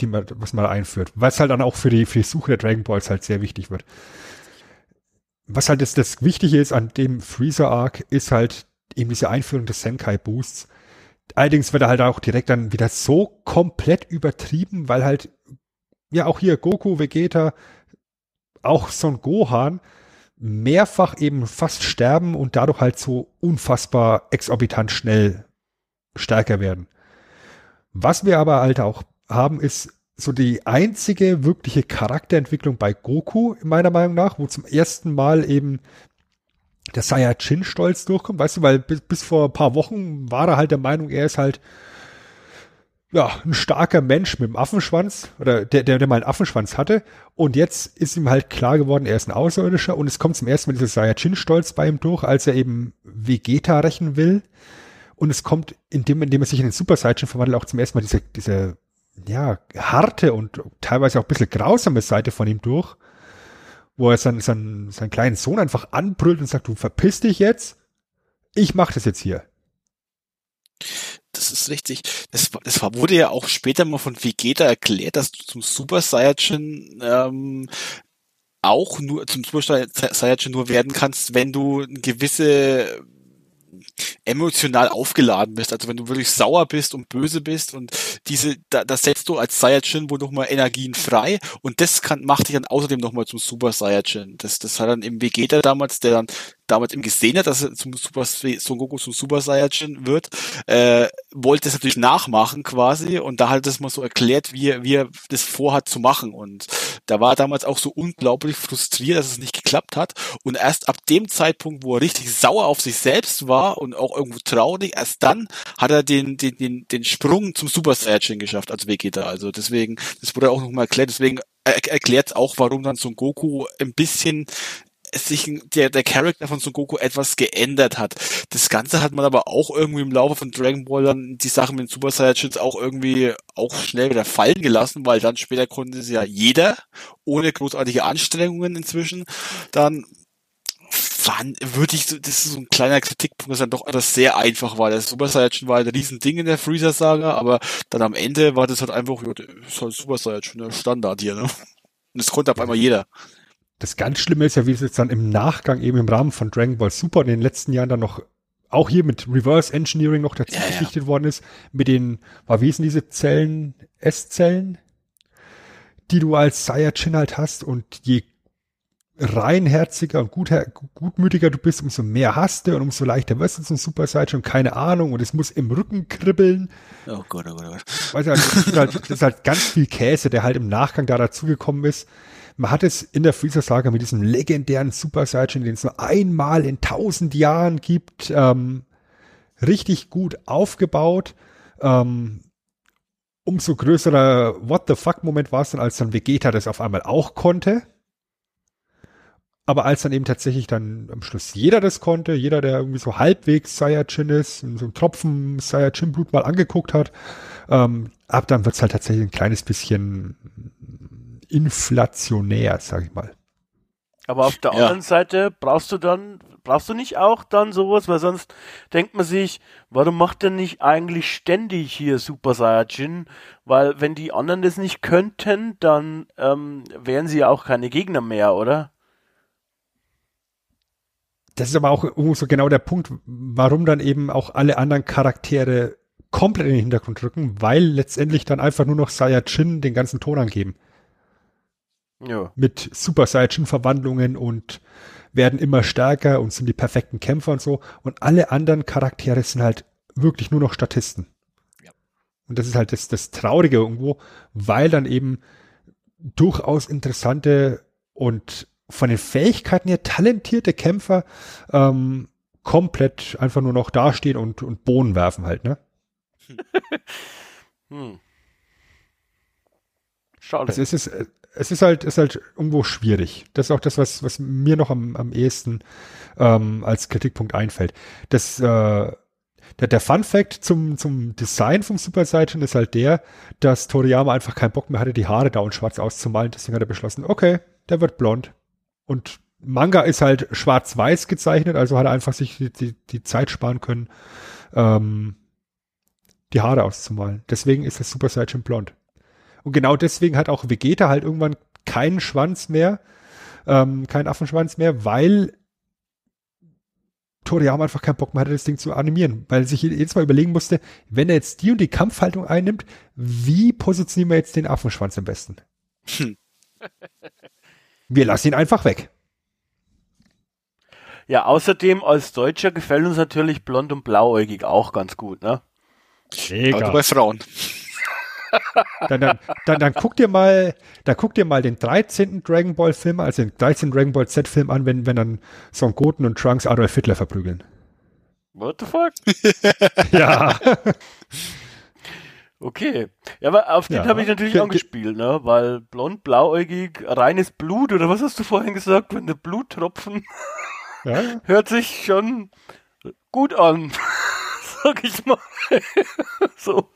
die man, was man einführt. Was halt dann auch für die, für die Suche der Dragon Balls halt sehr wichtig wird. Was halt das, das Wichtige ist an dem Freezer Arc, ist halt eben diese Einführung des Senkai Boosts. Allerdings wird er halt auch direkt dann wieder so komplett übertrieben, weil halt, ja, auch hier Goku, Vegeta, auch Son Gohan mehrfach eben fast sterben und dadurch halt so unfassbar exorbitant schnell stärker werden. Was wir aber halt auch haben, ist so die einzige wirkliche Charakterentwicklung bei Goku, meiner Meinung nach, wo zum ersten Mal eben der Saiyajin-Stolz durchkommt, weißt du, weil bis, bis vor ein paar Wochen war er halt der Meinung, er ist halt ja, ein starker Mensch mit einem Affenschwanz oder der, der, der mal einen Affenschwanz hatte. Und jetzt ist ihm halt klar geworden, er ist ein Außerirdischer. Und es kommt zum ersten Mal dieser Saiyajin-Stolz bei ihm durch, als er eben Vegeta rächen will. Und es kommt, indem, indem er sich in den Super Saiyajin verwandelt, auch zum ersten Mal diese, diese, ja, harte und teilweise auch ein bisschen grausame Seite von ihm durch, wo er seinen, seinen, seinen kleinen Sohn einfach anbrüllt und sagt, du verpiss dich jetzt, ich mach das jetzt hier. Das ist richtig. Das, das wurde ja auch später mal von Vegeta erklärt, dass du zum Super Saiyajin ähm, auch nur zum Super Sai- Saiyajin nur werden kannst, wenn du eine gewisse emotional aufgeladen bist, also wenn du wirklich sauer bist und böse bist und diese, da, das setzt du als Saiyajin wohl nochmal Energien frei und das kann, macht dich dann außerdem nochmal zum Super Saiyajin. Das, das hat dann im Vegeta damals, der dann damals eben gesehen hat, dass er zum Super Son Goku zum Super Saiyajin wird, äh, wollte es natürlich nachmachen quasi und da hat es mal so erklärt, wie er, wie er das vorhat zu machen und da war er damals auch so unglaublich frustriert, dass es nicht geklappt hat und erst ab dem Zeitpunkt, wo er richtig sauer auf sich selbst war und auch irgendwo traurig, erst dann hat er den, den, den, den Sprung zum Super Saiyajin geschafft als Vegeta. Also deswegen, das wurde auch nochmal erklärt, deswegen er erklärt auch, warum dann Son Goku ein bisschen sich der, der Charakter von Son Goku etwas geändert hat. Das Ganze hat man aber auch irgendwie im Laufe von Dragon Ball dann die Sachen mit Super Saiyajins auch irgendwie auch schnell wieder fallen gelassen, weil dann später konnte es ja jeder ohne großartige Anstrengungen inzwischen dann wann würde ich, das ist so ein kleiner Kritikpunkt, dass dann doch alles sehr einfach war. Der Super Saiyajin war ein Riesending in der Freezer-Saga, aber dann am Ende war das halt einfach, ja, das ist halt Super Saiyajin, der Standard hier, ne? Und das konnte auf einmal jeder das ganz Schlimme ist ja, wie es jetzt dann im Nachgang eben im Rahmen von Dragon Ball Super in den letzten Jahren dann noch auch hier mit Reverse Engineering noch dazu ja, geschichtet ja. worden ist, mit den, war wie sind diese Zellen, S-Zellen, die du als Saiyajin halt hast und je reinherziger und gut, gutmütiger du bist, umso mehr hast du und umso leichter wirst du zum Super Saiyajin keine Ahnung und es muss im Rücken kribbeln. Oh Gott, oh Gott, oh Gott. Weißt du, also das, ist halt, das ist halt ganz viel Käse, der halt im Nachgang da dazugekommen ist. Man hat es in der Freezer-Saga mit diesem legendären Super Saiyan, den es nur einmal in tausend Jahren gibt, ähm, richtig gut aufgebaut. Ähm, umso größerer What the fuck-Moment war es dann, als dann Vegeta das auf einmal auch konnte. Aber als dann eben tatsächlich dann am Schluss jeder das konnte, jeder, der irgendwie so halbwegs Saiyajin ist, so einen Tropfen Saiyajin-Blut mal angeguckt hat, ähm, ab dann wird's halt tatsächlich ein kleines bisschen inflationär, sag ich mal. Aber auf der ja. anderen Seite brauchst du dann, brauchst du nicht auch dann sowas, weil sonst denkt man sich, warum macht er nicht eigentlich ständig hier Super Saiyajin? Weil wenn die anderen das nicht könnten, dann ähm, wären sie ja auch keine Gegner mehr, oder? Das ist aber auch so genau der Punkt, warum dann eben auch alle anderen Charaktere komplett in den Hintergrund rücken, weil letztendlich dann einfach nur noch Saiyajin den ganzen Ton angeben. Ja. Mit Super Saiyajin-Verwandlungen und werden immer stärker und sind die perfekten Kämpfer und so. Und alle anderen Charaktere sind halt wirklich nur noch Statisten. Ja. Und das ist halt das, das Traurige irgendwo, weil dann eben durchaus interessante und von den Fähigkeiten her talentierte Kämpfer ähm, komplett einfach nur noch dastehen und, und Bohnen werfen halt, ne? hm. (laughs) Schade. Also es ist, es ist halt, ist halt irgendwo schwierig. Das ist auch das, was, was mir noch am, am ehesten ähm, als Kritikpunkt einfällt. Das, äh, der, der Fun Fact zum, zum Design vom Super Saiyan ist halt der, dass Toriyama einfach keinen Bock mehr hatte, die Haare da und schwarz auszumalen. Deswegen hat er beschlossen, okay, der wird blond. Und Manga ist halt schwarz-weiß gezeichnet, also hat er einfach sich die, die, die Zeit sparen können, ähm, die Haare auszumalen. Deswegen ist das Super Saiyan blond. Und genau deswegen hat auch Vegeta halt irgendwann keinen Schwanz mehr, ähm, keinen Affenschwanz mehr, weil Toriyama einfach keinen Bock mehr hatte, das Ding zu animieren, weil sich jedes Mal überlegen musste, wenn er jetzt die und die Kampfhaltung einnimmt, wie positionieren wir jetzt den Affenschwanz am besten? Hm. Wir lassen ihn einfach weg. Ja, außerdem als Deutscher gefällt uns natürlich blond und blauäugig auch ganz gut, ne? Mega. bei Frauen. Dann, dann, dann, dann guck dir mal, dann guck dir mal den 13. Dragon Ball Film, also den 13. Dragon Ball Z Film an, wenn, wenn dann Son Goten und Trunks Adolf Hitler verprügeln. What the fuck? (laughs) ja. Okay. Ja, aber auf den ja. habe ich natürlich angespielt, ne? Weil blond, blauäugig, reines Blut, oder was hast du vorhin gesagt? Wenn der Bluttropfen ja. (laughs) hört sich schon gut an. (laughs) Sag ich mal. so.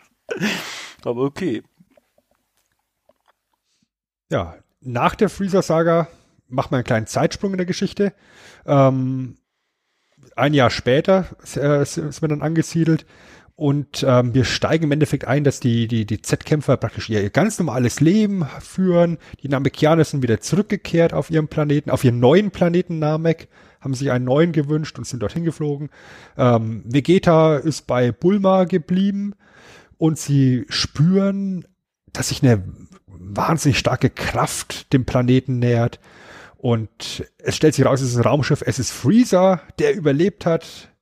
Aber okay. Ja, nach der Freezer-Saga macht man einen kleinen Zeitsprung in der Geschichte. Ähm, ein Jahr später äh, ist man dann angesiedelt und ähm, wir steigen im Endeffekt ein, dass die, die, die Z-Kämpfer praktisch ihr ganz normales Leben führen. Die Namekianer sind wieder zurückgekehrt auf ihrem Planeten, auf ihren neuen Planeten Namek, haben sich einen neuen gewünscht und sind dorthin geflogen. Ähm, Vegeta ist bei Bulma geblieben und sie spüren, dass sich eine wahnsinnig starke Kraft dem Planeten nähert Und es stellt sich raus, es ist ein Raumschiff, es ist Freezer, der überlebt hat,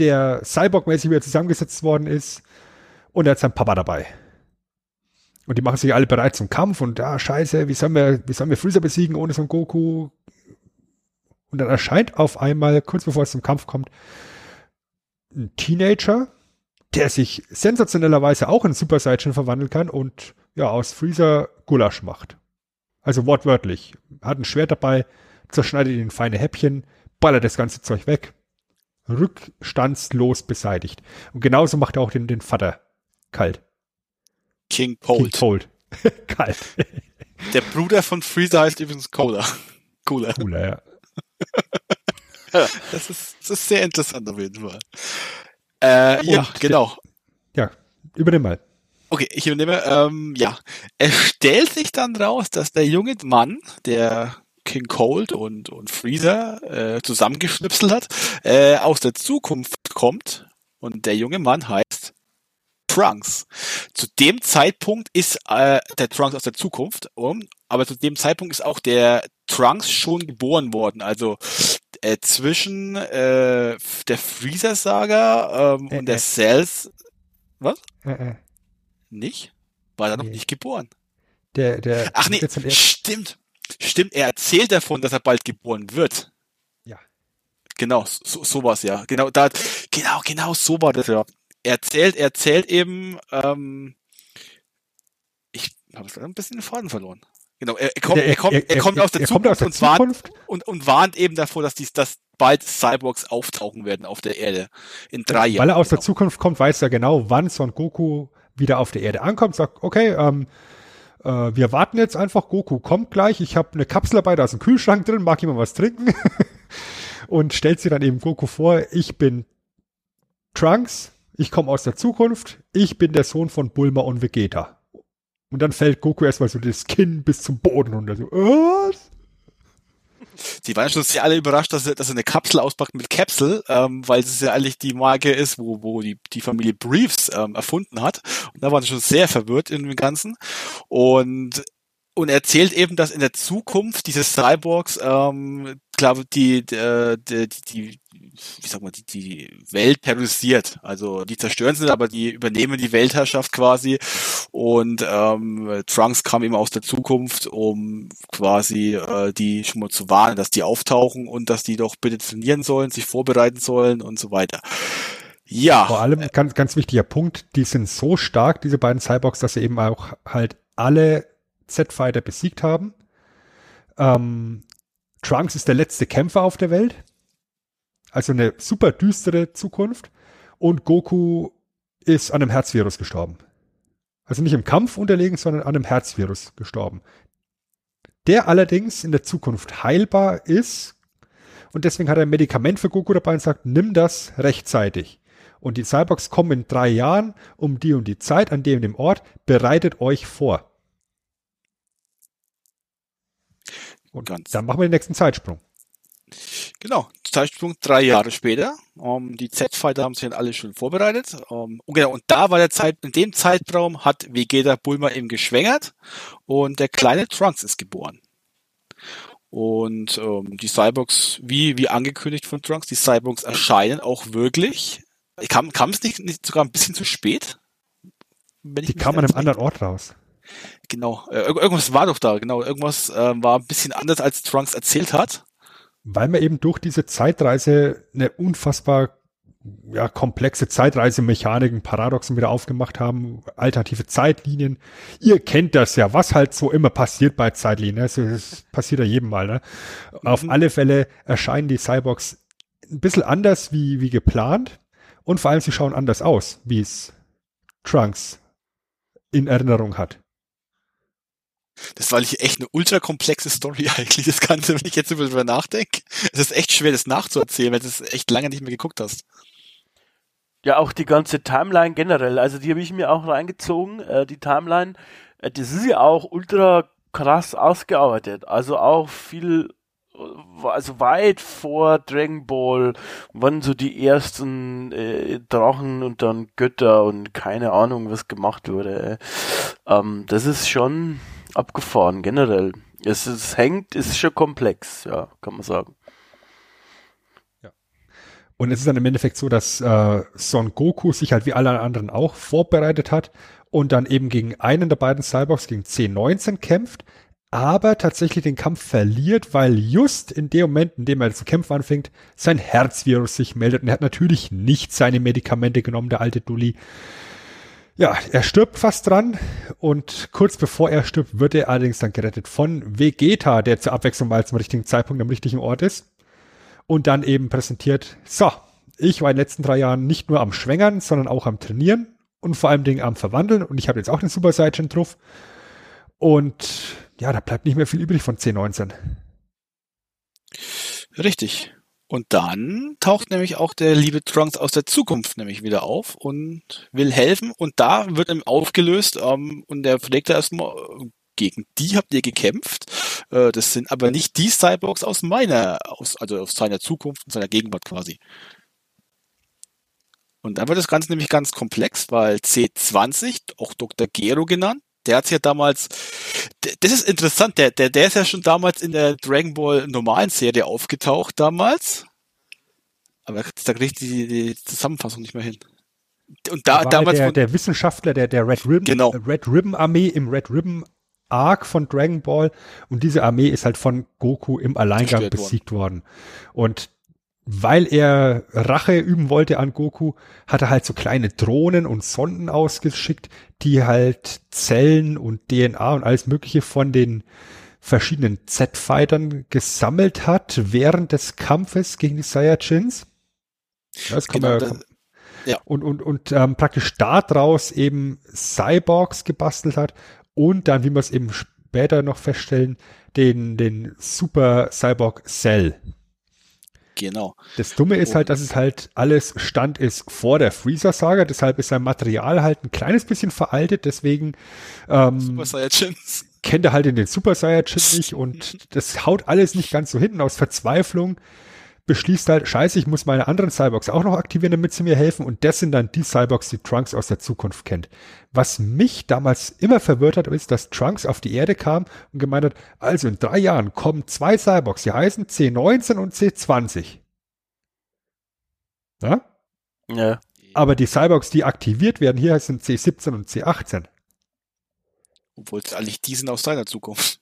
der Cyborg-mäßig wieder zusammengesetzt worden ist. Und er hat seinen Papa dabei. Und die machen sich alle bereit zum Kampf und ja, scheiße, wie sollen wir, wie sollen wir Freezer besiegen ohne Son Goku? Und dann erscheint auf einmal, kurz bevor es zum Kampf kommt, ein Teenager, der sich sensationellerweise auch in Super Saiyan verwandeln kann und ja, aus Freezer Gulasch macht. Also wortwörtlich. Hat ein Schwert dabei, zerschneidet ihn in feine Häppchen, ballert das ganze Zeug weg. Rückstandslos beseitigt. Und genauso macht er auch den, den Vater kalt. King Cold. King Cold. (laughs) kalt. Der Bruder von Freezer heißt übrigens Cola. Cooler. Cooler, ja. (laughs) Das ist, das ist sehr interessant auf jeden Fall. Äh, ja, genau. Ja, übernimm mal. Okay, ich übernehme. Ähm, ja, es stellt sich dann raus, dass der junge Mann, der King Cold und, und Freezer äh, zusammengeschnipselt hat, äh, aus der Zukunft kommt. Und der junge Mann heißt Trunks. Zu dem Zeitpunkt ist äh, der Trunks aus der Zukunft, um, aber zu dem Zeitpunkt ist auch der Trunks schon geboren worden. Also äh, zwischen äh, der Freezer-Saga ähm, Äh, und der äh. Cells. Was? Äh, äh. Nicht? War er noch Nee. nicht geboren? Der, der, Ach nee, stimmt. Stimmt, er erzählt davon, dass er bald geboren wird. Ja. Genau, so, so war's ja. Genau, da, genau, genau so war das ja. Er erzählt, er erzählt eben, ähm, ich habe ein bisschen den Faden verloren. Genau, er, er kommt, Der- er, kommt, er, kommt aus der er Zukunft, aus der und, warnt, Zukunft. und, und warnt eben davor, dass dies, dass bald Cyborgs auftauchen werden auf der Erde. In drei Jahren. Weil er aus der genau. Zukunft kommt, weiß er genau, wann Son Goku wieder auf der Erde ankommt, sagt, okay, ähm, äh, wir warten jetzt einfach, Goku kommt gleich, ich habe eine Kapsel dabei, da ist ein Kühlschrank drin, mag jemand was trinken? (laughs) und stellt sie dann eben Goku vor, ich bin Trunks, ich komme aus der Zukunft, ich bin der Sohn von Bulma und Vegeta. Und dann fällt Goku erstmal so das Kinn bis zum Boden runter. So, was? Die waren schon sehr alle überrascht, dass er, dass er eine Kapsel auspackt mit Capsule, ähm, weil es ja eigentlich die Marke ist, wo, wo die, die Familie Briefs ähm, erfunden hat. Und da waren sie schon sehr verwirrt in dem Ganzen. Und und erzählt eben, dass in der Zukunft diese Cyborgs, ähm, glaube die, die, die, die, wie sag mal, die, die Welt terrorisiert. Also die zerstören sie, aber die übernehmen die Weltherrschaft quasi. Und ähm, Trunks kam eben aus der Zukunft, um quasi äh, die schon mal zu warnen, dass die auftauchen und dass die doch bitte trainieren sollen, sich vorbereiten sollen und so weiter. Ja. Vor allem, ganz, ganz wichtiger Punkt, die sind so stark, diese beiden Cyborgs, dass sie eben auch halt alle Z-Fighter besiegt haben. Ähm, Trunks ist der letzte Kämpfer auf der Welt. Also eine super düstere Zukunft. Und Goku ist an einem Herzvirus gestorben. Also nicht im Kampf unterlegen, sondern an einem Herzvirus gestorben. Der allerdings in der Zukunft heilbar ist. Und deswegen hat er ein Medikament für Goku dabei und sagt, nimm das rechtzeitig. Und die Cyborgs kommen in drei Jahren um die und die Zeit an dem und dem Ort. Bereitet euch vor. Und Ganz. dann machen wir den nächsten Zeitsprung. Genau, Zeitsprung drei Jahre später. Ähm, die Z-Fighter haben sich dann alle schon vorbereitet. Ähm, und genau, und da war der Zeit, in dem Zeitraum hat Vegeta Bulma eben geschwängert und der kleine Trunks ist geboren. Und ähm, die Cyborgs, wie, wie angekündigt von Trunks, die Cyborgs erscheinen auch wirklich. Kam, kam es nicht, nicht sogar ein bisschen zu spät? Wenn ich Die kamen an einem anderen Ort raus. Genau, äh, irg- irgendwas war doch da, genau. Irgendwas äh, war ein bisschen anders, als Trunks erzählt hat. Weil wir eben durch diese Zeitreise eine unfassbar ja, komplexe Zeitreisemechaniken, Paradoxen wieder aufgemacht haben, alternative Zeitlinien. Ihr kennt das ja, was halt so immer passiert bei Zeitlinien. ne? Das, das passiert ja jedem Mal. Ne? Auf Mhm. alle Fälle erscheinen die Cyborgs ein bisschen anders wie, wie geplant und vor allem sie schauen anders aus, wie es Trunks in Erinnerung hat. Das war echt eine ultra komplexe Story (laughs) eigentlich, das Ganze, wenn ich jetzt darüber nachdenke. Es ist echt schwer, das nachzuerzählen, weil du es echt lange nicht mehr geguckt hast. Ja, auch die ganze Timeline generell. Also die habe ich mir auch reingezogen. Äh, die Timeline, äh, das ist ja auch ultra krass ausgearbeitet. Also auch viel, äh, also weit vor Dragon Ball waren so die ersten äh, Drachen und dann Götter und keine Ahnung, was gemacht wurde. Äh. Ähm, das ist schon abgefahren generell. Es, es hängt, ist schon komplex, ja, kann man sagen. Und es ist dann im Endeffekt so, dass äh, Son Goku sich halt wie alle anderen auch vorbereitet hat und dann eben gegen einen der beiden Cyborgs, gegen C19 kämpft, aber tatsächlich den Kampf verliert, weil just in dem Moment, in dem er zu kämpfen anfängt, sein Herzvirus sich meldet und er hat natürlich nicht seine Medikamente genommen, der alte Dulli. Ja, er stirbt fast dran und kurz bevor er stirbt, wird er allerdings dann gerettet von Vegeta, der zur Abwechslung mal zum richtigen Zeitpunkt am richtigen Ort ist und dann eben präsentiert, so, ich war in den letzten drei Jahren nicht nur am Schwängern, sondern auch am Trainieren und vor allem Dingen am Verwandeln und ich habe jetzt auch den Super Saiyan drauf und ja, da bleibt nicht mehr viel übrig von C19. Richtig. Und dann taucht nämlich auch der liebe Trunks aus der Zukunft nämlich wieder auf und will helfen. Und da wird ihm aufgelöst ähm, und er fragt erstmal, gegen die habt ihr gekämpft. Äh, das sind aber nicht die Cyborgs aus meiner, aus, also aus seiner Zukunft und seiner Gegenwart quasi. Und dann wird das Ganze nämlich ganz komplex, weil C20, auch Dr. Gero genannt, der hat ja damals, das ist interessant, der, der, der ist ja schon damals in der Dragon Ball normalen Serie aufgetaucht damals. Aber da kriege ich die, die Zusammenfassung nicht mehr hin. Und da, da damals der, der Wissenschaftler der, der Red Ribbon, genau. Red Ribbon Armee im Red Ribbon Arc von Dragon Ball und diese Armee ist halt von Goku im Alleingang besiegt worden. worden. Und weil er Rache üben wollte an Goku, hat er halt so kleine Drohnen und Sonden ausgeschickt, die halt Zellen und DNA und alles Mögliche von den verschiedenen Z-Fightern gesammelt hat während des Kampfes gegen die Saiyajins. Das kann genau, man, das, ja. Und, und, und ähm, praktisch daraus eben Cyborgs gebastelt hat und dann, wie wir es eben später noch feststellen, den, den Super Cyborg Cell. Genau. Das Dumme ist halt, dass es halt alles Stand ist vor der Freezer-Saga, deshalb ist sein Material halt ein kleines bisschen veraltet, deswegen ähm, Super Saiyajins. kennt er halt in den Super Saiyajin nicht und das haut alles nicht ganz so hinten aus Verzweiflung beschließt halt, scheiße, ich muss meine anderen Cyborgs auch noch aktivieren, damit sie mir helfen. Und das sind dann die Cyborgs, die Trunks aus der Zukunft kennt. Was mich damals immer verwirrt hat, ist, dass Trunks auf die Erde kam und gemeint hat, also in drei Jahren kommen zwei Cyborgs, die heißen C19 und C20. Ja? Ja. Aber die Cyborgs, die aktiviert werden, hier sind C17 und C18. Obwohl es eigentlich die sind aus seiner Zukunft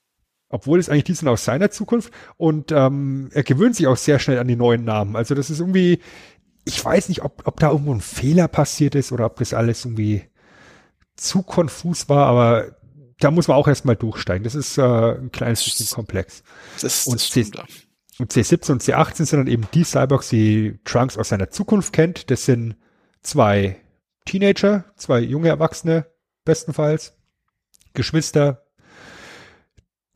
obwohl es eigentlich die sind aus seiner Zukunft und ähm, er gewöhnt sich auch sehr schnell an die neuen Namen. Also das ist irgendwie, ich weiß nicht, ob, ob da irgendwo ein Fehler passiert ist oder ob das alles irgendwie zu konfus war, aber da muss man auch erstmal durchsteigen. Das ist äh, ein kleines bisschen komplex. Das, und, das C, und C17 und C18 sind dann eben die Cyborgs, die Trunks aus seiner Zukunft kennt. Das sind zwei Teenager, zwei junge Erwachsene, bestenfalls, Geschwister,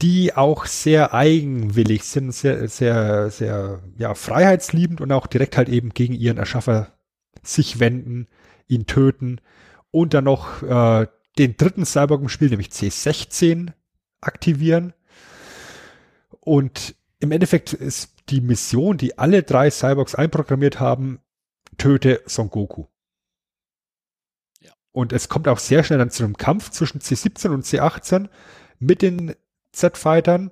die auch sehr eigenwillig sind, sehr, sehr, sehr, ja, freiheitsliebend und auch direkt halt eben gegen ihren Erschaffer sich wenden, ihn töten und dann noch äh, den dritten Cyborg im Spiel, nämlich C16, aktivieren. Und im Endeffekt ist die Mission, die alle drei Cyborgs einprogrammiert haben, töte Son Goku. Ja. Und es kommt auch sehr schnell dann zu einem Kampf zwischen C17 und C18 mit den Z-Fightern,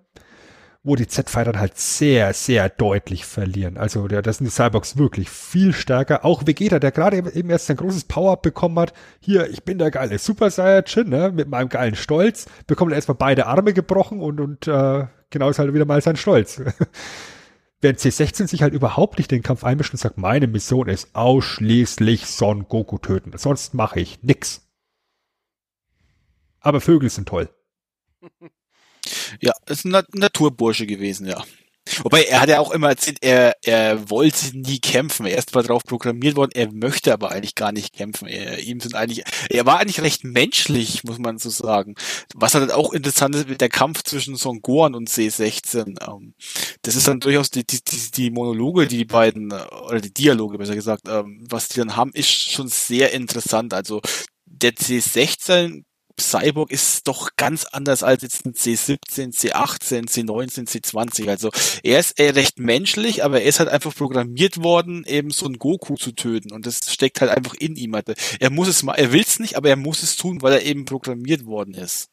wo die Z-Fighter halt sehr, sehr deutlich verlieren. Also der, das sind die Cyborgs wirklich viel stärker. Auch Vegeta, der gerade eben erst sein großes Power-Up bekommen hat. Hier, ich bin der geile Super Saiyajin, ne, mit meinem geilen Stolz, bekommt er erstmal beide Arme gebrochen und, und äh, genau ist halt wieder mal sein Stolz. (laughs) Während C16 sich halt überhaupt nicht den Kampf einmischt und sagt, meine Mission ist ausschließlich Son Goku töten. Sonst mache ich nix. Aber Vögel sind toll. (laughs) Ja, ist ein Naturbursche gewesen, ja. Wobei er hat ja auch immer erzählt, er, er wollte nie kämpfen. Er ist zwar darauf programmiert worden, er möchte aber eigentlich gar nicht kämpfen. Er, ihm sind eigentlich, er war eigentlich recht menschlich, muss man so sagen. Was halt auch interessant ist, mit der Kampf zwischen Son Gohan und C16. Ähm, das ist dann durchaus die, die, die, die Monologe, die die beiden, oder die Dialoge besser gesagt, ähm, was die dann haben, ist schon sehr interessant. Also der C16 Cyborg ist doch ganz anders als jetzt ein C17, C18, C19, C20. Also er ist eher recht menschlich, aber er ist halt einfach programmiert worden, eben so einen Goku zu töten. Und das steckt halt einfach in ihm. Er muss es mal, er will es nicht, aber er muss es tun, weil er eben programmiert worden ist.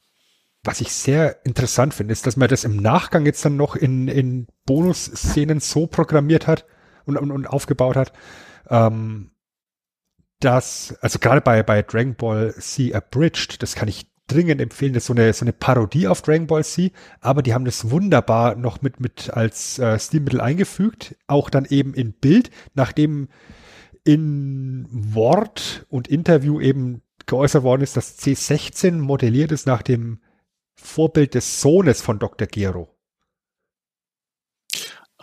was ich sehr interessant finde, ist, dass man das im Nachgang jetzt dann noch in, in Bonus-Szenen so programmiert hat und, und, und aufgebaut hat, ähm, dass, also gerade bei, bei Dragon Ball C Abridged, das kann ich dringend empfehlen, das ist so eine, so eine Parodie auf Dragon Ball C, aber die haben das wunderbar noch mit, mit als äh, Stilmittel eingefügt, auch dann eben in Bild, nachdem in Wort und Interview eben geäußert worden ist, dass C16 modelliert ist nach dem Vorbild des Sohnes von Dr. Gero.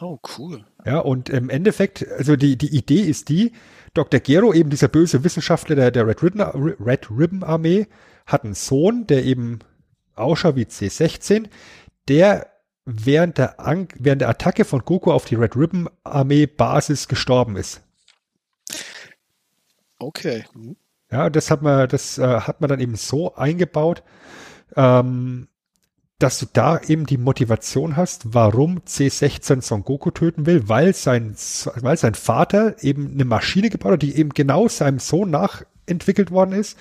Oh, cool. Ja, und im Endeffekt, also die, die Idee ist die, Dr. Gero, eben dieser böse Wissenschaftler der, der Red, Ribbon, Red Ribbon Armee, hat einen Sohn, der eben ausschaut wie C16, der während der, An während der Attacke von Goku auf die Red Ribbon Armee Basis gestorben ist. Okay. Mhm. Ja, das hat man, das äh, hat man dann eben so eingebaut, ähm, dass du da eben die Motivation hast, warum C16 Son Goku töten will, weil sein, weil sein Vater eben eine Maschine gebaut hat, die eben genau seinem Sohn nachentwickelt worden ist,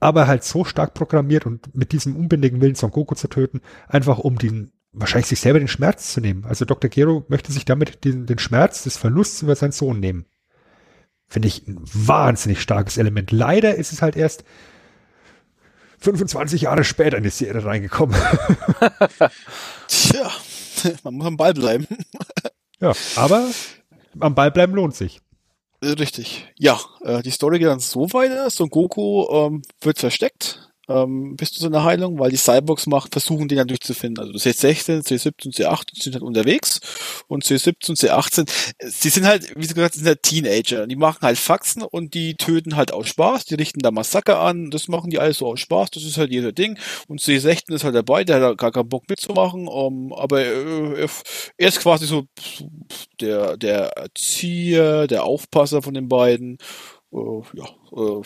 aber halt so stark programmiert und mit diesem unbändigen Willen Son Goku zu töten, einfach um den, wahrscheinlich sich selber den Schmerz zu nehmen. Also Dr. Gero möchte sich damit den, den Schmerz des Verlusts über seinen Sohn nehmen. Finde ich ein wahnsinnig starkes Element. Leider ist es halt erst 25 Jahre später in die Serie reingekommen. Tja, man muss am Ball bleiben. ja, aber am Ball bleiben lohnt sich. Richtig. Ja, äh, die Story geht dann so weiter. Son Goku ähm, wird versteckt ähm, bis zu seiner Heilung, weil die Cyborgs macht, versuchen den dann durchzufinden. Also C16, C17, C18 sind halt unterwegs. Und C17, C18, sie sind halt, wie gesagt, sind halt Teenager. Die machen halt Faxen und die töten halt aus Spaß, die richten da Massaker an, das machen die alles so aus Spaß, das ist halt jeder Ding. Und C16 ist halt dabei, der hat gar keinen Bock mitzumachen, um, ähm, aber äh, er ist quasi so der, der Erzieher, der Aufpasser von den beiden äh, ja, äh,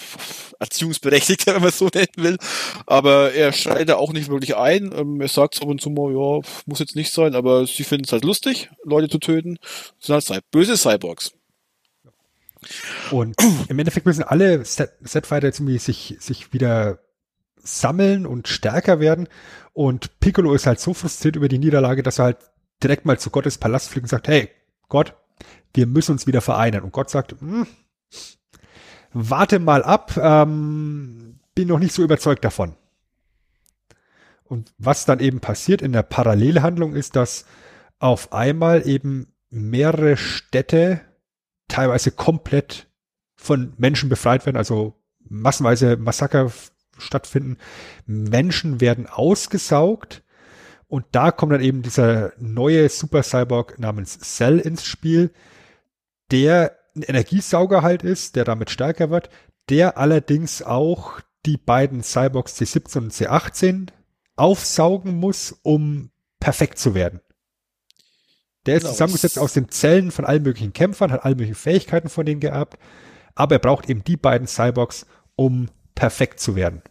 Erziehungsberechtigter, (laughs) wenn man es so nennen will. Aber er schreit da auch nicht wirklich ein. Ähm, er sagt ab und zu mal, ja, muss jetzt nicht sein, aber sie finden es halt lustig, Leute zu töten. Das sind halt böse Cyborgs. Und im Endeffekt müssen alle Setfighter jetzt sich, sich wieder sammeln und stärker werden. Und Piccolo ist halt so frustriert über die Niederlage, dass er halt direkt mal zu Gottes Palast fliegt und sagt, hey, Gott, wir müssen uns wieder vereinen. Und Gott sagt, hm, warte mal ab, ähm, bin noch nicht so überzeugt davon. Und was dann eben passiert in der Parallelhandlung ist, dass auf einmal eben mehrere Städte teilweise komplett von Menschen befreit werden, also massenweise Massaker stattfinden. Menschen werden ausgesaugt und da kommt dann eben dieser neue Super Cyborg namens Cell ins Spiel, der ein Energiesauger halt ist, der damit stärker wird, der allerdings auch die beiden Cyborgs C17 und C18 aufsaugen muss, um perfekt zu werden. Der ist genau. zusammengesetzt aus den Zellen von allen möglichen Kämpfern, hat alle möglichen Fähigkeiten von denen geerbt, aber er braucht eben die beiden Cyborgs, um perfekt zu werden.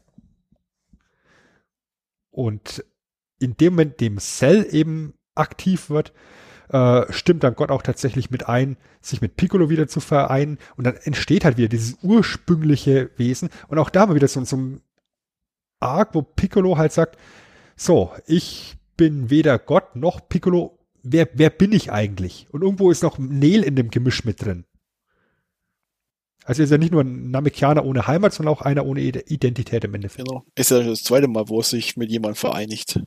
Und in dem Moment, dem Cell eben aktiv wird, äh, stimmt dann Gott auch tatsächlich mit ein, sich mit Piccolo wieder zu vereinen und dann entsteht halt wieder dieses ursprüngliche Wesen und auch da mal wieder so, so ein Arc, wo Piccolo halt sagt, so, ich bin weder Gott noch Piccolo, wer, wer bin ich eigentlich? Und irgendwo ist noch Nel in dem Gemisch mit drin. Also ist ja nicht nur ein Namekianer ohne Heimat, sondern auch einer ohne Identität im Endeffekt. Genau. Ist ja das zweite Mal, wo es sich mit jemandem vereinigt.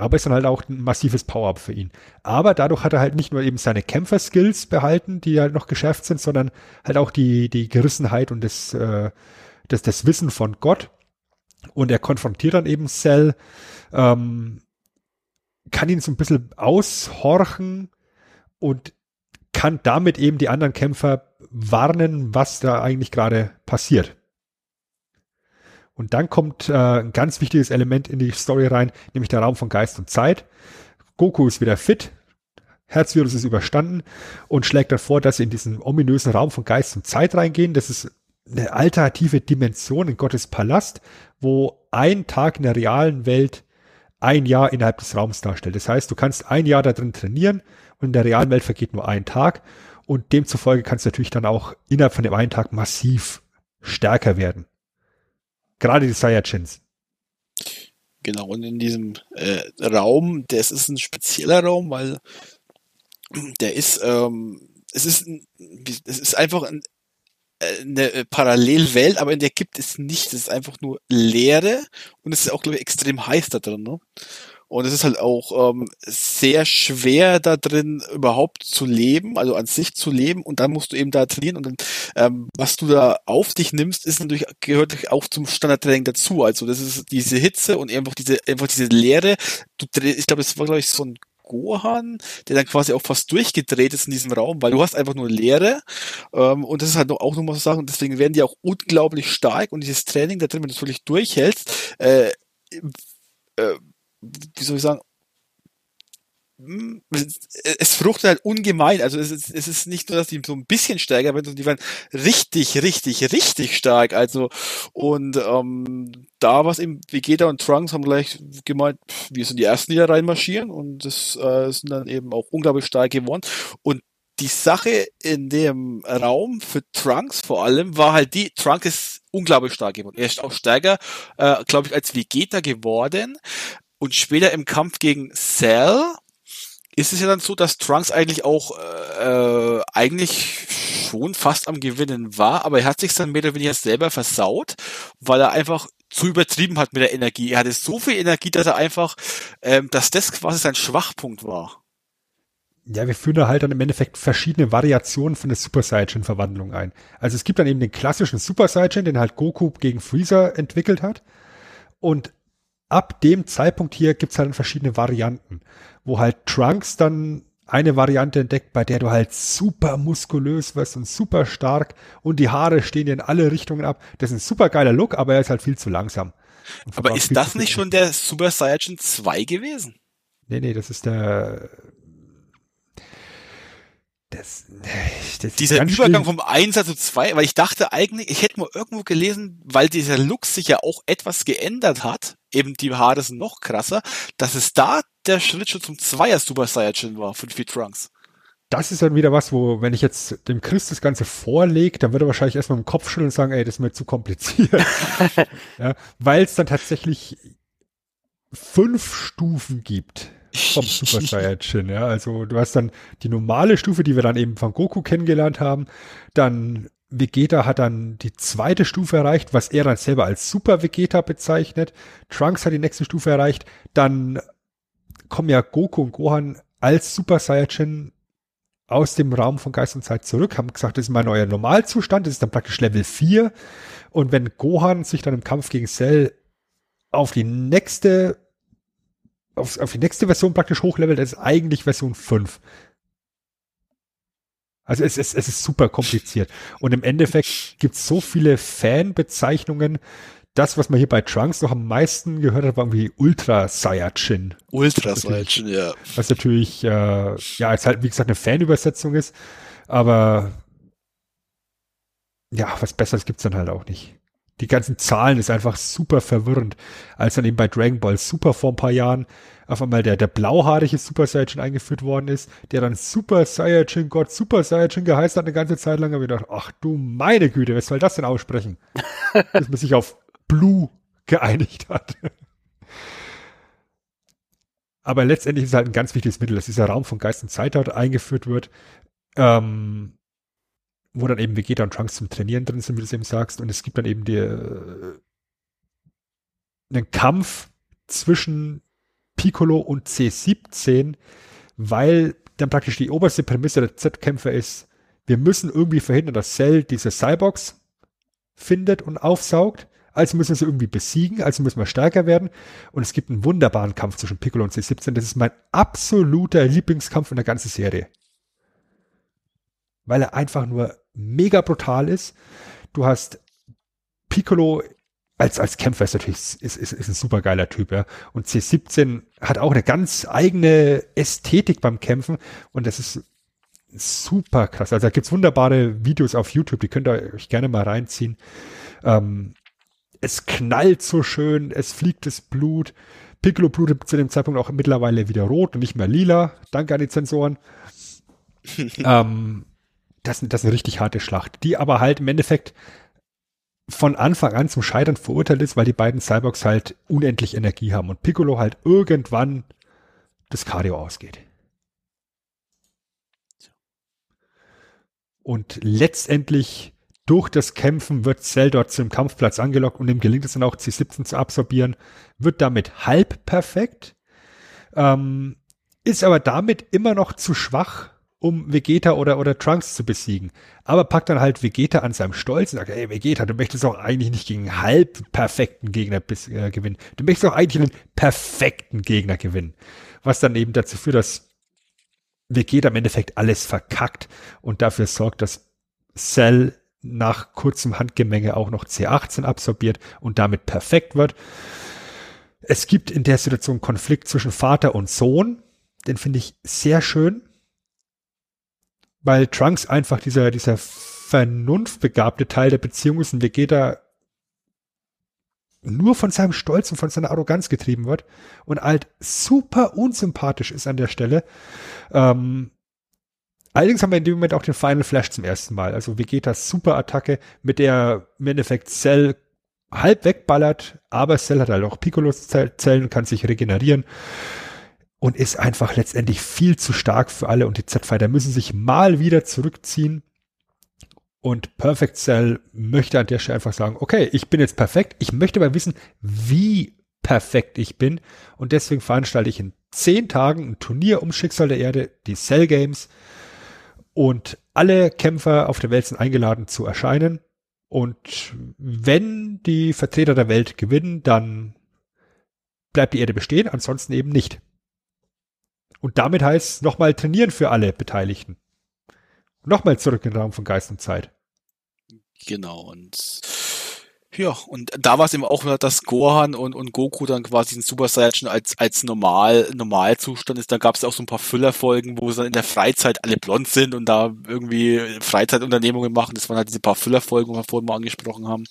Aber ist dann halt auch ein massives Power-Up für ihn. Aber dadurch hat er halt nicht nur eben seine Kämpfer-Skills behalten, die halt noch geschärft sind, sondern halt auch die, die Gerissenheit und das, äh, das, das Wissen von Gott. Und er konfrontiert dann eben Cell, ähm, kann ihn so ein bisschen aushorchen und kann damit eben die anderen Kämpfer warnen, was da eigentlich gerade passiert. Und dann kommt äh, ein ganz wichtiges Element in die Story rein, nämlich der Raum von Geist und Zeit. Goku ist wieder fit, Herzvirus ist überstanden und schlägt dann vor, dass sie in diesen ominösen Raum von Geist und Zeit reingehen. Das ist eine alternative Dimension in Gottes Palast, wo ein Tag in der realen Welt ein Jahr innerhalb des Raums darstellt. Das heißt, du kannst ein Jahr da drin trainieren und in der realen Welt vergeht nur ein Tag und demzufolge kannst du natürlich dann auch innerhalb von dem einen Tag massiv stärker werden. Gerade die Saiyajins. Genau, und in diesem äh, Raum, das ist ein spezieller Raum, weil der ist, ähm, es ist, ein- es ist einfach ein, äh, eine Parallelwelt, aber in der gibt es nicht. Es ist einfach nur Leere und es ist auch, glaube ich, extrem heiß da drin. Ne? Und es ist halt auch ähm, sehr schwer da drin überhaupt zu leben, also an sich zu leben. Und dann musst du eben da trainieren. Und dann, ähm, was du da auf dich nimmst, ist natürlich, gehört auch zum Standardtraining dazu. Also das ist diese Hitze und einfach diese, einfach diese Leere. Du, ich glaube, das war, glaube ich, so ein Gohan, der dann quasi auch fast durchgedreht ist in diesem Raum, weil du hast einfach nur Leere. Ähm, und das ist halt auch nochmal so Sachen, deswegen werden die auch unglaublich stark. Und dieses Training da drin, wenn du es wirklich durchhältst, äh, äh, wie soll ich sagen, mm, es, fruchtet halt ungemein. Also es ist, es ist nicht nur, dass die so ein bisschen stärker werden, sondern die werden richtig, richtig, richtig stark. Also und ähm, da was eben Vegeta und Trunks haben gleich gemeint, wir sind die ersten, die da reinmarschieren und das äh, sind dann eben auch unglaublich stark geworden. Und die Sache in dem Raum für Trunks vor allem war halt die, Trunks ist unglaublich stark geworden. Er ist auch stärker, äh, glaube ich, als Vegeta geworden. Und später im Kampf gegen Cell ist es ja dann so, dass Trunks eigentlich auch äh, eigentlich schon fast am Gewinnen war, aber er hat sich dann mehr oder weniger selber versaut, weil er einfach zu übertrieben hat mit der Energie. Er hatte so viel Energie, dass er einfach, ähm, dass das quasi sein Schwachpunkt war. Ja, wir führen da halt dann im Endeffekt verschiedene Variationen von der Super Saiyan Verwandlung ein. Also es gibt dann eben den klassischen Super Saiyan, den halt Goku gegen Freezer entwickelt hat. Und ab dem Zeitpunkt hier gibt's halt dann verschiedene Varianten, wo halt Trunks dann eine Variante entdeckt, bei der du halt super muskulös wirst und super stark und die Haare stehen dir in alle Richtungen ab. Das ist ein super geiler Look, aber er ist halt viel zu langsam. Aber ist das nicht schon der Super Saiyan 2 gewesen? Nee, nee, das ist der. Das, das Dieser Übergang schlimm. vom 1 zu 2, weil ich dachte eigentlich, ich hätte mal irgendwo gelesen, weil dieser Look sich ja auch etwas geändert hat, eben die Haare sind noch krasser, dass es da der Schritt schon zum Zweier Super Saiyan war von Feet Trunks. Das ist dann wieder was, wo, wenn ich jetzt dem Chris das Ganze vorlege, dann würde er wahrscheinlich erstmal im Kopf schütteln und sagen, ey, das ist mir zu kompliziert. (laughs) ja, Weil es dann tatsächlich fünf Stufen gibt vom Super Saiyajin. Ja, also du hast dann die normale Stufe, die wir dann eben von Goku kennengelernt haben. Dann Vegeta hat dann die zweite Stufe erreicht, was er dann selber als Super Vegeta bezeichnet. Trunks hat die nächste Stufe erreicht. Dann kommen ja Goku und Gohan als Super Saiyajin aus dem Raum von Geist und Zeit zurück, haben gesagt, das ist mein neuer Normalzustand, das ist dann praktisch Level 4. Und wenn Gohan sich dann im Kampf gegen Cell auf die nächste, auf, auf die nächste Version praktisch hochlevelt, das ist eigentlich Version 5. Also es ist, es ist super kompliziert. Und im Endeffekt gibt es so viele Fanbezeichnungen. Das, was man hier bei Trunks noch am meisten gehört hat, war irgendwie Ultra Saiyajin. Ultra. Saiyan, ja. Was natürlich, äh, ja, als halt, wie gesagt, eine Fanübersetzung ist. Aber ja, was Besseres gibt's dann halt auch nicht. Die ganzen Zahlen ist einfach super verwirrend. Als dann eben bei Dragon Ball Super vor ein paar Jahren auf einmal der, der blauhaarige Super Saiyajin eingeführt worden ist, der dann Super Saiyajin Gott Super Saiyajin geheißen hat eine ganze Zeit lang, habe ich gedacht, ach du meine Güte, was soll das denn aussprechen? (laughs) Bis man sich auf Blue geeinigt hat. Aber letztendlich ist es halt ein ganz wichtiges Mittel, dass dieser Raum von Geist und Zeit dort eingeführt wird, ähm, wo dann eben Vegeta und Trunks zum Trainieren drin sind, wie du es eben sagst. Und es gibt dann eben die, äh, einen Kampf zwischen Piccolo und C17, weil dann praktisch die oberste Prämisse der Z-Kämpfer ist, wir müssen irgendwie verhindern, dass Cell diese Cyborgs findet und aufsaugt. Also müssen wir sie irgendwie besiegen, also müssen wir stärker werden. Und es gibt einen wunderbaren Kampf zwischen Piccolo und C17. Das ist mein absoluter Lieblingskampf in der ganzen Serie. Weil er einfach nur mega brutal ist. Du hast Piccolo als, als Kämpfer ist natürlich, ist, ist, ist ein super geiler Typ, ja. Und C17 hat auch eine ganz eigene Ästhetik beim Kämpfen und das ist super krass. Also da gibt's wunderbare Videos auf YouTube, die könnt ihr euch gerne mal reinziehen. Ähm, es knallt so schön, es fliegt das Blut. Piccolo blutet zu dem Zeitpunkt auch mittlerweile wieder rot und nicht mehr lila. Danke an die Zensoren. (laughs) ähm, das, das ist eine richtig harte Schlacht, die aber halt im Endeffekt von Anfang an zum Scheitern verurteilt ist, weil die beiden Cyborgs halt unendlich Energie haben und Piccolo halt irgendwann das Cardio ausgeht. Und letztendlich durch das Kämpfen wird Cell dort zum Kampfplatz angelockt und ihm gelingt es dann auch C17 zu absorbieren, wird damit halb perfekt, ähm, ist aber damit immer noch zu schwach, um Vegeta oder, oder Trunks zu besiegen. Aber packt dann halt Vegeta an seinem Stolz und sagt, hey Vegeta, du möchtest auch eigentlich nicht gegen einen halb perfekten Gegner bis, äh, gewinnen. Du möchtest auch eigentlich einen perfekten Gegner gewinnen. Was dann eben dazu führt, dass Vegeta im Endeffekt alles verkackt und dafür sorgt, dass Cell nach kurzem Handgemenge auch noch C18 absorbiert und damit perfekt wird. Es gibt in der Situation Konflikt zwischen Vater und Sohn. Den finde ich sehr schön, weil Trunks einfach dieser, dieser vernunftbegabte Teil der Beziehung ist und Vegeta nur von seinem Stolz und von seiner Arroganz getrieben wird und halt super unsympathisch ist an der Stelle. Ähm, allerdings haben wir in dem Moment auch den Final Flash zum ersten Mal. Also Vegetas Super-Attacke, mit der im Endeffekt Cell halb wegballert, aber Cell hat halt auch Piccolos Zellen, kann sich regenerieren und ist einfach letztendlich viel zu stark für alle und die Z-Fighter müssen sich mal wieder zurückziehen und Perfect Cell möchte an der Stelle einfach sagen, okay, ich bin jetzt perfekt, ich möchte aber wissen, wie perfekt ich bin. Und deswegen veranstalte ich in zehn Tagen ein Turnier um Schicksal der Erde, die Cell Games. Und alle Kämpfer auf der Welt sind eingeladen zu erscheinen. Und wenn die Vertreter der Welt gewinnen, dann bleibt die Erde bestehen, ansonsten eben nicht. Und damit heißt nochmal trainieren für alle Beteiligten. Nochmal zurück in den Raum von Geist und Zeit. Genau, und ja, und da war es eben auch, dass Gohan und, und Goku dann quasi in Super Saiyan als, als normal, Normalzustand ist. Da gab es auch so ein paar Füllerfolgen, wo sie dann in der Freizeit alle blond sind und da irgendwie Freizeitunternehmungen machen. Das waren halt diese paar Füllerfolgen, die wir vorhin mal angesprochen haben.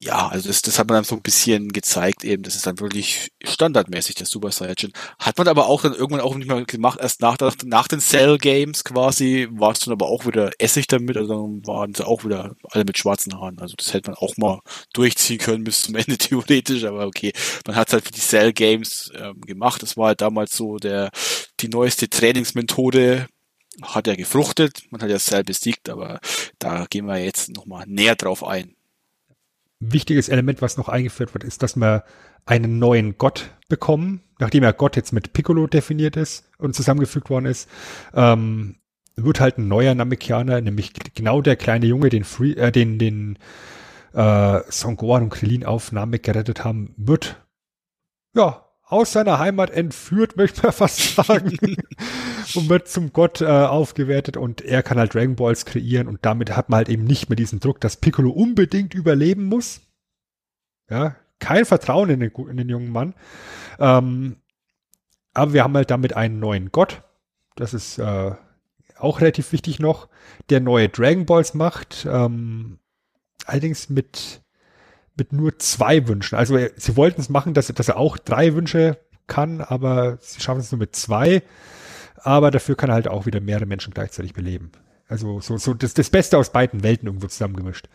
Ja, also das, das hat man dann so ein bisschen gezeigt eben. Das ist dann wirklich standardmäßig, der Super Saiyan. Hat man aber auch dann irgendwann auch nicht mehr gemacht. Erst nach, nach den Cell Games quasi war es dann aber auch wieder Essig damit. Also dann waren sie auch wieder alle mit schwarzen Haaren. Also das hätte man auch mal durchziehen können bis zum (laughs) Ende theoretisch, aber okay, man hat halt für die Cell Games ähm, gemacht. Das war halt damals so der die neueste Trainingsmethode, hat ja gefruchtet, man hat ja Cell besiegt, aber da gehen wir jetzt nochmal näher drauf ein. Wichtiges Element, was noch eingeführt wird, ist, dass wir einen neuen Gott bekommen, nachdem ja Gott jetzt mit Piccolo definiert ist und zusammengefügt worden ist. Ähm, wird halt ein neuer Namekianer, nämlich genau der kleine Junge, den Free, äh, den, den äh, Son Gohan und Krillin auf Namek gerettet haben, wird ja aus seiner Heimat entführt, (laughs) möchte man fast sagen, (laughs) und wird zum Gott äh, aufgewertet und er kann halt Dragon Balls kreieren und damit hat man halt eben nicht mehr diesen Druck, dass Piccolo unbedingt überleben muss. Ja, kein Vertrauen in den, in den jungen Mann. Ähm, aber wir haben halt damit einen neuen Gott. Das ist äh, auch relativ wichtig noch, der neue Dragon Balls macht. Ähm, allerdings mit, mit nur zwei Wünschen. Also äh, sie wollten es machen, dass, dass er auch drei Wünsche kann, aber sie schaffen es nur mit zwei. Aber dafür kann er halt auch wieder mehrere Menschen gleichzeitig beleben. Also so, so das, das Beste aus beiden Welten irgendwo zusammengemischt.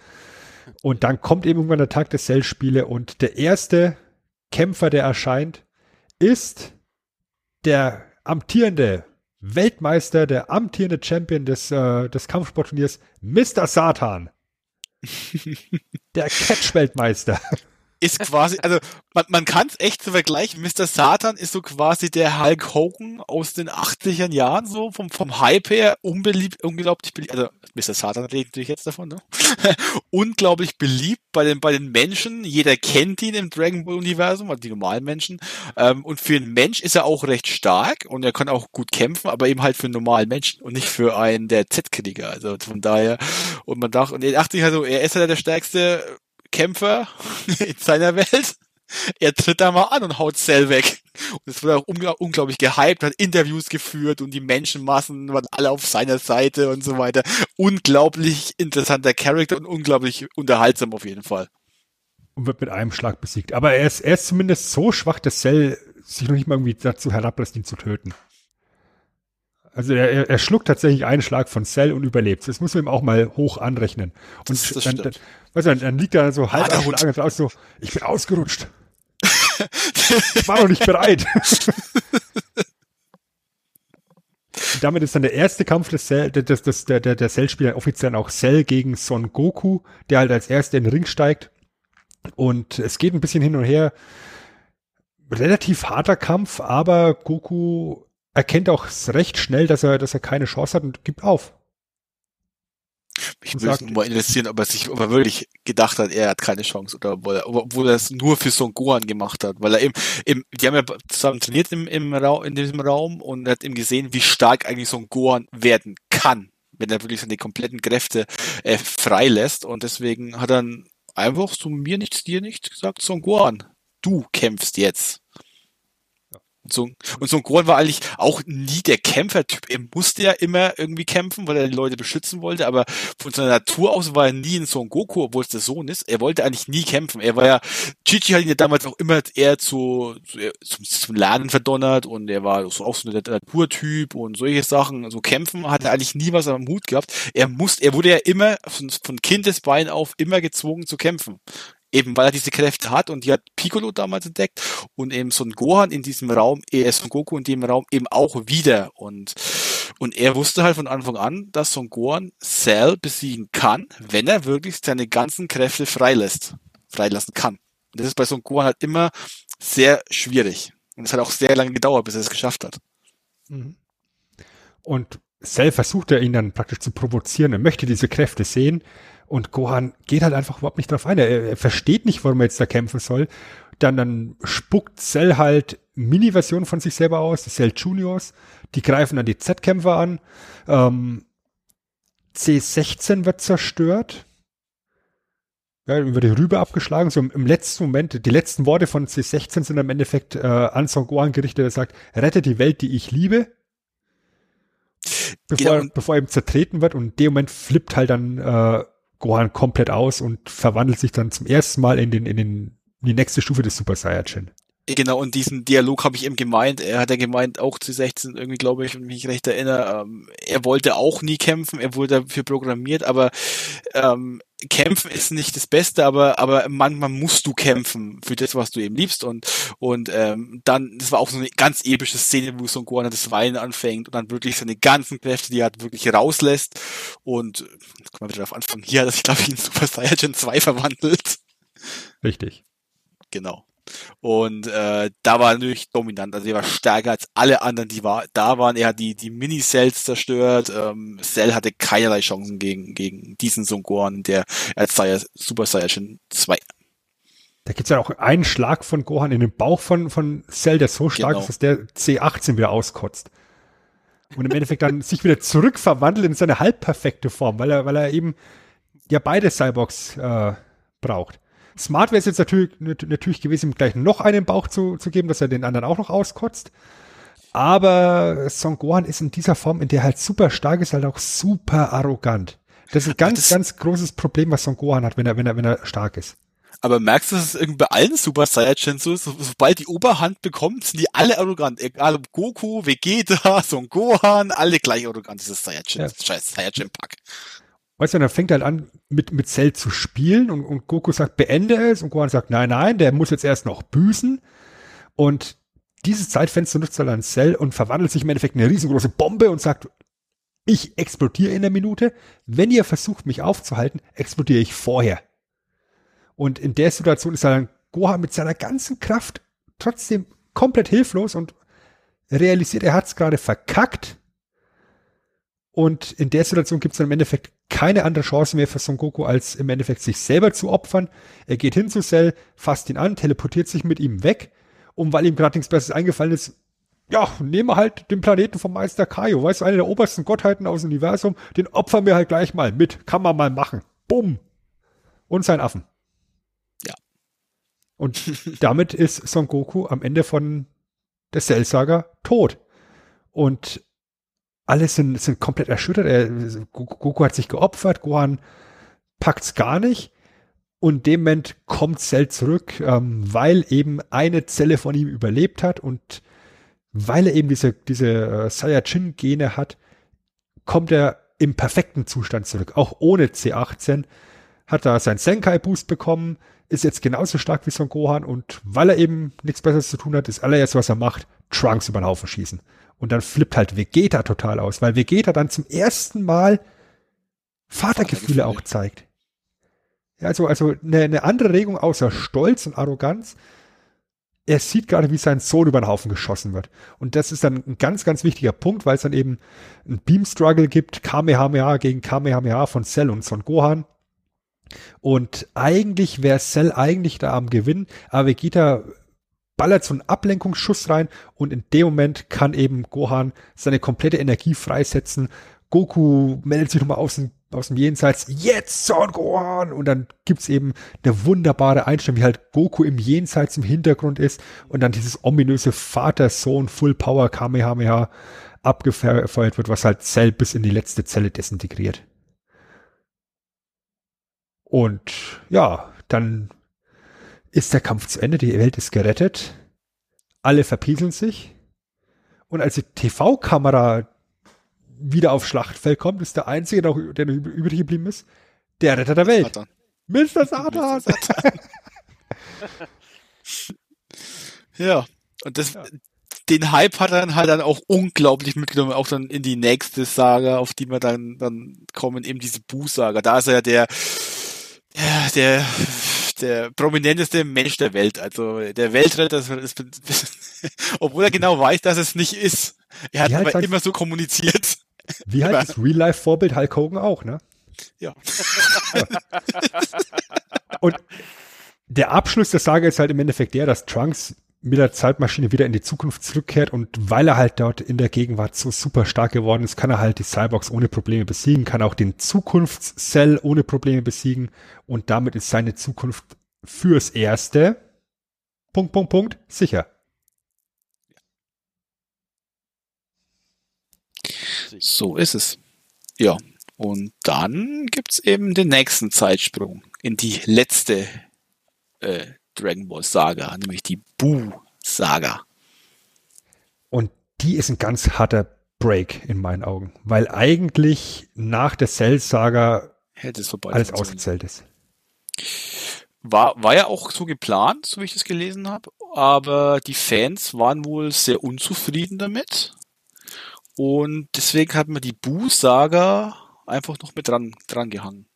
Und dann kommt eben irgendwann der Tag des Cell-Spiele und der erste Kämpfer, der erscheint, ist der amtierende Weltmeister, der amtierende Champion des, äh, des Kampfsportturniers, Mr. Satan. Der Catch-Weltmeister. Ist quasi, also man, man kann es echt so vergleichen. Mr. Satan ist so quasi der Hulk Hogan aus den 80er Jahren, so vom, vom Hype her, unbeliebt, unglaublich beliebt. Also Mr. Satan redet natürlich jetzt davon, ne? (laughs) unglaublich beliebt bei den, bei den Menschen. Jeder kennt ihn im Dragon Ball Universum, also die normalen Menschen. Ähm, und für einen Mensch ist er auch recht stark und er kann auch gut kämpfen, aber eben halt für einen normalen Menschen und nicht für einen der Z-Krieger. Also von daher, und man dachte, und er dachte ich also, er ist ja der stärkste Kämpfer (laughs) in seiner Welt. Er tritt da mal an und haut Cell weg. Und es wurde auch unglaublich gehypt, hat Interviews geführt und die Menschenmassen waren alle auf seiner Seite und so weiter. Unglaublich interessanter Charakter und unglaublich unterhaltsam auf jeden Fall. Und wird mit einem Schlag besiegt. Aber er ist, er ist zumindest so schwach, dass Cell sich noch nicht mal irgendwie dazu herablässt, ihn zu töten. Also er, er, schluckt tatsächlich einen Schlag von Cell und überlebt. Das muss man ihm auch mal hoch anrechnen. Und Das- das dann, dann, weißt du, dann, liegt er so halb erschlagen und aus so, ich bin ausgerutscht. ich war noch nicht bereit. (laughs) Damit ist dann der erste Kampf des Cell, des, des, der, der, der Cell-Spieler offiziell auch Cell gegen Son Goku, der halt als erster in den Ring steigt. Und es geht ein bisschen hin und her. Relativ harter Kampf, aber Goku erkennt auch recht schnell, dass er, dass er keine Chance hat und gibt auf. Ich würde nur mal interessieren, ob er sich, ob er wirklich gedacht hat, er hat keine Chance oder obwohl er, obwohl er es nur für Son Gohan gemacht hat, weil er eben, im, die haben ja zusammen trainiert im, im Raum, in diesem Raum und er hat eben gesehen, wie stark eigentlich Son Gohan werden kann, wenn er wirklich seine kompletten Kräfte äh, freilässt und deswegen hat er dann einfach so mir nichts, dir nichts gesagt, Son Gohan, du kämpfst jetzt. Und so, und so ein Gohan war eigentlich auch nie der Kämpfertyp. Er musste ja immer irgendwie kämpfen, weil er die Leute beschützen wollte, aber von seiner Natur aus war er nie ein Son Goku, obwohl es der Sohn ist. Er wollte eigentlich nie kämpfen. Er war ja, Chichi hat ihn ja damals auch immer eher zu, zu zum, zum Lernen verdonnert und er war so auch so ein Naturtyp und solche Sachen. Also kämpfen hat er eigentlich nie was am Hut gehabt. Er musste, er wurde ja immer von, von Kindesbein auf immer gezwungen zu kämpfen. Eben weil er diese Kräfte hat und die hat Piccolo damals entdeckt und eben Son Gohan in diesem Raum, äh, Son Goku in dem Raum eben auch wieder und und er wusste halt von Anfang an, dass Son Gohan Cell besiegen kann, wenn er wirklich seine ganzen Kräfte freilässt, freilassen kann. Und das ist bei Son Gohan halt immer sehr schwierig und es hat auch sehr lange gedauert, bis er es geschafft hat. Und Cell versucht er ihn dann praktisch zu provozieren. Er möchte diese Kräfte sehen. Und Gohan geht halt einfach überhaupt nicht drauf ein. Er, er versteht nicht, warum er jetzt da kämpfen soll. Dann, dann spuckt Cell halt Mini-Versionen von sich selber aus, die Cell Juniors. Die greifen dann die Z-Kämpfer an. Ähm, C16 wird zerstört. Ja, über die Rübe abgeschlagen. So im, im letzten Moment, die letzten Worte von C16 sind im Endeffekt äh, an Son Gohan gerichtet. Er sagt, rette die Welt, die ich liebe bevor, Genau, bevor er eben zertreten wird und in dem Moment flippt halt dann äh, Gohan komplett aus und verwandelt sich dann zum ersten Mal in den in den in die nächste Stufe des Super Saiyajin. Genau, und diesen Dialog habe ich eben gemeint. Er hat ja gemeint, auch zu 16 irgendwie, glaube ich, wenn ich mich recht erinnere, ähm, er wollte auch nie kämpfen, er wurde dafür programmiert, aber ähm, kämpfen ist nicht das Beste, aber aber manchmal musst du kämpfen für das, was du eben liebst und und ähm, dann, das war auch so eine ganz epische Szene, wo Son Gohan das Weinen anfängt und dann wirklich seine ganzen Kräfte, die er hat, wirklich rauslässt und jetzt können wir wieder darauf anfangen, hier hat er sich, glaube ich, in Super Saiyajin 2 verwandelt. Richtig. Genau. Und äh, da war er natürlich dominant, also er war stärker als alle anderen, die war, da waren. Er hat die, die Mini-Cells zerstört. Ähm, Cell hatte keinerlei Chancen gegen, gegen diesen Son Gohan, der als Super Saiyajin 2. Da gibt's ja auch einen Schlag von Gohan in den Bauch von, von Cell, der so stark Genau. ist, dass der C18 wieder auskotzt. Und im Endeffekt dann sich wieder zurückverwandelt in seine halbperfekte Form, weil er, weil er eben ja beide Cyborgs äh, braucht. Smart wäre es jetzt natürlich, nat- natürlich gewesen, ihm gleich noch einen Bauch zu, zu geben, dass er den anderen auch noch auskotzt. Aber Son Gohan ist in dieser Form, in der er halt super stark ist, halt auch super arrogant. Das ist ein ganz, ganz großes Problem, was Son Gohan hat, wenn er, wenn er, wenn er stark ist. Aber merkst du, dass es irgendwie bei allen Super Saiyajin so ist, so, sobald die Oberhand bekommt, sind die alle arrogant. Egal ob Goku, Vegeta, Son Gohan, alle gleich arrogant, dieses Saiyajin, Ja. scheiß Saiyajin-Pack. Weißt du, dann fängt er halt an, mit, mit Cell zu spielen und, und Goku sagt, beende es und Gohan sagt, nein, nein, der muss jetzt erst noch büßen und dieses Zeitfenster nutzt er dann Cell und verwandelt sich im Endeffekt in eine riesengroße Bombe und sagt, ich explodiere in der Minute. Wenn ihr versucht, mich aufzuhalten, explodiere ich vorher. Und in der Situation ist dann Gohan mit seiner ganzen Kraft trotzdem komplett hilflos und realisiert, er hat es gerade verkackt. Und in der Situation gibt es dann im Endeffekt keine andere Chance mehr für Son Goku, als im Endeffekt sich selber zu opfern. Er geht hin zu Cell, fasst ihn an, teleportiert sich mit ihm weg. Und weil ihm gerade nichts Besseres eingefallen ist, ja, nehme halt den Planeten vom Meister Kaio, weißt du, eine der obersten Gottheiten aus dem Universum, den opfern wir halt gleich mal mit. Kann man mal machen. Bumm. Und sein Affen. Ja. Und damit ist Son Goku am Ende von der Cell Saga tot. Und alle sind, sind komplett erschüttert. Er, Goku hat sich geopfert, Gohan packt's gar nicht. Und in dem Moment kommt Cell zurück, ähm, weil eben eine Zelle von ihm überlebt hat und weil er eben diese, diese äh, Saiyajin-Gene hat, kommt er im perfekten Zustand zurück. Auch ohne C18 hat er seinen Senkai-Boost bekommen, ist jetzt genauso stark wie Son Gohan und weil er eben nichts Besseres zu tun hat, ist allererst, was er macht, Trunks über den Haufen schießen. Und dann flippt halt Vegeta total aus, weil Vegeta dann zum ersten Mal Vatergefühle auch zeigt. Ja, also, also eine, eine andere Regung außer Stolz und Arroganz. Er sieht gerade, wie sein Sohn über den Haufen geschossen wird. Und das ist dann ein ganz, ganz wichtiger Punkt, weil es dann eben ein Beam-Struggle gibt, Kamehameha gegen Kamehameha von Cell und Son Gohan. Und eigentlich wäre Cell eigentlich da am Gewinn, aber Vegeta ballert so einen Ablenkungsschuss rein und in dem Moment kann eben Gohan seine komplette Energie freisetzen. Goku meldet sich nochmal aus dem, aus dem Jenseits, jetzt Son Gohan! Und dann gibt's eben eine wunderbare Einstellung, wie halt Goku im Jenseits im Hintergrund ist und dann dieses ominöse Vater-Sohn Full Power Kamehameha abgefeuert wird, was halt Cell bis in die letzte Zelle desintegriert. Und ja, dann ist der Kampf zu Ende, die Welt ist gerettet, alle verpieseln sich und als die TV-Kamera wieder aufs Schlachtfeld kommt, ist der Einzige, der, noch, der noch übrig geblieben ist, der Retter der Welt. Satan. Mr. (laughs) Satan! (laughs) Ja, und das, den Hype hat er dann halt dann auch unglaublich mitgenommen, auch dann in die nächste Saga, auf die wir dann, dann kommen, eben diese Buu-Saga. Da ist er ja der, ja, der, der prominenteste Mensch der Welt, also der Weltretter, das ist, (laughs) obwohl er genau weiß, dass es nicht ist. Er hat Wie halt aber sagst- immer so kommuniziert. Wie halt das Real-Life-Vorbild Hulk Hogan auch, ne? Ja. (laughs) Und der Abschluss der Saga ist halt im Endeffekt der, dass Trunks mit der Zeitmaschine wieder in die Zukunft zurückkehrt und weil er halt dort in der Gegenwart so super stark geworden ist, kann er halt die Cyborgs ohne Probleme besiegen, kann auch den Zukunftscell ohne Probleme besiegen und damit ist seine Zukunft fürs Erste Punkt, Punkt, Punkt, sicher. So ist es. Ja. Und dann gibt's eben den nächsten Zeitsprung in die letzte äh, Dragon Ball Saga, nämlich die Buu-Saga. Und die ist ein ganz harter Break in meinen Augen, weil eigentlich nach der es vorbei alles ausgezählt ist. War, war ja auch so geplant, so wie ich das gelesen habe, aber die Fans waren wohl sehr unzufrieden damit. Und deswegen hat man die Buu-Saga einfach noch mit dran, dran gehangen.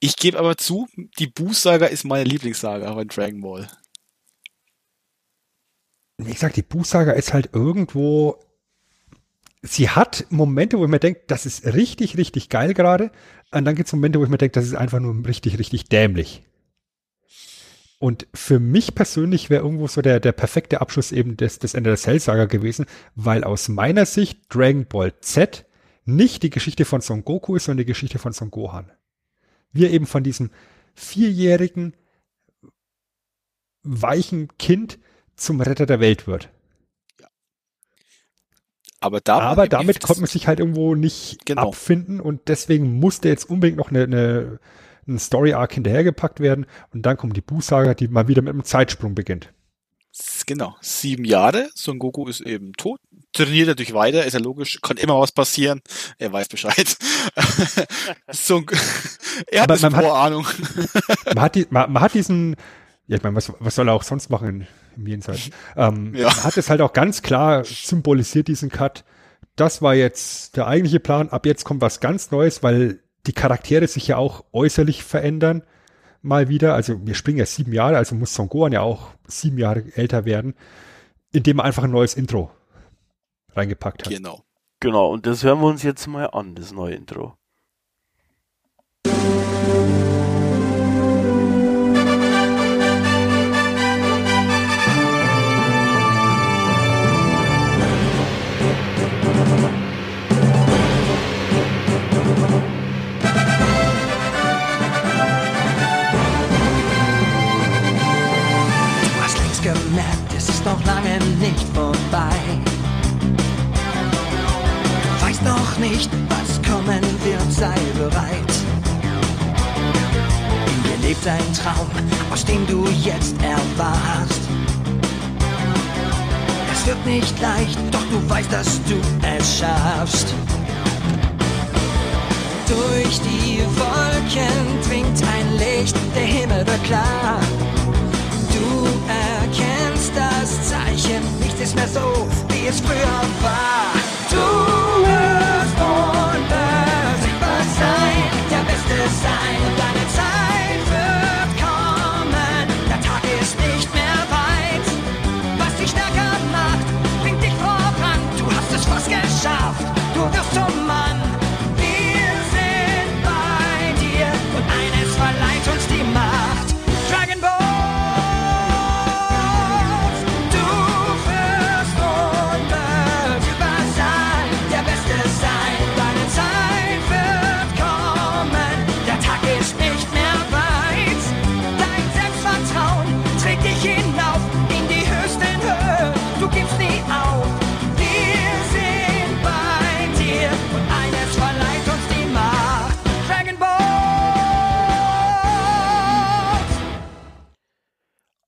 Ich gebe aber zu, die Buu-Saga ist meine Lieblingssaga bei Dragon Ball. wie gesagt, die Buchsaga ist halt irgendwo, sie hat Momente, wo ich mir denke, das ist richtig, richtig geil gerade. Und dann gibt es Momente, wo ich mir denke, das ist einfach nur richtig, richtig dämlich. Und für mich persönlich wäre irgendwo so der, der perfekte Abschluss eben des, des Ende der Cell-Saga gewesen, weil aus meiner Sicht Dragon Ball Z nicht die Geschichte von Son Goku ist, sondern die Geschichte von Son Gohan. Wir eben von diesem vierjährigen, weichen Kind zum Retter der Welt wird. Aber, da Aber damit konnte man sich halt irgendwo nicht Genau. abfinden und deswegen musste jetzt unbedingt noch eine, eine, ein Story-Arc hinterhergepackt werden und dann kommt die Buu-Saga, die mal wieder mit einem Zeitsprung beginnt. Genau, sieben Jahre. Son Goku ist eben tot. Trainiert natürlich weiter, ist ja logisch, kann immer was passieren. Er weiß Bescheid. (laughs) Son (laughs) er hat Aber eine man hat- Vorahnung. Man hat, die, (laughs) man, man hat diesen, ja ich meine, was, was soll er auch sonst machen im Jenseits? Ähm, Ja. Man hat es halt auch ganz klar symbolisiert, diesen Cut. Das war jetzt der eigentliche Plan, ab jetzt kommt was ganz Neues, weil die Charaktere sich ja auch äußerlich verändern. Mal wieder, also wir springen ja sieben Jahre, also muss Son Gohan ja auch sieben Jahre älter werden, indem er einfach ein neues Intro reingepackt hat. Genau. Genau, und das hören wir uns jetzt mal an, das neue Intro. Nicht vorbei. Weiß noch nicht, was kommen wird, sei bereit. In dir lebt ein Traum, aus dem du jetzt erwachst. Es wird nicht leicht, doch du weißt, dass du es schaffst. Durch die Wolken dringt ein Licht, der Himmel wird klar. Ist mehr so, wie es früher war. Du wirst unbesiegbar sein, der Beste sein und deine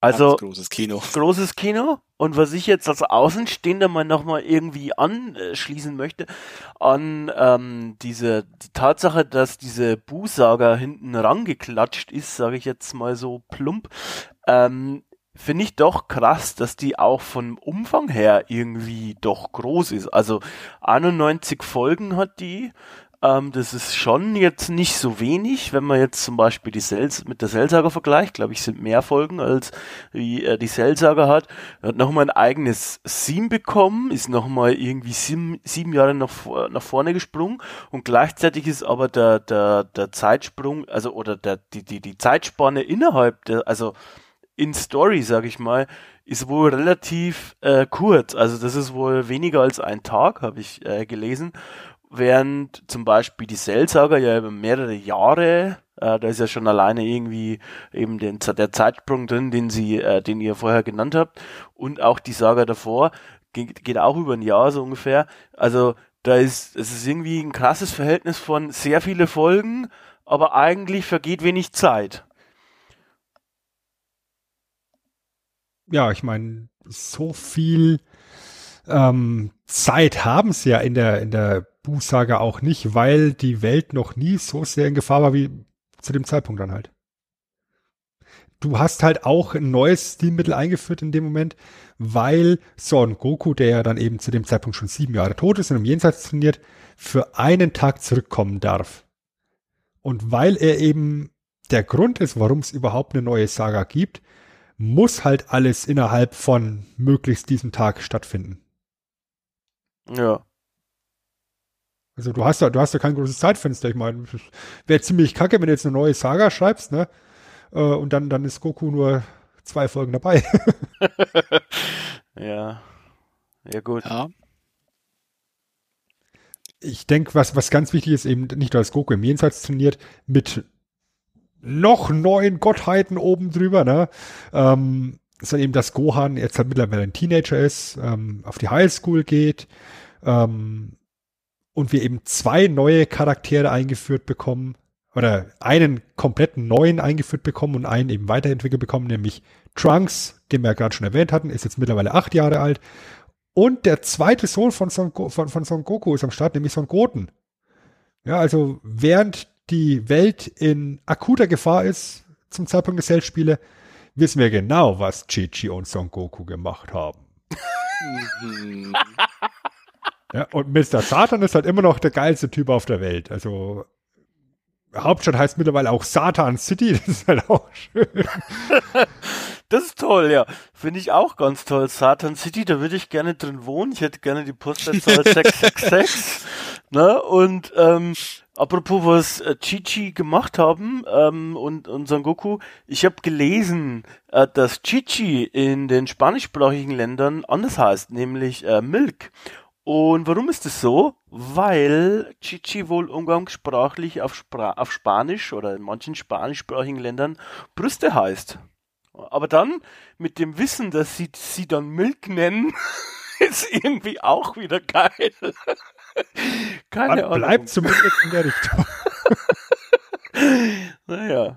Also, großes Kino. (laughs) großes Kino. Und was ich jetzt als Außenstehender mal nochmal irgendwie anschließen möchte, an ähm, diese die Tatsache, dass diese Bu-Saga hinten rangeklatscht ist, sage ich jetzt mal so plump, ähm, finde ich doch krass, dass die auch vom Umfang her irgendwie doch groß ist. Also 91 Folgen hat die. Ähm, das ist schon jetzt nicht so wenig, wenn man jetzt zum Beispiel die Cells mit der Cell-Saga vergleicht. Glaube ich, sind mehr Folgen als wie äh, die Cell-Saga hat. Er hat nochmal ein eigenes Theme bekommen, ist nochmal irgendwie sieben, sieben Jahre nach, nach vorne gesprungen und gleichzeitig ist aber der, der, der Zeitsprung, also oder der, die, die, die Zeitspanne innerhalb der, also in Story, sag ich mal, ist wohl relativ äh, kurz. Also das ist wohl weniger als ein Tag, habe ich äh, gelesen. Während zum Beispiel die Cell-Saga ja über mehrere Jahre, äh, da ist ja schon alleine irgendwie eben den, der Zeitsprung drin, den sie, äh, den ihr vorher genannt habt, und auch die Saga davor geht, geht auch über ein Jahr so ungefähr. Also da ist es ist irgendwie ein krasses Verhältnis von sehr viele Folgen, aber eigentlich vergeht wenig Zeit. Ja, ich meine, so viel ähm, Zeit haben sie ja in der, in der Buchsage auch nicht, weil die Welt noch nie so sehr in Gefahr war wie zu dem Zeitpunkt dann halt. Du hast halt auch ein neues Stilmittel eingeführt in dem Moment, weil Son Goku, der ja dann eben zu dem Zeitpunkt schon sieben Jahre tot ist und im Jenseits trainiert, für einen Tag zurückkommen darf. Und weil er eben der Grund ist, warum es überhaupt eine neue Saga gibt, muss halt alles innerhalb von möglichst diesem Tag stattfinden. Ja. Also du hast ja, du hast ja kein großes Zeitfenster. Ich meine, wäre ziemlich kacke, wenn du jetzt eine neue Saga schreibst, ne? Äh, Und dann, dann ist Goku nur zwei Folgen dabei. (laughs) ja. Ja, gut. Ja. Ich denke, was, was ganz wichtig ist, eben nicht nur, dass Goku im Jenseits trainiert, mit noch neuen Gottheiten oben drüber, ne? Ähm, sondern eben, dass Gohan jetzt halt mittlerweile ein Teenager ist, ähm, auf die Highschool geht, ähm, und wir eben zwei neue Charaktere eingeführt bekommen, oder einen kompletten neuen eingeführt bekommen und einen eben weiterentwickelt bekommen, nämlich Trunks, den wir ja gerade schon erwähnt hatten, ist jetzt mittlerweile acht Jahre alt. Und der zweite Sohn von Son, von, von Son Goku ist am Start, nämlich Son Goten. Ja, also während die Welt in akuter Gefahr ist zum Zeitpunkt der Cell-Spiele, wissen wir genau, was Chi-Chi und Son Goku gemacht haben. (laughs) Ja, und Mr. Satan ist halt immer noch der geilste Typ auf der Welt. Also Hauptstadt heißt mittlerweile auch Satan City, (laughs) das ist halt auch schön. (laughs) Das ist toll, ja. Finde ich auch ganz toll. Satan City, da würde ich gerne drin wohnen. Ich hätte gerne die Postleitzahl (laughs) 666. ne? Und ähm, apropos, was äh, Chichi gemacht haben ähm, und, und Son Goku, ich habe gelesen, äh, dass Chichi in den spanischsprachigen Ländern anders heißt, nämlich äh, Milk. Und warum ist es so? Weil Chichi wohl umgangssprachlich auf, Spra auf Spanisch oder in manchen spanischsprachigen Ländern Brüste heißt. Aber dann mit dem Wissen, dass sie sie dann Milk nennen, (laughs) ist irgendwie auch wieder geil. (laughs) Keine Man Ahnung. bleibt zumindest in der Richtung. (laughs) Naja.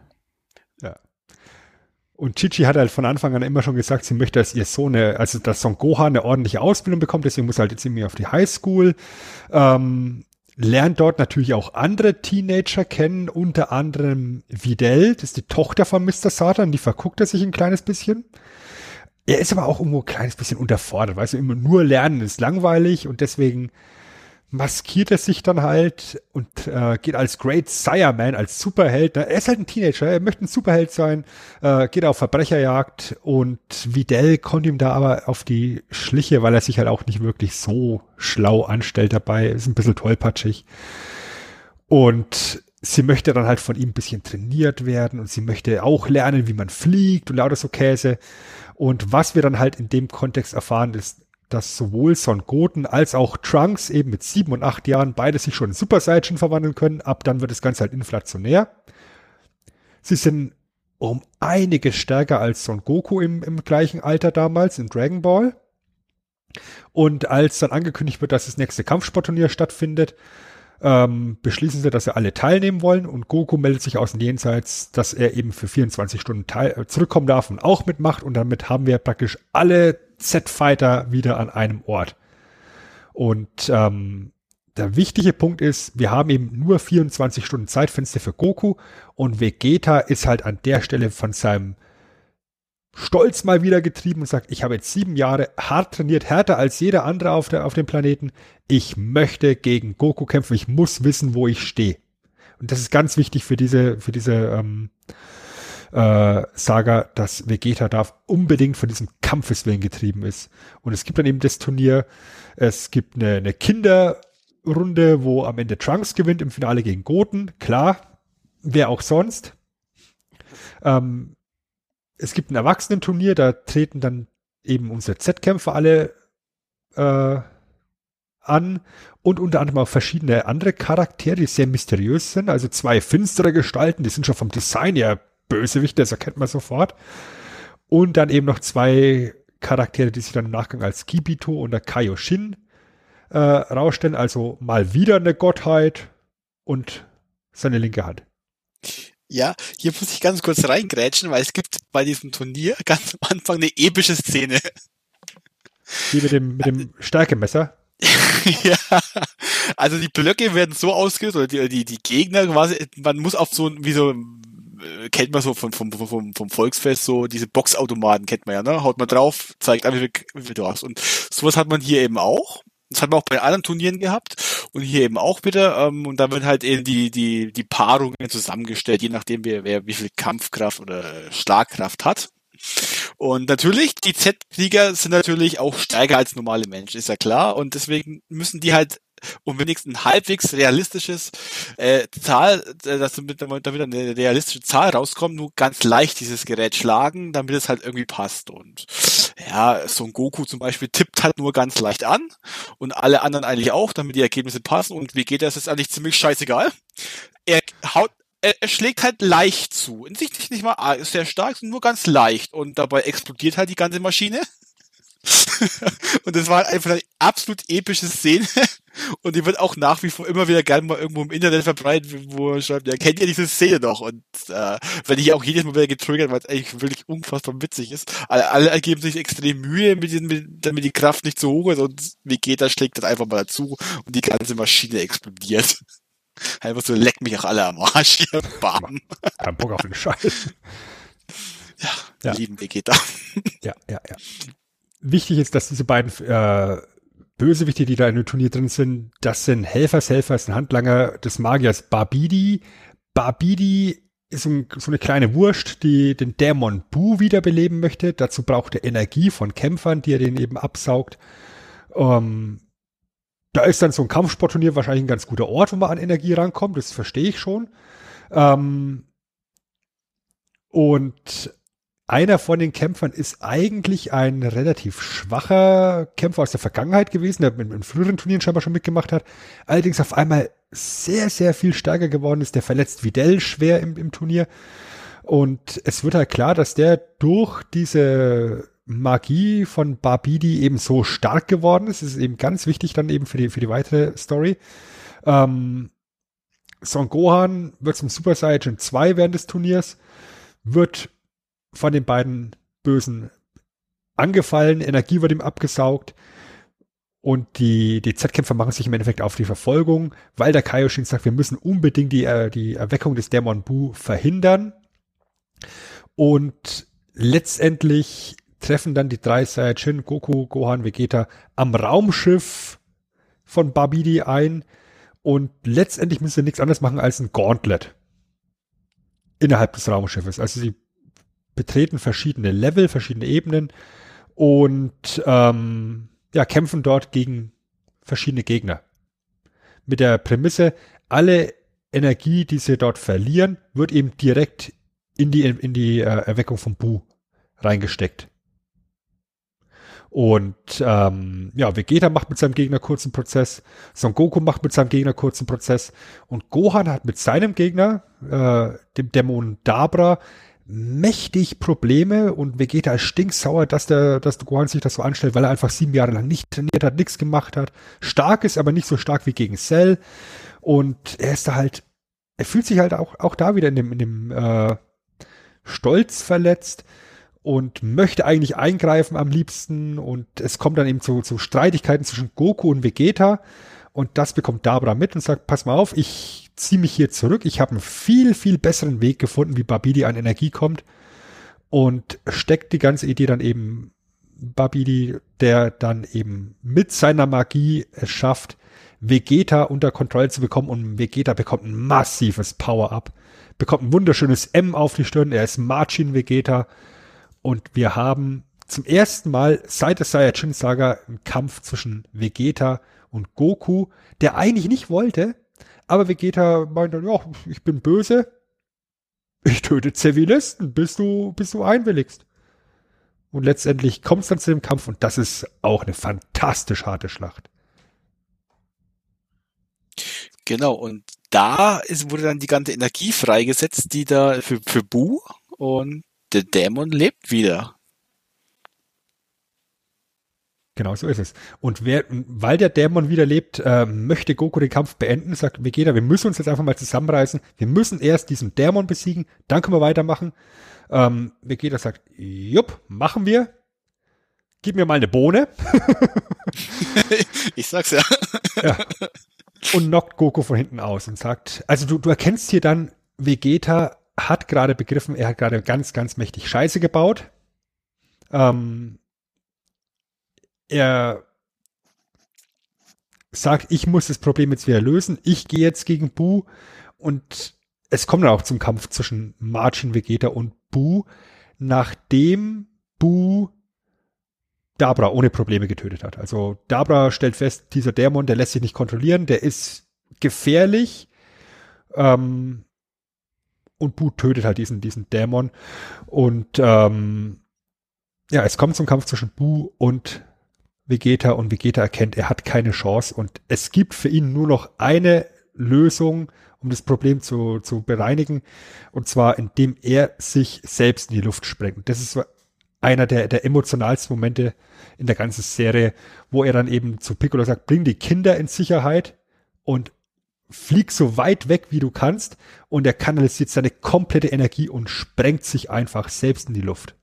Und Chichi hat halt von Anfang an immer schon gesagt, sie möchte, dass ihr Sohn, eine, also dass Son Gohan eine ordentliche Ausbildung bekommt, deswegen muss er halt jetzt irgendwie auf die Highschool. Ähm, lernt dort natürlich auch andere Teenager kennen, unter anderem Videl, das ist die Tochter von Mr. Satan, die verguckt er sich ein kleines bisschen. Er ist aber auch irgendwo ein kleines bisschen unterfordert, weißt du, immer nur lernen ist langweilig und deswegen maskiert er sich dann halt und äh, geht als Great Sireman, als Superheld. Er ist halt ein Teenager, er möchte ein Superheld sein, äh, geht auf Verbrecherjagd und Videl kommt ihm da aber auf die Schliche, weil er sich halt auch nicht wirklich so schlau anstellt dabei, ist ein bisschen tollpatschig. Und sie möchte dann halt von ihm ein bisschen trainiert werden und sie möchte auch lernen, wie man fliegt und lauter so Käse. Und was wir dann halt in dem Kontext erfahren, ist, dass sowohl Son Goten als auch Trunks eben mit sieben und acht Jahren beide sich schon in Super Saiyan verwandeln können. Ab dann wird das Ganze halt inflationär. Sie sind um einige stärker als Son Goku im, im gleichen Alter damals in Dragon Ball. Und als dann angekündigt wird, dass das nächste Kampfsportturnier stattfindet, ähm, beschließen sie, dass sie alle teilnehmen wollen und Goku meldet sich aus dem Jenseits, dass er eben für 24 Stunden teil äh, zurückkommen darf und auch mitmacht und damit haben wir praktisch alle Z-Fighter wieder an einem Ort. Und ähm, der wichtige Punkt ist, wir haben eben nur 24 Stunden Zeitfenster für Goku und Vegeta ist halt an der Stelle von seinem Stolz mal wieder getrieben und sagt, ich habe jetzt sieben Jahre hart trainiert, härter als jeder andere auf, der, auf dem Planeten. Ich möchte gegen Goku kämpfen. Ich muss wissen, wo ich stehe. Und das ist ganz wichtig für diese, für diese ähm, äh, Saga, dass Vegeta da unbedingt von diesem Kampfeswillen getrieben ist. Und es gibt dann eben das Turnier. Es gibt eine, eine Kinderrunde, wo am Ende Trunks gewinnt im Finale gegen Goten. Klar, wer auch sonst. Ähm, es gibt ein Erwachsenenturnier, da treten dann eben unsere Z-Kämpfer alle äh, an und unter anderem auch verschiedene andere Charaktere, die sehr mysteriös sind. Also zwei finstere Gestalten, die sind schon vom Design ja Bösewichte, das erkennt man sofort. Und dann eben noch zwei Charaktere, die sich dann im Nachgang als Kibito und der Kaioshin äh, rausstellen. Also mal wieder eine Gottheit und seine linke Hand. Ja, hier muss ich ganz kurz reingrätschen, weil es gibt bei diesem Turnier ganz am Anfang eine epische Szene. Die mit dem, mit dem Stärkemesser. (laughs) ja, also die Blöcke werden so ausgelöst, oder die, die, die Gegner quasi, man muss auf so wie so, kennt man so vom, vom, vom, vom Volksfest, so diese Boxautomaten kennt man ja, ne? Haut man drauf, zeigt an, wie wie du hast. Und sowas hat man hier eben auch. Das hat man auch bei anderen Turnieren gehabt und hier eben auch bitte. Ähm, und da wird halt eben die, die, die Paarungen zusammengestellt, je nachdem, wer, wer wie viel Kampfkraft oder Schlagkraft hat. Und natürlich, die Z-Krieger sind natürlich auch stärker als normale Menschen, ist ja klar. Und deswegen müssen die halt um wenigstens ein halbwegs realistisches äh, Zahl, äh, dass damit, damit eine realistische Zahl rauskommt, nur ganz leicht dieses Gerät schlagen, damit es halt irgendwie passt. Und ja, Son Goku zum Beispiel tippt halt nur ganz leicht an und alle anderen eigentlich auch, damit die Ergebnisse passen. Und wie geht das ist eigentlich ziemlich scheißegal. Er haut er, schlägt halt leicht zu. In sich nicht, mal sehr stark, nur ganz leicht. Und dabei explodiert halt die ganze Maschine. (laughs) und das war einfach eine absolut epische Szene. (laughs) Und die wird auch nach wie vor immer wieder gerne mal irgendwo im Internet verbreitet, wo er schreibt, ja, kennt ihr diese Szene noch? Und äh, wenn ich auch jedes Mal wieder getriggert, weil es eigentlich wirklich unfassbar witzig ist. Alle, alle ergeben sich extrem Mühe, mit diesen, mit, damit die Kraft nicht zu hoch ist und Vegeta schlägt das einfach mal dazu und die ganze Maschine explodiert. (laughs) Einfach so, leck mich auch alle am Arsch hier. Bam. Kein Bock auf den Scheiß. Ja, ja. lieben Vegeta. Ja, ja, ja. Wichtig ist, dass diese beiden äh, Bösewichte, die da in dem Turnier drin sind, das sind Helfershelfer, das sind Handlanger des Magiers Barbidi. Barbidi ist so, so eine kleine Wurst, die den Dämon Bu wiederbeleben möchte. Dazu braucht er Energie von Kämpfern, die er den eben absaugt. Ähm, da ist dann so ein Kampfsportturnier wahrscheinlich ein ganz guter Ort, wo man an Energie rankommt. Das verstehe ich schon. Ähm, und einer von den Kämpfern ist eigentlich ein relativ schwacher Kämpfer aus der Vergangenheit gewesen, der in, in früheren Turnieren scheinbar schon mitgemacht hat. Allerdings auf einmal sehr, sehr viel stärker geworden ist. Der verletzt Videl schwer im, im Turnier. Und es wird halt klar, dass der durch diese Magie von Barbidi eben so stark geworden ist. Das ist eben ganz wichtig dann eben für die, für die weitere Story. Ähm, Son Gohan wird zum Super Saiyan 2 während des Turniers, wird von den beiden Bösen angefallen, Energie wird ihm abgesaugt und die, Z-Kämpfer machen sich im Endeffekt auf die Verfolgung, weil der Kaioshin sagt, wir müssen unbedingt die, äh, die Erweckung des Dämon Bu verhindern. Und letztendlich treffen dann die drei Saiyajin, Goku, Gohan, Vegeta am Raumschiff von Babidi ein und letztendlich müssen sie nichts anderes machen als ein Gauntlet innerhalb des Raumschiffes. Also sie betreten verschiedene Level, verschiedene Ebenen und ähm, ja, kämpfen dort gegen verschiedene Gegner. Mit der Prämisse, alle Energie, die sie dort verlieren, wird eben direkt in die, in die äh, Erweckung von Bu reingesteckt. Und ähm, ja, Vegeta macht mit seinem Gegner kurzen Prozess, Son Goku macht mit seinem Gegner kurzen Prozess und Gohan hat mit seinem Gegner, äh, dem Dämon Dabra, mächtig Probleme und Vegeta ist stinksauer, dass der, dass Gohan sich das so anstellt, weil er einfach sieben Jahre lang nicht trainiert hat, nichts gemacht hat. Stark ist, aber nicht so stark wie gegen Cell. Und er ist da halt, er fühlt sich halt auch, auch da wieder in dem, in dem äh, Stolz verletzt und möchte eigentlich eingreifen am liebsten und es kommt dann eben zu, zu Streitigkeiten zwischen Goku und Vegeta und das bekommt Dabra mit und sagt, pass mal auf, ich ziehe mich hier zurück, ich habe einen viel, viel besseren Weg gefunden, wie Babidi an Energie kommt. Und steckt die ganze Idee dann eben Babidi, der dann eben mit seiner Magie es schafft, Vegeta unter Kontrolle zu bekommen. Und Vegeta bekommt ein massives Power-Up, bekommt ein wunderschönes M auf die Stirn, er ist Marcin Vegeta. Und wir haben zum ersten Mal seit der Saiyajin Saga einen Kampf zwischen Vegeta und Goku, der eigentlich nicht wollte, aber Vegeta meinte, ja, ich bin böse, ich töte Zivilisten, bis du, bis du einwilligst. Und letztendlich kommt es dann zu dem Kampf und das ist auch eine fantastisch harte Schlacht. Genau, und da ist, wurde dann die ganze Energie freigesetzt, die da für, für Bu und der Dämon lebt wieder. Genau, so ist es. Und wer, weil der Dämon wieder lebt, äh, möchte Goku den Kampf beenden, sagt Vegeta, wir müssen uns jetzt einfach mal zusammenreißen. Wir müssen erst diesen Dämon besiegen, dann können wir weitermachen. Ähm, Vegeta sagt, jupp, machen wir. Gib mir mal eine Bohne. (laughs) ich sag's ja. (laughs) ja. Und knockt Goku von hinten aus und sagt, also du, du erkennst hier dann, Vegeta hat gerade begriffen, er hat gerade ganz, ganz mächtig Scheiße gebaut. Ähm, er sagt, ich muss das Problem jetzt wieder lösen. Ich gehe jetzt gegen Bu und es kommt dann auch zum Kampf zwischen Margin Vegeta und Bu, nachdem Bu Dabra ohne Probleme getötet hat. Also Dabra stellt fest, dieser Dämon, der lässt sich nicht kontrollieren, der ist gefährlich. Ähm, und Bu tötet halt diesen, diesen Dämon. Und ähm, ja, es kommt zum Kampf zwischen Bu und Vegeta und Vegeta erkennt, er hat keine Chance und es gibt für ihn nur noch eine Lösung, um das Problem zu, zu bereinigen, und zwar indem er sich selbst in die Luft sprengt. Das ist einer der, der emotionalsten Momente in der ganzen Serie, wo er dann eben zu Piccolo sagt, bring die Kinder in Sicherheit und flieg so weit weg, wie du kannst und er kanalisiert seine komplette Energie und sprengt sich einfach selbst in die Luft.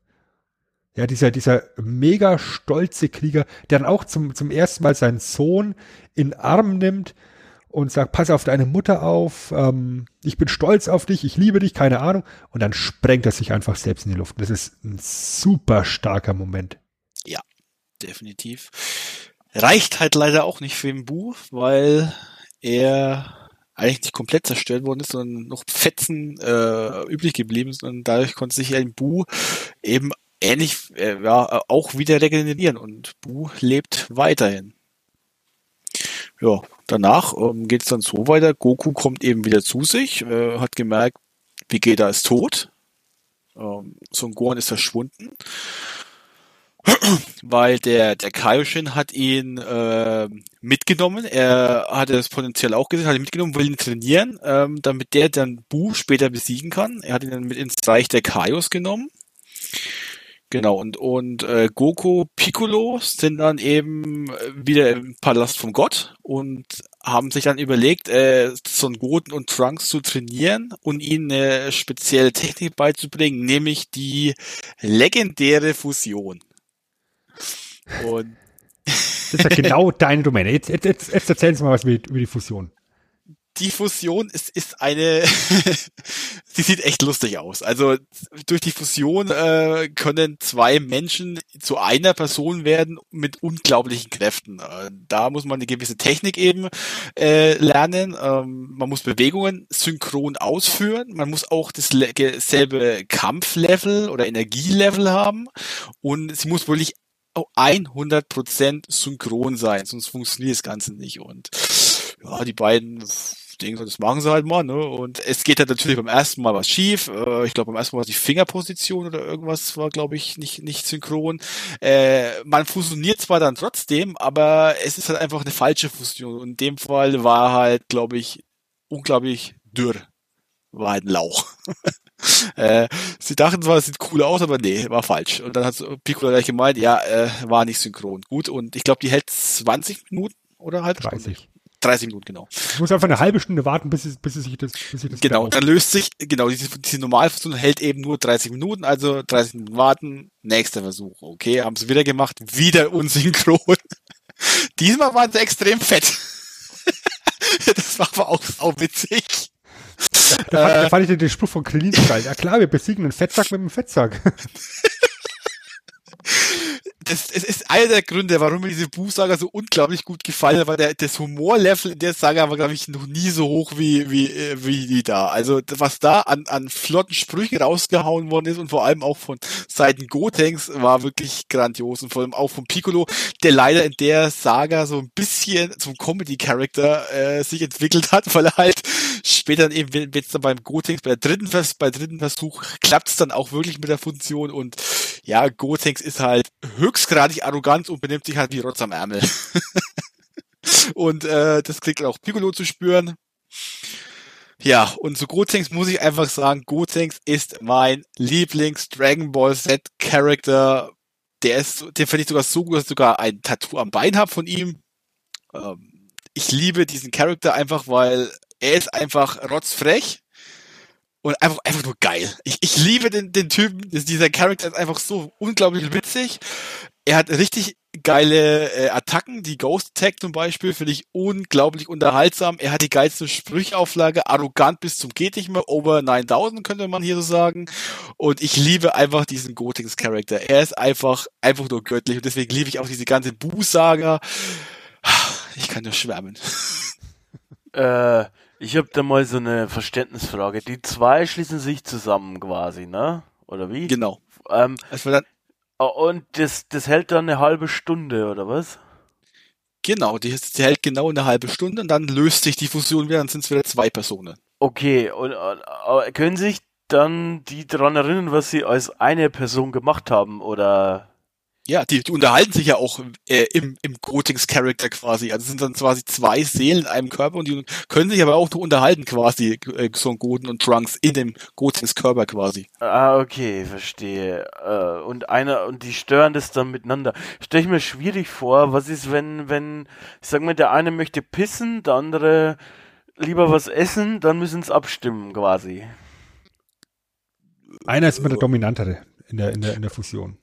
Ja, dieser, dieser mega stolze Krieger, der dann auch zum, zum ersten Mal seinen Sohn in Arm nimmt und sagt, pass auf deine Mutter auf, ähm, ich bin stolz auf dich, ich liebe dich, keine Ahnung. Und dann sprengt er sich einfach selbst in die Luft. Das ist ein super starker Moment. Ja, definitiv. Reicht halt leider auch nicht für den Buch, weil er eigentlich nicht komplett zerstört worden ist, sondern noch Fetzen äh, übrig geblieben sind und dadurch konnte sich ein Bu eben ähnlich äh, ja auch wieder regenerieren und Bu lebt weiterhin. Ja, danach ähm, geht es dann so weiter. Goku kommt eben wieder zu sich, äh, hat gemerkt, Vegeta ist tot. Ähm, Son Gohan ist verschwunden (clears throat) weil der, der Kaioshin hat ihn äh, mitgenommen. Er hatte das Potenzial auch gesehen, hat ihn mitgenommen, will ihn trainieren, ähm, damit der dann Bu später besiegen kann. Er hat ihn dann mit ins Reich der Kaios genommen. Genau, und, und äh, Goku, Piccolo sind dann eben wieder im Palast vom Gott und haben sich dann überlegt, äh, Son Goten und Trunks zu trainieren und ihnen eine spezielle Technik beizubringen, nämlich die legendäre Fusion. Und Das ist ja (laughs) genau deine Domäne. Jetzt, jetzt, jetzt, jetzt erzählen Sie mal was über die Fusion. Die Fusion ist, ist eine, (laughs) sie sieht echt lustig aus. Also durch die Fusion äh, können zwei Menschen zu einer Person werden mit unglaublichen Kräften. Äh, da muss man eine gewisse Technik eben äh, lernen. Ähm, man muss Bewegungen synchron ausführen. Man muss auch das le- selbe Kampflevel oder Energielevel haben. Und sie muss wirklich auch 100% synchron sein, sonst funktioniert das Ganze nicht. Und ja, die beiden denken, das machen sie halt mal, ne? Und es geht halt natürlich beim ersten Mal was schief. Äh, ich glaube, beim ersten Mal war die Fingerposition oder irgendwas war, glaube ich, nicht, nicht synchron. Äh, man fusioniert zwar dann trotzdem, aber es ist halt einfach eine falsche Fusion. Und in dem Fall war halt, glaube ich, unglaublich dürr. War halt ein Lauch. (laughs) äh, sie dachten zwar, es sieht cool aus, aber nee, war falsch. Und dann hat Piccolo gleich gemeint, ja, äh, war nicht synchron. Gut, und ich glaube, die hält 20 Minuten oder halb Stunde. 30. 30 Minuten, genau. Ich muss einfach eine halbe Stunde warten, bis, es, bis, es sich das, bis sich das Genau, dann löst sich, genau, diese, diese Normalfunktion hält eben nur 30 Minuten, also 30 Minuten warten, nächster Versuch. Okay, haben sie wieder gemacht, wieder unsynchron. (laughs) Diesmal waren sie extrem fett. (laughs) das war aber auch sau witzig. Da fand, da fand ich den, Spruch von Krillin geil. Ja klar, wir besiegen einen Fettsack mit einem Fettsack. (laughs) Das, es ist einer der Gründe, warum mir diese Buchsaga so unglaublich gut gefallen hat, weil der, das Humorlevel in der Saga war, glaube ich, noch nie so hoch wie, wie, äh, wie die da. Also, was da an, an flotten Sprüchen rausgehauen worden ist und vor allem auch von Seiten Gotenks war wirklich grandios und vor allem auch von Piccolo, der leider in der Saga so ein bisschen zum Comedy-Character äh, sich entwickelt hat, (laughs) weil er halt später eben, wenn es dann beim Gotenks, bei der dritten, bei dritten Versuch klappt es dann auch wirklich mit der Funktion und ja, Gotenks ist halt höchstgradig arrogant und benimmt sich halt wie Rotz am Ärmel. (laughs) und äh, das kriegt auch Piccolo zu spüren. Ja, und zu Gotenks muss ich einfach sagen, Gotenks ist mein Lieblings-Dragon Ball Z Character. Der ist, den finde ich sogar so gut, dass ich sogar ein Tattoo am Bein habe von ihm. Ähm, ich liebe diesen Charakter einfach, weil er ist einfach rotzfrech und einfach, einfach nur geil. Ich, ich liebe den, den Typen. Dieser Charakter ist einfach so unglaublich witzig. Er hat richtig geile äh, Attacken. Die Ghost Attack zum Beispiel finde ich unglaublich unterhaltsam. Er hat die geilste Sprüchauflage, arrogant bis zum geht nicht mehr, over 9000 könnte man hier so sagen. Und ich liebe einfach diesen Gotings Charakter. Er ist einfach, einfach nur göttlich und deswegen liebe ich auch diese ganze Bu-Saga. Ich kann nur schwärmen. Äh, ich habe da mal so eine Verständnisfrage. Die zwei schließen sich zusammen quasi, ne? Oder wie? Genau. Ähm, und das, das hält dann eine halbe Stunde, oder was? genau, die, die hält genau eine halbe Stunde und dann löst sich die Fusion wieder, dann sind es wieder zwei Personen. Okay, und, und aber können sich dann die daran erinnern, was sie als eine Person gemacht haben, oder? Ja, die, die unterhalten sich ja auch äh, im, im Gotings-Charakter quasi. Also es sind dann quasi zwei Seelen in einem Körper und die können sich aber auch noch unterhalten quasi, äh, Son Goten und Trunks in dem Gotings-Körper quasi. Ah, okay, verstehe. Äh, und einer, und die stören das dann miteinander. Stell ich mir schwierig vor, was ist, wenn, wenn, ich sag mal, der eine möchte pissen, der andere lieber was essen, dann müssen sie abstimmen quasi. Einer ist immer der Dominantere in der, in der, in der Fusion.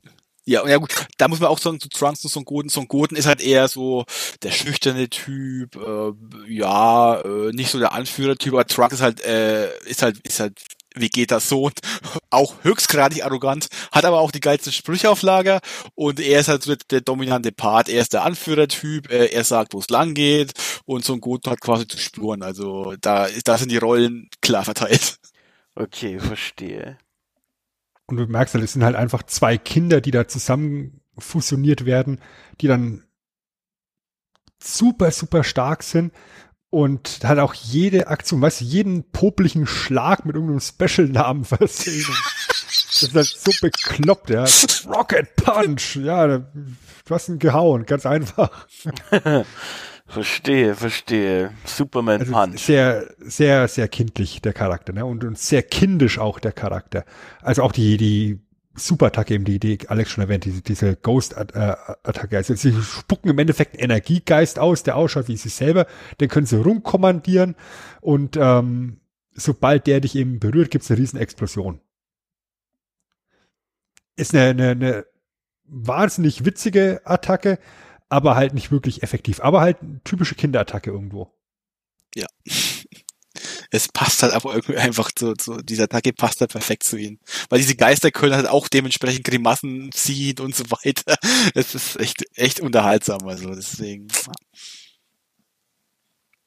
Ja, ja gut, da muss man auch sagen, zu Trunks und Son Goten. Son Goten ist halt eher so der schüchterne Typ, äh, ja, äh, nicht so der Anführertyp, aber Trunks ist halt, äh, ist halt, ist halt Vegetas Sohn, (laughs) auch höchstgradig arrogant, hat aber auch die geilste Sprüche auf Lager und er ist halt so der, der dominante Part, er ist der Anführertyp, äh, er sagt, wo es lang geht und Son Goten hat quasi zu spüren, also da, da sind die Rollen klar verteilt. Okay, verstehe. Und du merkst halt, es sind halt einfach zwei Kinder, die da zusammen fusioniert werden, die dann super, super stark sind und halt auch jede Aktion, weißt du, jeden poplichen Schlag mit irgendeinem Special-Namen (laughs) versehen. Das ist halt so bekloppt, ja. Rocket Punch, ja, du hast ihn gehauen, ganz einfach. (laughs) Verstehe, verstehe. Superman Also Punch. sehr, sehr, sehr kindlich der Charakter, ne? Und, und sehr kindisch auch der Charakter. Also auch die, die Super-Attacke eben, die, die Alex schon erwähnt, diese, diese Ghost-Attacke. Also sie spucken im Endeffekt einen Energiegeist aus, der ausschaut wie sie selber. Den können sie rumkommandieren und ähm, sobald der dich eben berührt, gibt's eine riesen Explosion. Ist eine, eine, eine wahnsinnig witzige Attacke, aber halt nicht wirklich effektiv. Aber halt eine typische Kinderattacke irgendwo. Ja. (laughs) Es passt halt aber irgendwie einfach zu, zu dieser Attacke passt halt perfekt zu ihnen. Weil diese Geister können halt auch dementsprechend Grimassen ziehen und so weiter. (laughs) Es ist echt, echt unterhaltsam, also deswegen.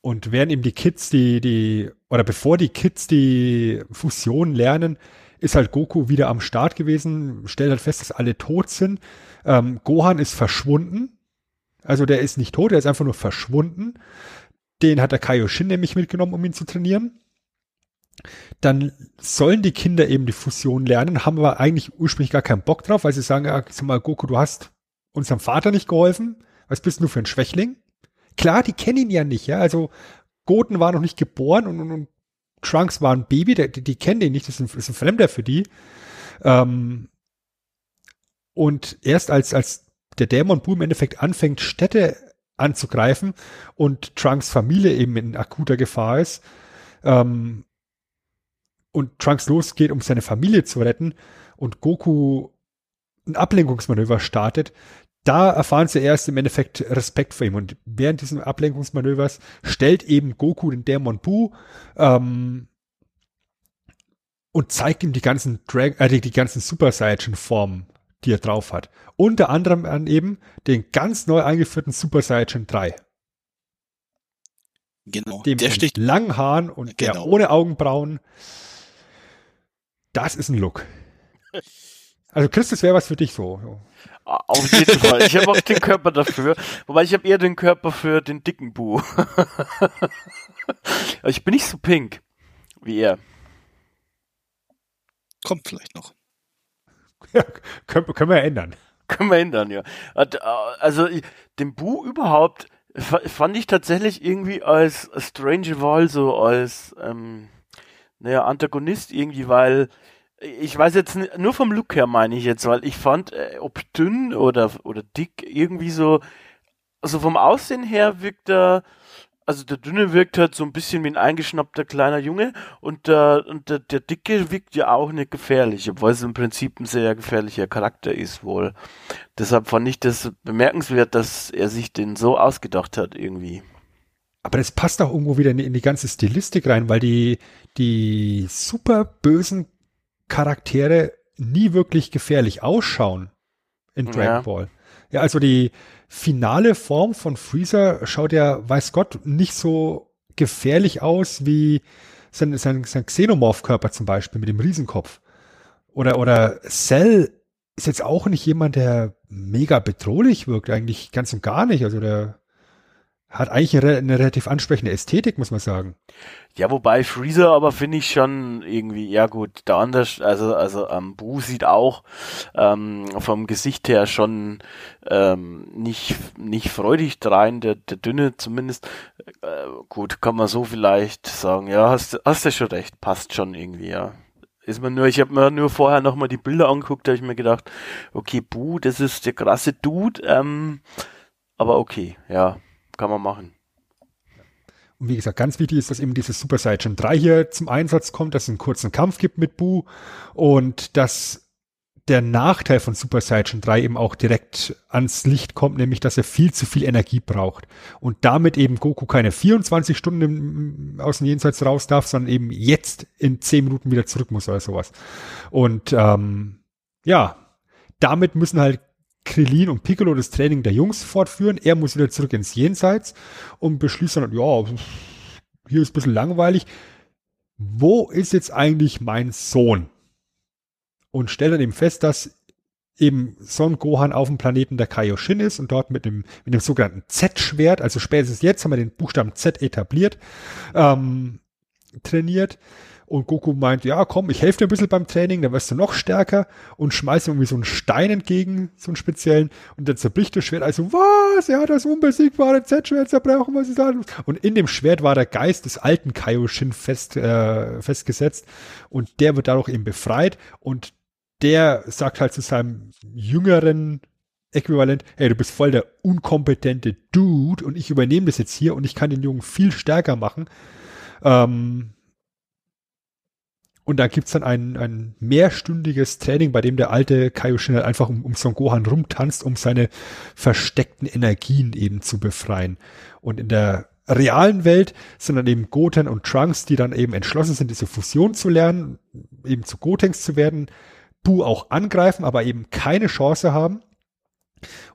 Und während eben die Kids die, die, oder bevor die Kids die Fusion lernen, ist halt Goku wieder am Start gewesen, stellt halt fest, dass alle tot sind. Ähm, Gohan ist verschwunden. Also der ist nicht tot, er ist einfach nur verschwunden. Den hat der Kaioshin nämlich mitgenommen, um ihn zu trainieren. Dann sollen die Kinder eben die Fusion lernen, haben aber eigentlich ursprünglich gar keinen Bock drauf, weil sie sagen, sag mal, Goku, du hast unserem Vater nicht geholfen. Was bist du für ein Schwächling? Klar, die kennen ihn ja nicht, ja. Also Goten war noch nicht geboren und, und, und Trunks war ein Baby, die, die kennen den nicht, das ist ein, ist ein Fremder für die. Ähm, und erst als, als der Dämon Boom im Endeffekt anfängt, Städte anzugreifen und Trunks Familie eben in akuter Gefahr ist, ähm, und Trunks losgeht, um seine Familie zu retten und Goku ein Ablenkungsmanöver startet, da erfahren sie erst im Endeffekt Respekt vor ihm. Und während dieses Ablenkungsmanövers stellt eben Goku den Dämon Bu ähm, und zeigt ihm die ganzen Drag äh, die, die ganzen Super Saiyan Formen, die er drauf hat. Unter anderem an eben den ganz neu eingeführten Super Saiyan 3. Genau. Dem der mit sticht. langen Haaren und der Genau. ohne Augenbrauen. Das ist ein Look. Also Chris, das wäre was für dich so. Auf jeden Fall. Ich habe auch den Körper dafür. Wobei ich habe eher den Körper für den dicken Bu. (laughs) Ich bin nicht so pink wie er. Kommt vielleicht noch. (laughs) Ja, können, können wir ändern. Können wir ändern, ja. Äh, Also den Bu überhaupt fa- fand ich tatsächlich irgendwie als Strange Wahl so als ähm, naja, Antagonist irgendwie, weil ich weiß jetzt nur vom Look her meine ich jetzt, weil ich fand, äh, ob dünn oder oder dick irgendwie so, also vom Aussehen her wirkt er, also der dünne wirkt halt so ein bisschen wie ein eingeschnappter kleiner Junge und der und der, der dicke wirkt ja auch nicht gefährlich, obwohl es im Prinzip ein sehr gefährlicher Charakter ist wohl. Deshalb fand ich das bemerkenswert, dass er sich den so ausgedacht hat irgendwie. Aber das passt auch irgendwo wieder in die, in die ganze Stilistik rein, weil die, die super bösen Charaktere nie wirklich gefährlich ausschauen in Dragon Ja. Ball. Ja, also die finale Form von Freezer schaut ja, weiß Gott, nicht so gefährlich aus wie sein, sein, sein Xenomorph-Körper zum Beispiel mit dem Riesenkopf. Oder, oder Cell ist jetzt auch nicht jemand, der mega bedrohlich wirkt, eigentlich ganz und gar nicht. Also der hat eigentlich eine, relativ ansprechende Ästhetik, muss man sagen. Ja, wobei Freezer aber finde ich schon irgendwie, ja gut, der anders, also, also ähm, Bu sieht auch ähm, vom Gesicht her schon ähm, nicht, nicht freudig drein, der, der Dünne zumindest. Äh, gut, kann man so vielleicht sagen, ja, hast, hast du schon recht, passt schon irgendwie, ja. Ist mir nur, ich habe mir nur vorher nochmal die Bilder angeguckt, da habe ich mir gedacht, okay, Bu, das ist der krasse Dude, ähm, aber okay, ja, kann man machen. Und wie gesagt, ganz wichtig ist, dass eben dieses Super Saiyan 3 hier zum Einsatz kommt, dass es einen kurzen Kampf gibt mit Bu und dass der Nachteil von Super Saiyan 3 eben auch direkt ans Licht kommt, nämlich dass er viel zu viel Energie braucht und damit eben Goku keine 24 Stunden aus dem Jenseits raus darf, sondern eben jetzt in 10 Minuten wieder zurück muss oder sowas. Und ähm, ja, damit müssen halt Krillin und Piccolo das Training der Jungs fortführen. Er muss wieder zurück ins Jenseits und beschließt dann, ja, hier ist ein bisschen langweilig. Wo ist jetzt eigentlich mein Sohn? Und stellt dann eben fest, dass eben Son Gohan auf dem Planeten der Kaioshin ist und dort mit dem, mit dem sogenannten Z-Schwert, also spätestens jetzt haben wir den Buchstaben Z etabliert, ähm, trainiert. Und Goku meint, ja, komm, ich helfe dir ein bisschen beim Training, dann wirst du noch stärker und schmeißt ihm irgendwie so einen Stein entgegen, so einen speziellen, und dann zerbricht das Schwert. Also, was? Er hat das unbesiegbare Z-Schwert zerbrochen, was ist da los? Und in dem Schwert war der Geist des alten Kaioshin fest, äh, festgesetzt und der wird dadurch eben befreit und der sagt halt zu seinem jüngeren Äquivalent, hey, du bist voll der unkompetente Dude und ich übernehme das jetzt hier und ich kann den Jungen viel stärker machen. Ähm, und da gibt's dann ein, ein mehrstündiges Training, bei dem der alte Kaioshin halt einfach um, um Son Gohan rumtanzt, um seine versteckten Energien eben zu befreien. Und in der realen Welt sind dann eben Goten und Trunks, die dann eben entschlossen sind, diese Fusion zu lernen, eben zu Gotenks zu werden, Bu auch angreifen, aber eben keine Chance haben.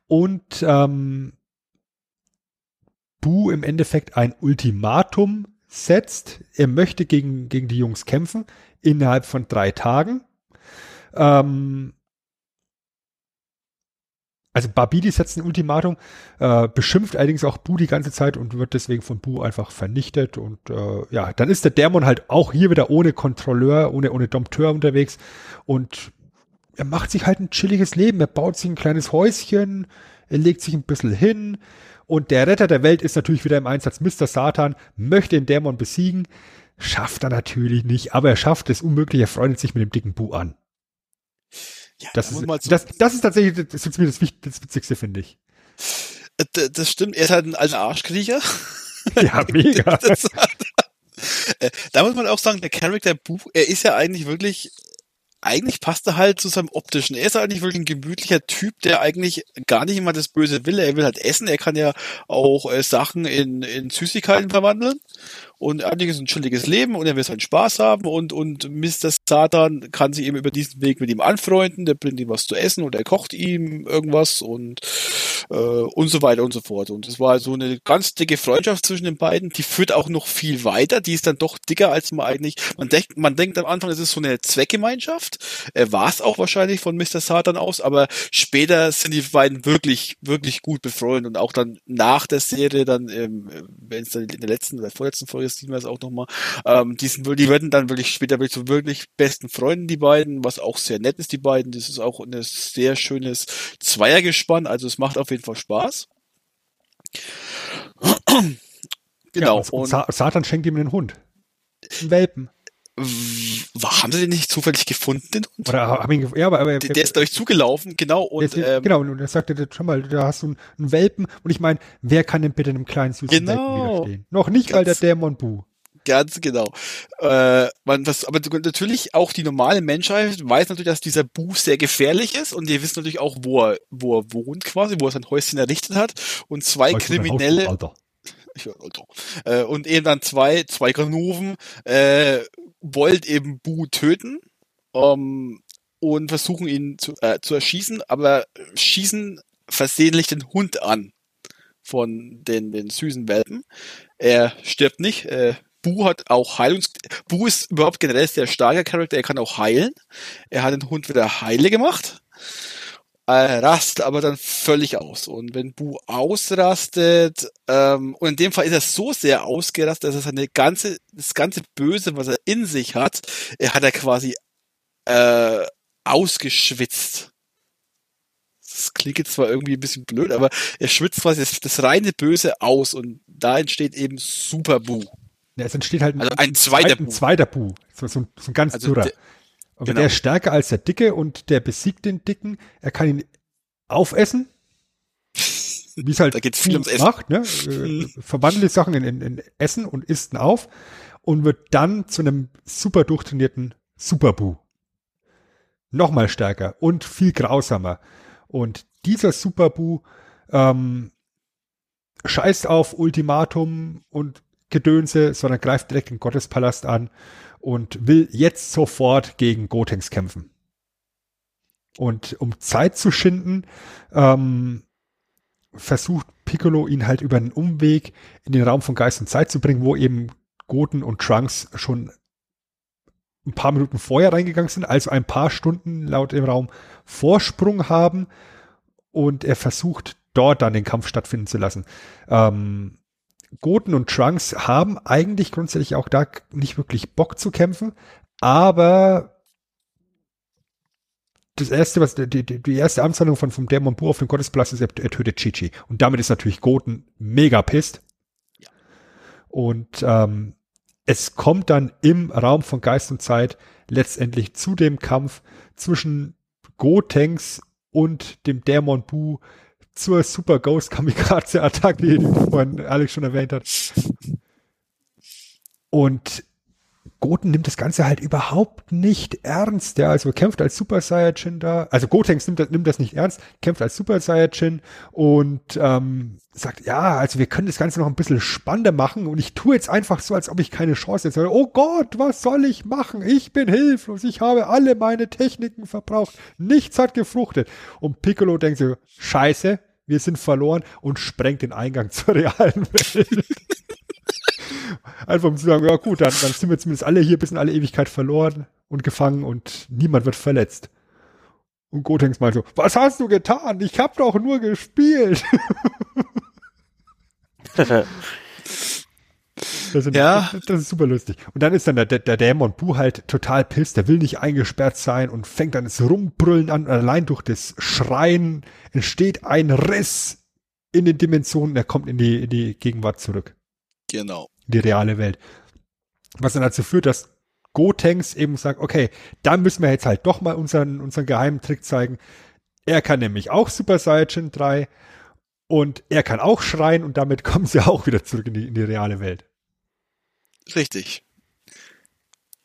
Und ähm, Bu im Endeffekt ein Ultimatum setzt. Er möchte gegen, gegen die Jungs kämpfen innerhalb von drei Tagen. Ähm, also Babidi setzt ein Ultimatum, äh, beschimpft allerdings auch Bu die ganze Zeit und wird deswegen von Bu einfach vernichtet. Und äh, ja, dann ist der Dämon halt auch hier wieder ohne Kontrolleur, ohne, ohne Dompteur unterwegs und er macht sich halt ein chilliges Leben. Er baut sich ein kleines Häuschen, er legt sich ein bisschen hin. Und der Retter der Welt ist natürlich wieder im Einsatz. Mr. Satan möchte den Dämon besiegen. Schafft er natürlich nicht, aber er schafft es unmöglich. Er freundet sich mit dem dicken Bu an. Ja, Das, ist, das, das ist tatsächlich das, ist mir das, das Witzigste, finde ich. Äh, das stimmt, er ist halt ein alter Arschkriecher. Ja, (laughs) mega. Äh, da muss man auch sagen, der Charakter Buch, er ist ja eigentlich wirklich, eigentlich passt er halt zu seinem optischen. Er ist eigentlich wirklich ein gemütlicher Typ, der eigentlich gar nicht immer das Böse will. Er will halt essen. Er kann ja auch äh, Sachen in, in Süßigkeiten verwandeln. Und eigentlich ist ein chilliges Leben und er will seinen Spaß haben und, und Mr. Satan kann sich eben über diesen Weg mit ihm anfreunden, der bringt ihm was zu essen oder er kocht ihm irgendwas und, äh, und so weiter und so fort. Und es war so eine ganz dicke Freundschaft zwischen den beiden, die führt auch noch viel weiter, die ist dann doch dicker als man eigentlich, man denkt, man denkt am Anfang, es ist so eine Zweckgemeinschaft, äh, war es auch wahrscheinlich von Mr. Satan aus, aber später sind die beiden wirklich, wirklich gut befreundet und auch dann nach der Serie, dann, ähm, wenn es dann in der letzten oder vorletzten Folge wir es auch nochmal, ähm, die, sind, die werden dann wirklich später wirklich zu wirklich besten Freunden, die beiden, was auch sehr nett ist, die beiden. Das ist auch ein sehr schönes Zweiergespann, also es macht auf jeden Fall Spaß. (clears throat) genau. Ja, und, und und Sa Satan schenkt ihm einen Hund. Einen Welpen. Haben sie den nicht zufällig gefunden, den Hund? Oder haben ihn, ja, aber, aber Der, der ist euch zugelaufen, genau. Und der ähm, genau, und er sagte, schau mal, da hast du einen, einen Welpen. Und ich meine, wer kann denn bitte einem kleinen süßen Genau. Welpen widerstehen? Noch nicht Ganz- Dämon Bu. Ganz genau. Äh, man, was, aber natürlich auch die normale Menschheit weiß natürlich, dass dieser Bu sehr gefährlich ist und die wissen natürlich auch, wo er, wo er wohnt quasi, wo er sein Häuschen errichtet hat. Und zwei Kriminelle, Haus, Alter. Ich Alter, äh, und eben dann zwei, zwei Ganoven äh, wollen eben Bu töten ähm, und versuchen ihn zu, äh, zu erschießen, aber schießen versehentlich den Hund an von den, den süßen Welpen. Er stirbt nicht. Äh, Bu hat auch Heilungs... Bu ist überhaupt generell sehr starker Charakter. Er kann auch heilen. Er hat den Hund wieder heile gemacht. Äh, rast aber dann völlig aus. Und wenn Bu ausrastet, ähm, und in dem Fall ist er so sehr ausgerastet, dass er seine ganze, das ganze Böse, was er in sich hat, er hat er quasi äh, ausgeschwitzt. Das klingt jetzt zwar irgendwie ein bisschen blöd, aber er schwitzt quasi das, das reine Böse aus und da entsteht eben Super Bu. Ja, es entsteht halt Also ein zweiter ein Bu. zweiter Bu. So, so, ein- so ein ganz Also dürrer. Der- Aber genau. der ist stärker als der Dicke und der besiegt den Dicken. Er kann ihn aufessen. (laughs) Wie es halt Da geht's viel ums Essen. macht, ne? (laughs) Verwandelt die Sachen in, in, in Essen und isst ihn auf und wird dann zu einem super durchtrainierten Superbu. Nochmal stärker und viel grausamer. Und dieser Superbu ähm, scheißt auf Ultimatum und Gedönse, sondern greift direkt den Gottespalast an und will jetzt sofort gegen Gotenks kämpfen. Und um Zeit zu schinden, ähm, versucht Piccolo ihn halt über einen Umweg in den Raum von Geist und Zeit zu bringen, wo eben Goten und Trunks schon ein paar Minuten vorher reingegangen sind, also ein paar Stunden laut dem Raum Vorsprung haben und er versucht dort dann den Kampf stattfinden zu lassen. Ähm, Goten und Trunks haben eigentlich grundsätzlich auch da nicht wirklich Bock zu kämpfen, aber das erste, was die, die, erste Amtshandlung von vom Dämon Bu auf dem Gottespalast ist, er, er tötet Chichi. Und damit ist natürlich Goten mega pisst. Und ähm, es kommt dann im Raum von Geist und Zeit letztendlich zu dem Kampf zwischen Gotenks und dem Dämon Bu zur Super Ghost Kamikaze Attacke, die vorhin Alex schon erwähnt hat. Und Goten nimmt das Ganze halt überhaupt nicht ernst. Ja, also kämpft als Super Saiyajin da. Also Gotenks nimmt, das- nimmt das nicht ernst, kämpft als Super Saiyajin und ähm, sagt, ja, also wir können das Ganze noch ein bisschen spannender machen und ich tue jetzt einfach so, als ob ich keine Chance hätte. Oh Gott, was soll ich machen? Ich bin hilflos. Ich habe alle meine Techniken verbraucht. Nichts hat gefruchtet. Und Piccolo denkt so, scheiße, wir sind verloren und sprengt den Eingang (laughs) zur realen Welt. Einfach um zu sagen, ja gut, dann, dann sind wir zumindest alle hier bis in alle Ewigkeit verloren und gefangen und niemand wird verletzt. Und Gotenks mal so, was hast du getan? Ich hab doch nur gespielt. (laughs) Das, sind, Ja. das, das ist super lustig. Und dann ist dann der, der, der Dämon Bu halt total pisst, der will nicht eingesperrt sein und fängt dann das Rumbrüllen an. Und allein durch das Schreien entsteht ein Riss in den Dimensionen, er kommt in die, in die Gegenwart zurück Genau. Die reale Welt. Was dann dazu führt, dass Gotenks eben sagt, okay, da müssen wir jetzt halt doch mal unseren, unseren geheimen Trick zeigen. Er kann nämlich auch Super Saiyajin 3 und er kann auch schreien und damit (laughs) kommen sie auch wieder zurück in die, in die reale Welt. Richtig.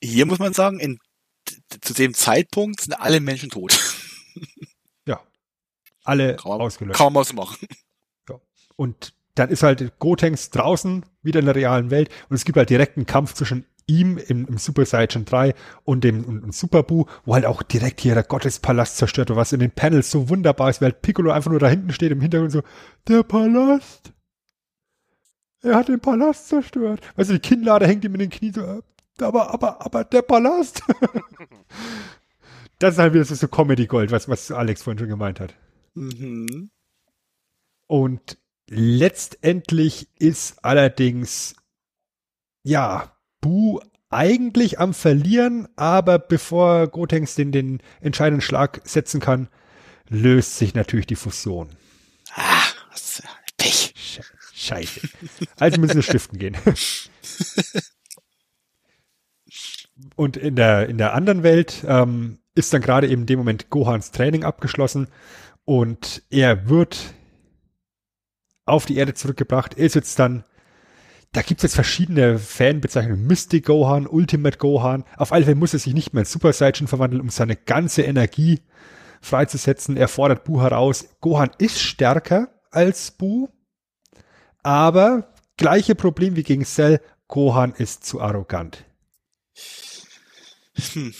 Hier muss man sagen, in, zu dem Zeitpunkt sind alle Menschen tot. Ja. Alle Kaum, ausgelöscht. kaum was machen. Und dann ist halt Gotenks draußen wieder in der realen Welt und es gibt halt direkt einen Kampf zwischen ihm im, im Super Saiyan 3 und dem und, und Super Buu, wo halt auch direkt hier der Gottespalast zerstört wird, was in den Panels so wunderbar ist, weil Piccolo einfach nur da hinten steht im Hintergrund so, der Palast. Er hat den Palast zerstört. Weißt du, die Kinnlade hängt ihm in den Knie so, aber, aber, aber der Palast. (laughs) das ist halt wieder so, so Comedy Gold, was, was Alex vorhin schon gemeint hat. Mhm. Und letztendlich ist allerdings, ja, Bu eigentlich am Verlieren, aber bevor Gotenks den, den entscheidenden Schlag setzen kann, löst sich natürlich die Fusion. Ah, was, Pech. Sche- Scheiße. Also müssen wir stiften gehen. (laughs) Und in der, in der anderen Welt ähm, ist dann gerade eben in dem Moment Gohans Training abgeschlossen und er wird auf die Erde zurückgebracht. Ist jetzt dann, da gibt es jetzt verschiedene Fanbezeichnungen. Mystic Gohan, Ultimate Gohan. Auf alle Fälle muss er sich nicht mehr in Super Saiyan verwandeln, um seine ganze Energie freizusetzen. Er fordert Bu heraus. Gohan ist stärker als Bu, aber gleiche Problem wie gegen Cell. Gohan ist zu arrogant. Hm.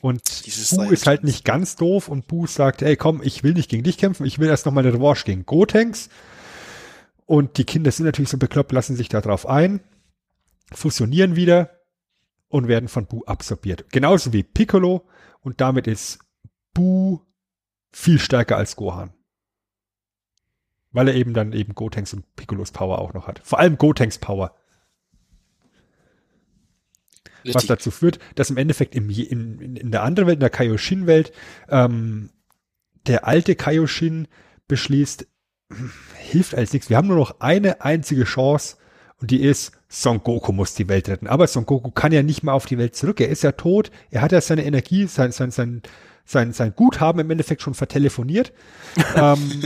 Und Dieses Bu ist halt nicht ganz doof und Bu sagt, ey komm, ich will nicht gegen dich kämpfen, ich will erst noch mal eine Revanche gegen Gotenks. Und die Kinder sind natürlich so bekloppt, lassen sich da drauf ein, fusionieren wieder und werden von Bu absorbiert. Genauso wie Piccolo und damit ist Bu viel stärker als Gohan. Weil er eben dann eben Gotenks und Piccolos Power auch noch hat. Vor allem Gotenks Power. Was Richtig. dazu führt, dass im Endeffekt im, in, in, der anderen Welt, in der Kaioshin-Welt, ähm, der alte Kaioshin beschließt, hilft als nichts. Wir haben nur noch eine einzige Chance und die ist, Son Goku muss die Welt retten. Aber Son Goku kann ja nicht mal auf die Welt zurück. Er ist ja tot. Er hat ja seine Energie, sein, sein, sein, sein, sein Guthaben im Endeffekt schon vertelefoniert. (laughs) ähm,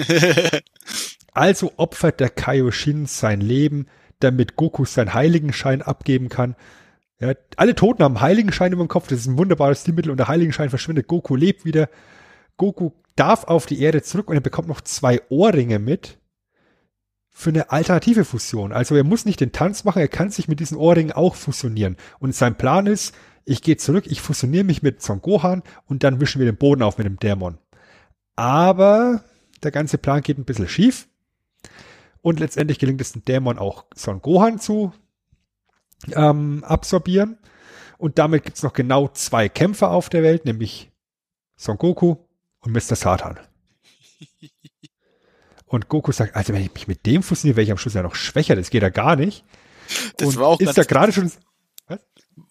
also opfert der Kaioshin sein Leben, damit Goku seinen Heiligenschein abgeben kann. Ja, alle Toten haben Heiligenschein über dem Kopf. Das ist ein wunderbares Stilmittel und der Heiligenschein verschwindet. Goku lebt wieder. Goku darf auf die Erde zurück und er bekommt noch zwei Ohrringe mit für eine alternative Fusion. Also er muss nicht den Tanz machen, er kann sich mit diesen Ohrringen auch fusionieren. Und sein Plan ist, ich gehe zurück, ich fusioniere mich mit Son Gohan und dann wischen wir den Boden auf mit dem Dämon. Aber der ganze Plan geht ein bisschen schief. Und letztendlich gelingt es dem Dämon auch Son Gohan zu ähm, absorbieren. Und damit gibt's noch genau zwei Kämpfer auf der Welt, nämlich Son Goku und Mr. Satan. Und Goku sagt, also wenn ich mich mit dem fusioniere, wäre ich am Schluss ja noch schwächer, das geht ja gar nicht. Das und war auch ist da gerade schon,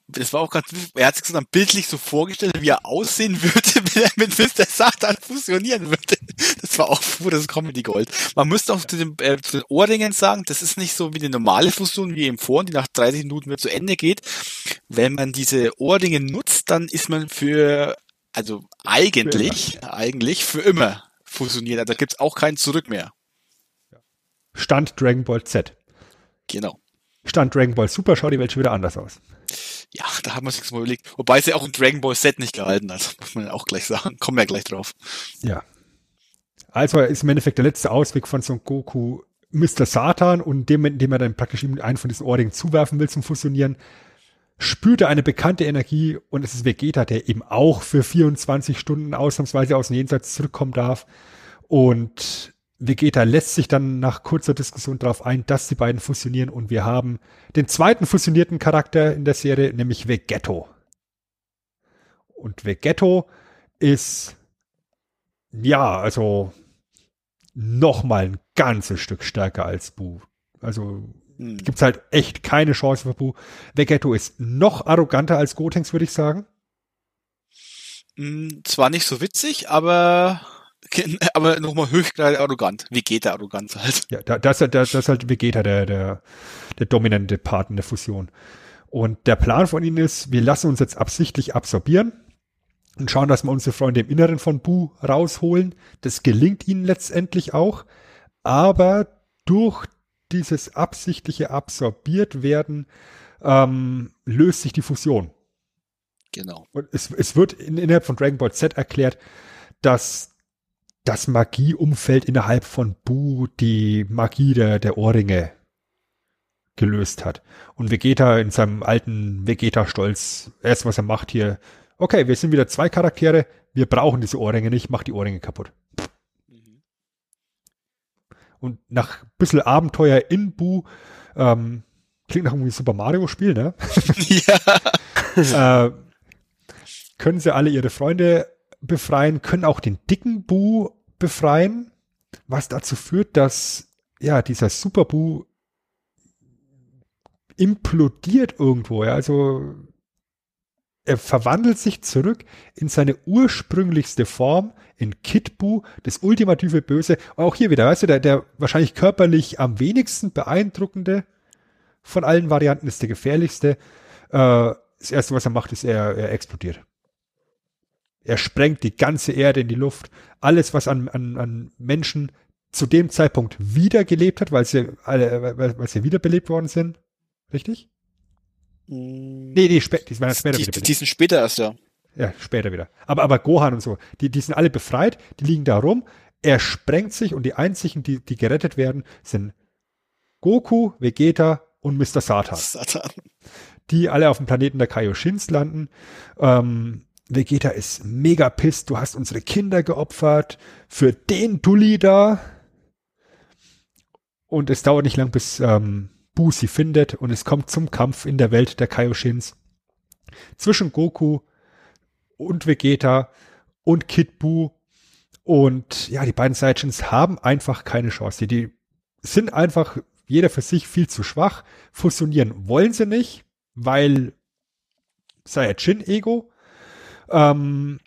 das war auch ganz, er hat sich so dann bildlich so vorgestellt, wie er aussehen würde, (laughs) wenn er mit Mr. Satan fusionieren würde. Das war auch pures Comedy Gold. Man müsste auch zu, dem, äh, zu den Ohrringen sagen, das ist nicht so wie eine normale Fusion wie eben vorhin, die nach 30 Minuten wieder zu Ende geht. Wenn man diese Ohrringe nutzt, dann ist man für, also eigentlich, für eigentlich für immer fusioniert. Also da gibt's auch kein Zurück mehr. Stand Dragon Ball Z. Genau. Stand Dragon Ball Super, schaut die Welt schon wieder anders aus. Ja, da haben wir uns mal überlegt. Wobei sie auch ein Dragon Ball Set nicht gehalten hat, muss man auch gleich sagen. Kommen wir gleich drauf. Ja. Also ist im Endeffekt der letzte Ausweg von Son Goku Mr. Satan und dem, indem er dann praktisch ihm einen von diesen Ohrringen zuwerfen will zum Fusionieren, spürt er eine bekannte Energie und es ist Vegeta, der eben auch für 24 Stunden ausnahmsweise aus dem Jenseits zurückkommen darf. Und Vegeta lässt sich dann nach kurzer Diskussion darauf ein, dass die beiden fusionieren und wir haben den zweiten fusionierten Charakter in der Serie, nämlich Vegetto. Und Vegetto ist, ja, also nochmal ein ganzes Stück stärker als Bu. Also hm. gibt's halt echt keine Chance für Bu. Vegetto ist noch arroganter als Gotenks, würde ich sagen. Hm, zwar nicht so witzig, aber (laughs) aber nochmal höchstgradig arrogant. Vegeta arrogant halt. Ja, da, das, das, das ist halt Vegeta der, der, der dominante Part in der Fusion. Und der Plan von ihnen ist, wir lassen uns jetzt absichtlich absorbieren und schauen, dass wir unsere Freunde im Inneren von Bu rausholen. Das gelingt ihnen letztendlich auch. Aber durch dieses absichtliche absorbiert werden, ähm, löst sich die Fusion. Genau. Und es, es wird in, innerhalb von Dragon Ball Z erklärt, dass das Magieumfeld innerhalb von Bu die Magie der, der Ohrringe gelöst hat. Und Vegeta in seinem alten Vegeta-Stolz, erst was er macht hier, okay, wir sind wieder zwei Charaktere, wir brauchen diese Ohrringe nicht, mach die Ohrringe kaputt. Und nach ein bisschen Abenteuer in Bu, ähm, klingt nach einem Super Mario-Spiel, ne? ja. (laughs) äh, können sie alle ihre Freunde befreien, können auch den dicken Bu befreien, was dazu führt, dass ja dieser Super Bu implodiert irgendwo. Ja? Also er verwandelt sich zurück in seine ursprünglichste Form, in Kid Bu, das ultimative Böse. auch hier wieder, weißt du, der, der wahrscheinlich körperlich am wenigsten beeindruckende von allen Varianten ist der gefährlichste. Äh, das erste, was er macht, ist, er, er explodiert. Er sprengt die ganze Erde in die Luft. Alles, was an, an, an Menschen zu dem Zeitpunkt wiedergelebt hat, weil sie, alle, weil, weil sie wiederbelebt worden sind. Richtig? Mm. Nee, nee, spä die waren später die, wieder. Die sind später erst, ja. Ja, später wieder. Aber, aber Gohan und so, die, die sind alle befreit, die liegen da rum. Er sprengt sich und die einzigen, die, die gerettet werden, sind Goku, Vegeta und Mr. Satan. Satan. Die alle auf dem Planeten der Kaioshins landen. Ähm, Vegeta ist mega pisst, du hast unsere Kinder geopfert für den Dulli da. Und es dauert nicht lang, bis ähm, Bu sie findet und es kommt zum Kampf in der Welt der Kaioshins zwischen Goku und Vegeta und Kid Bu. Und ja, die beiden Saiyajins haben einfach keine Chance. Die, die sind einfach jeder für sich viel zu schwach. Fusionieren wollen sie nicht, weil Saiyajin-Ego. Ähm,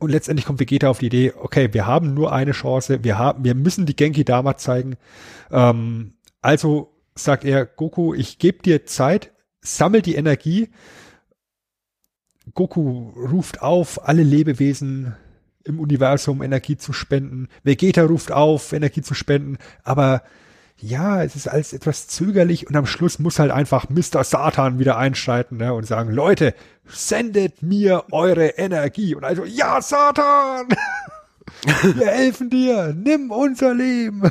und letztendlich kommt Vegeta auf die Idee, okay, wir haben nur eine Chance, wir haben, wir müssen die Genki Dama zeigen. Ähm, also sagt er, Goku, ich gebe dir Zeit, sammel die Energie. Goku ruft auf, alle Lebewesen im Universum Energie zu spenden. Vegeta ruft auf, Energie zu spenden, aber ja, es ist alles etwas zögerlich und am Schluss muss halt einfach Mr. Satan wieder einschreiten ne, und sagen, Leute, sendet mir eure Energie. Und also, ja, Satan! (laughs) Wir helfen dir, nimm unser Leben.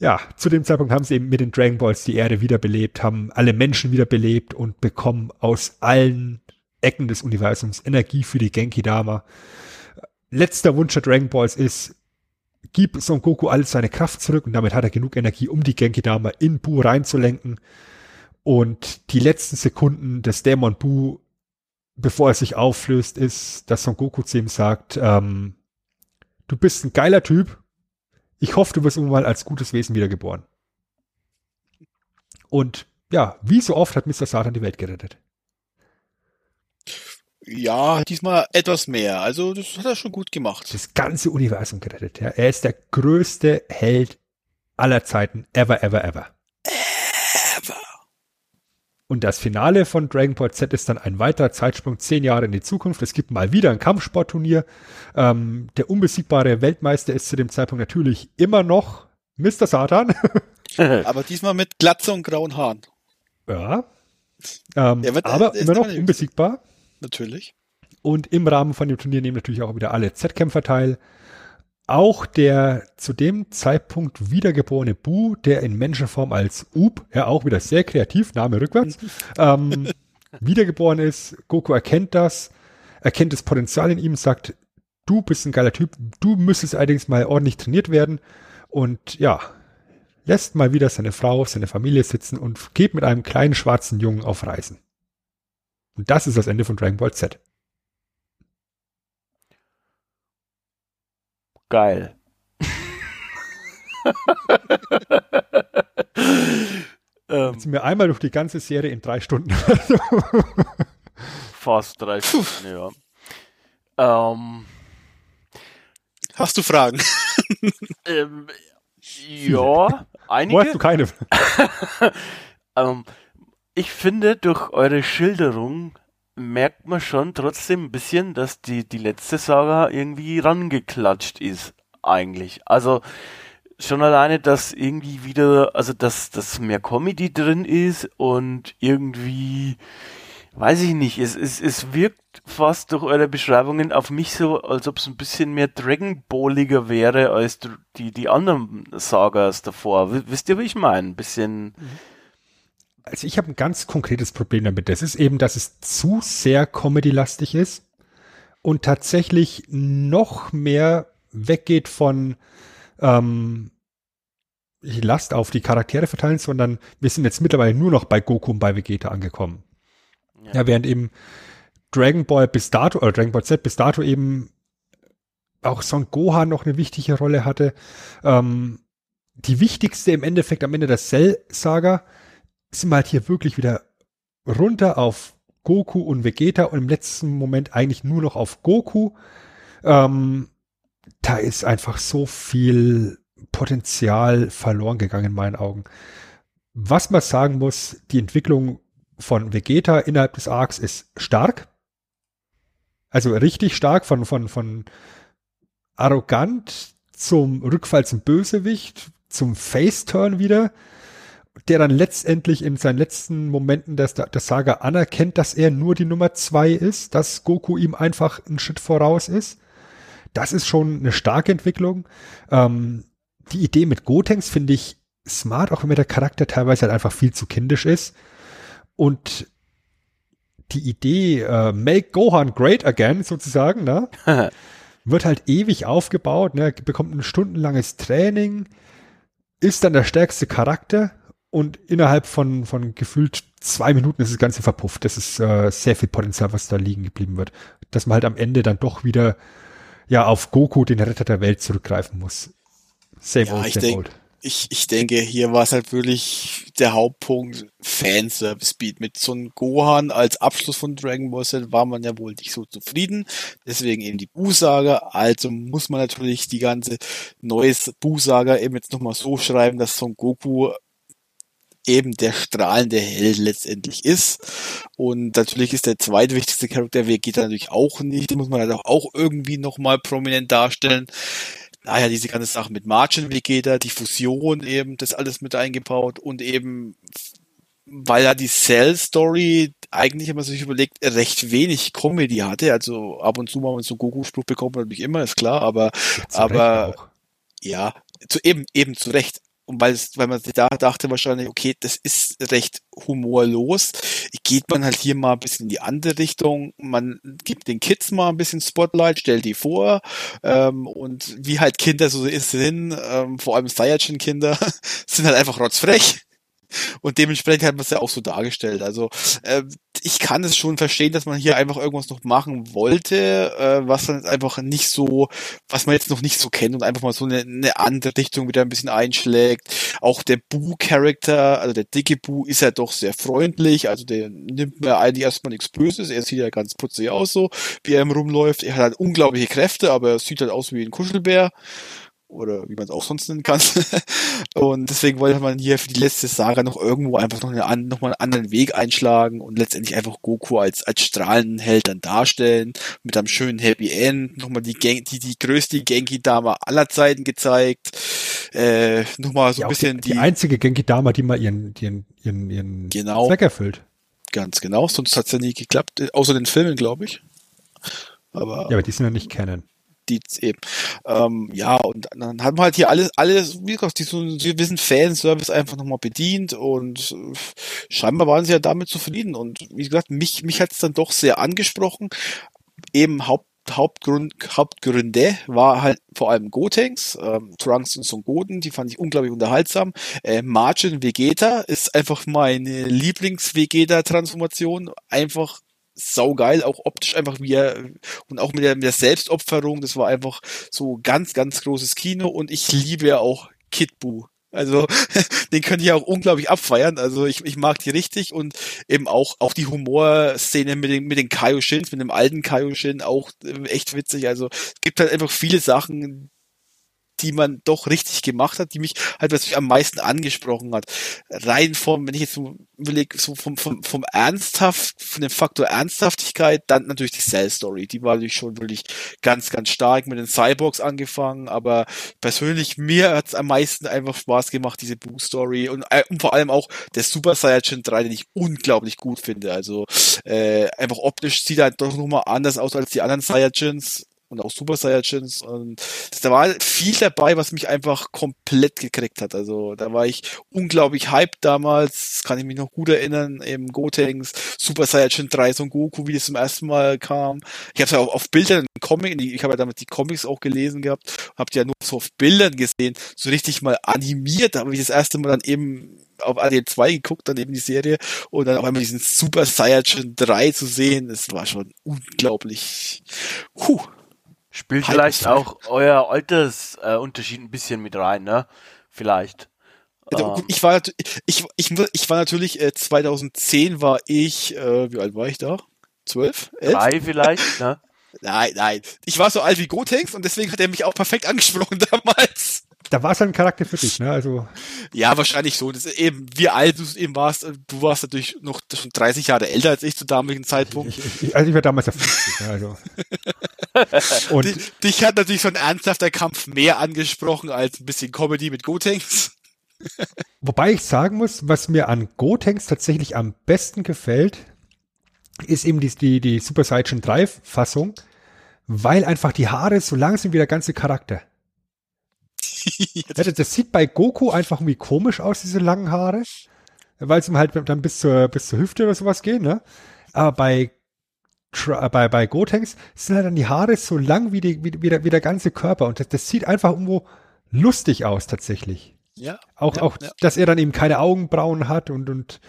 Ja, zu dem Zeitpunkt haben sie eben mit den Dragon Balls die Erde wiederbelebt, haben alle Menschen wiederbelebt und bekommen aus allen Ecken des Universums Energie für die Genki Dama. Letzter Wunsch der Dragon Balls ist, gib Son Goku alles seine Kraft zurück und damit hat er genug Energie, um die Genki Dama in Bu reinzulenken. Und die letzten Sekunden des Dämon Bu, bevor er sich auflöst, ist, dass Son Goku zu ihm sagt, ähm, du bist ein geiler Typ. Ich hoffe, du wirst irgendwann als gutes Wesen wiedergeboren. Und ja, wie so oft hat Mr. Satan die Welt gerettet. Ja, diesmal etwas mehr. Also das hat er schon gut gemacht. Das ganze Universum gerettet. Ja. Er ist der größte Held aller Zeiten, ever, ever. Ever. Und das Finale von Dragon Ball Z ist dann ein weiterer Zeitsprung zehn Jahre in die Zukunft. Es gibt mal wieder ein Kampfsportturnier. Ähm, der unbesiegbare Weltmeister ist zu dem Zeitpunkt natürlich immer noch Mr. Satan. (laughs) Aber diesmal mit Glatze und grauen Haaren. ja. Ähm, wird- aber immer noch unbesiegbar. Natürlich. Und im Rahmen von dem Turnier nehmen natürlich auch wieder alle Z-Kämpfer teil. Auch der zu dem Zeitpunkt wiedergeborene Bu, der in Menschenform als Up, ja auch wieder sehr kreativ, Name rückwärts, (laughs) ähm, wiedergeboren ist. Goku erkennt das, erkennt das Potenzial in ihm, sagt, du bist ein geiler Typ, du müsstest allerdings mal ordentlich trainiert werden. Und ja, lässt mal wieder seine Frau, seine Familie sitzen und geht mit einem kleinen schwarzen Jungen auf Reisen. Und das ist das Ende von Dragon Ball Z. Geil. ähm, sind wir einmal durch die ganze Serie in drei Stunden. (laughs) fast drei Stunden, ja. Ähm, Hast du Fragen? ähm, ja, Wo hast einige. du keine? (laughs) Ähm, ich finde, durch eure Schilderung merkt man schon trotzdem ein bisschen, dass die, die letzte Saga irgendwie rangeklatscht ist, eigentlich. Also, schon alleine, dass irgendwie wieder, also, dass, dass mehr Comedy drin ist und irgendwie, weiß ich nicht, es, es, es wirkt fast durch eure Beschreibungen auf mich so, als ob es ein bisschen mehr Dragon Balliger wäre als die, die anderen Sagas davor. Wisst ihr, wie ich meine? Ein bisschen, Also ich habe ein ganz konkretes Problem damit. Das ist eben, dass es zu sehr Comedy-lastig ist und tatsächlich noch mehr weggeht von ähm, Last auf die Charaktere verteilen, sondern wir sind jetzt mittlerweile nur noch bei Goku und bei Vegeta angekommen. Ja. Ja, während eben Dragon Ball bis dato, oder Dragon Ball Z bis dato eben auch Son Gohan noch eine wichtige Rolle hatte. Ähm, die wichtigste im Endeffekt am Ende der Cell-Saga sind wir halt hier wirklich wieder runter auf Goku und Vegeta und im letzten Moment eigentlich nur noch auf Goku. Ähm, da ist einfach so viel Potenzial verloren gegangen in meinen Augen. Was man sagen muss, die Entwicklung von Vegeta innerhalb des Arcs ist stark. Also richtig stark von, von, von arrogant zum Rückfall zum Bösewicht, zum Face-Turn wieder, der dann letztendlich in seinen letzten Momenten der, der Saga anerkennt, dass er nur die Nummer zwei ist, dass Goku ihm einfach einen Schritt voraus ist. Das ist schon eine starke Entwicklung. Ähm, die Idee mit Gotenks finde ich smart, auch wenn mir der Charakter teilweise halt einfach viel zu kindisch ist. Und die Idee, äh, make Gohan great again, sozusagen, ne? (laughs) wird halt ewig aufgebaut, ne? bekommt ein stundenlanges Training, ist dann der stärkste Charakter und innerhalb von, von gefühlt zwei Minuten ist das Ganze verpufft. Das ist äh, sehr viel Potenzial, was da liegen geblieben wird. Dass man halt am Ende dann doch wieder ja auf Goku, den Retter der Welt, zurückgreifen muss. Same Ja, old, ich same denk- old. Ich, ich denke, hier war es halt wirklich der Hauptpunkt Fanservice Beat. Mit so einem Gohan als Abschluss von Dragon Ball Z war man ja wohl nicht so zufrieden. Deswegen eben die Bu-Saga. Also muss man natürlich die ganze neues Bu-Saga eben jetzt nochmal so schreiben, dass Son Goku eben der strahlende Held letztendlich ist. Und natürlich ist der zweitwichtigste Charakter Vegeta natürlich auch nicht. Den muss man halt auch, irgendwie nochmal prominent darstellen. Daher diese ganze Sache mit Margin Vegeta, die Fusion eben, das alles mit eingebaut und eben, weil ja die Cell-Story eigentlich, wenn man sich überlegt, recht wenig Comedy hatte. Also ab und zu mal so einen Goku-Spruch bekommt man natürlich immer, ist klar, aber aber- auch. ja, zu, eben, eben zu Recht. Und weil weil man sich da dachte wahrscheinlich, okay, das ist recht humorlos, geht man halt hier mal ein bisschen in die andere Richtung. Man gibt den Kids mal ein bisschen Spotlight, stellt die vor, ähm, und wie halt Kinder so ist, sind, ähm, vor allem Saiyajin-Kinder, (laughs) sind halt einfach rotzfrech. Und dementsprechend hat man es ja auch so dargestellt. Also äh, ich kann es schon verstehen, dass man hier einfach irgendwas noch machen wollte, äh, was dann einfach nicht so, was man jetzt noch nicht so kennt und einfach mal so eine, eine andere Richtung wieder ein bisschen einschlägt. Auch der Boo-Charakter, also der dicke Boo, ist ja doch sehr freundlich. Also der nimmt mir eigentlich erstmal nichts Böses. Er sieht ja ganz putzig aus so, wie er im rumläuft. Er hat halt unglaubliche Kräfte, aber er sieht halt aus wie ein Kuschelbär oder wie man es auch sonst nennen kann. (laughs) und deswegen wollte man hier für die letzte Saga noch irgendwo einfach noch, eine, noch mal einen anderen Weg einschlagen und letztendlich einfach Goku als, als strahlenden Held dann darstellen, mit einem schönen Happy End, nochmal die, Gen die, die größte Genki-Dame aller Zeiten gezeigt, äh, nochmal so Ja, ein bisschen die, die einzige Genki-Dama, die mal ihren, ihren, ihren, ihren Genau. Zweck erfüllt. ganz genau, sonst hat's ja nie geklappt, äh, außer den Filmen, glaube ich. Aber Ja, aber die sind ja nicht kennen. Die eben. Ähm, ja, und dann haben wir halt hier alles, alles, wie gesagt, die so einen gewissen Fanservice einfach nochmal bedient und äh, scheinbar waren sie ja damit zufrieden. Und wie gesagt, mich, mich hat es dann doch sehr angesprochen. Eben Haupt, Hauptgrund, Hauptgründe war halt vor allem Gotenks, ähm, Trunks und Son Goten, die fand ich unglaublich unterhaltsam. Äh, Margin Vegeta ist einfach meine Lieblings-Vegeta-Transformation. Einfach saugeil, auch optisch einfach wie er und auch mit der, mit der Selbstopferung, das war einfach so ganz, ganz großes Kino und ich liebe ja auch Kid Buu. Also (laughs) den könnte ich auch unglaublich abfeiern. Also ich, ich mag die richtig und eben auch auch die Humorszene mit den mit den Kaioshins, mit dem alten Kaioshin auch äh, echt witzig. Also es gibt halt einfach viele Sachen, die man doch richtig gemacht hat, die mich halt was mich am meisten angesprochen hat. Rein vom, wenn ich jetzt so überlege, so vom, vom, vom Ernsthaft, von dem Faktor Ernsthaftigkeit, dann natürlich die Cell Story. Die war natürlich schon wirklich ganz, ganz stark mit den Cyborgs angefangen, aber persönlich mir hat's am meisten einfach Spaß gemacht, diese Boo Story und, äh, und vor allem auch der Super Saiyajin 3, den ich unglaublich gut finde. Also äh, einfach optisch sieht er halt doch nochmal anders aus als die anderen Saiyajins und auch Super Saiyajins und da war viel dabei, was mich einfach komplett gekriegt hat. Also da war ich unglaublich hyped damals, das kann ich mich noch gut erinnern, eben Gotenks, Super Saiyajin 3, Son Goku, wie das zum ersten Mal kam. Ich habe es ja auch auf Bildern Comic, ich habe ja damit die Comics auch gelesen gehabt, habe die ja nur so auf Bildern gesehen, so richtig mal animiert, da habe ich das erste Mal dann eben auf AD 2 geguckt, dann eben die Serie und dann auch einmal diesen Super Saiyajin 3 zu sehen, das war schon unglaublich. Puh. Spielt Hype vielleicht auch euer Altersunterschied äh, Unterschied ein bisschen mit rein, ne? Vielleicht. Also, Ähm, ich war ich, ich, ich war natürlich äh, 2010 war ich äh, wie alt war ich da? 12? 11? drei vielleicht, ne? (laughs) Nein, nein. Ich war so alt wie Gotenks und deswegen hat er mich auch perfekt angesprochen (laughs) damals. Da war es ein Charakter für dich, ne? Also, Ja, wahrscheinlich so. Das eben, wie alt du eben warst. äh, Du warst natürlich noch schon 30 Jahre älter als ich zu damaligen Zeitpunkt. ich, ich, also ich war damals ja 50, ne? Also. (laughs) Und Di- Dich hat natürlich so ein ernsthafter Kampf mehr angesprochen als ein bisschen Comedy mit Gotenks. (laughs) Wobei ich sagen muss, was mir an Gotenks tatsächlich am besten gefällt, ist eben die, die, die Super Saiyan 3 Fassung, weil einfach die Haare so lang sind wie der ganze Charakter. (laughs) Das, das sieht bei Goku einfach irgendwie komisch aus, diese langen Haare, weil es ihm halt dann bis zur, bis zur Hüfte oder sowas gehen, ne? Aber bei, Tra- bei, bei Gotenks sind halt dann die Haare so lang wie, die, wie, wie, der, wie der ganze Körper und das, das sieht einfach irgendwo lustig aus tatsächlich. Ja. Auch, ja, auch, ja. dass er dann eben keine Augenbrauen hat und, und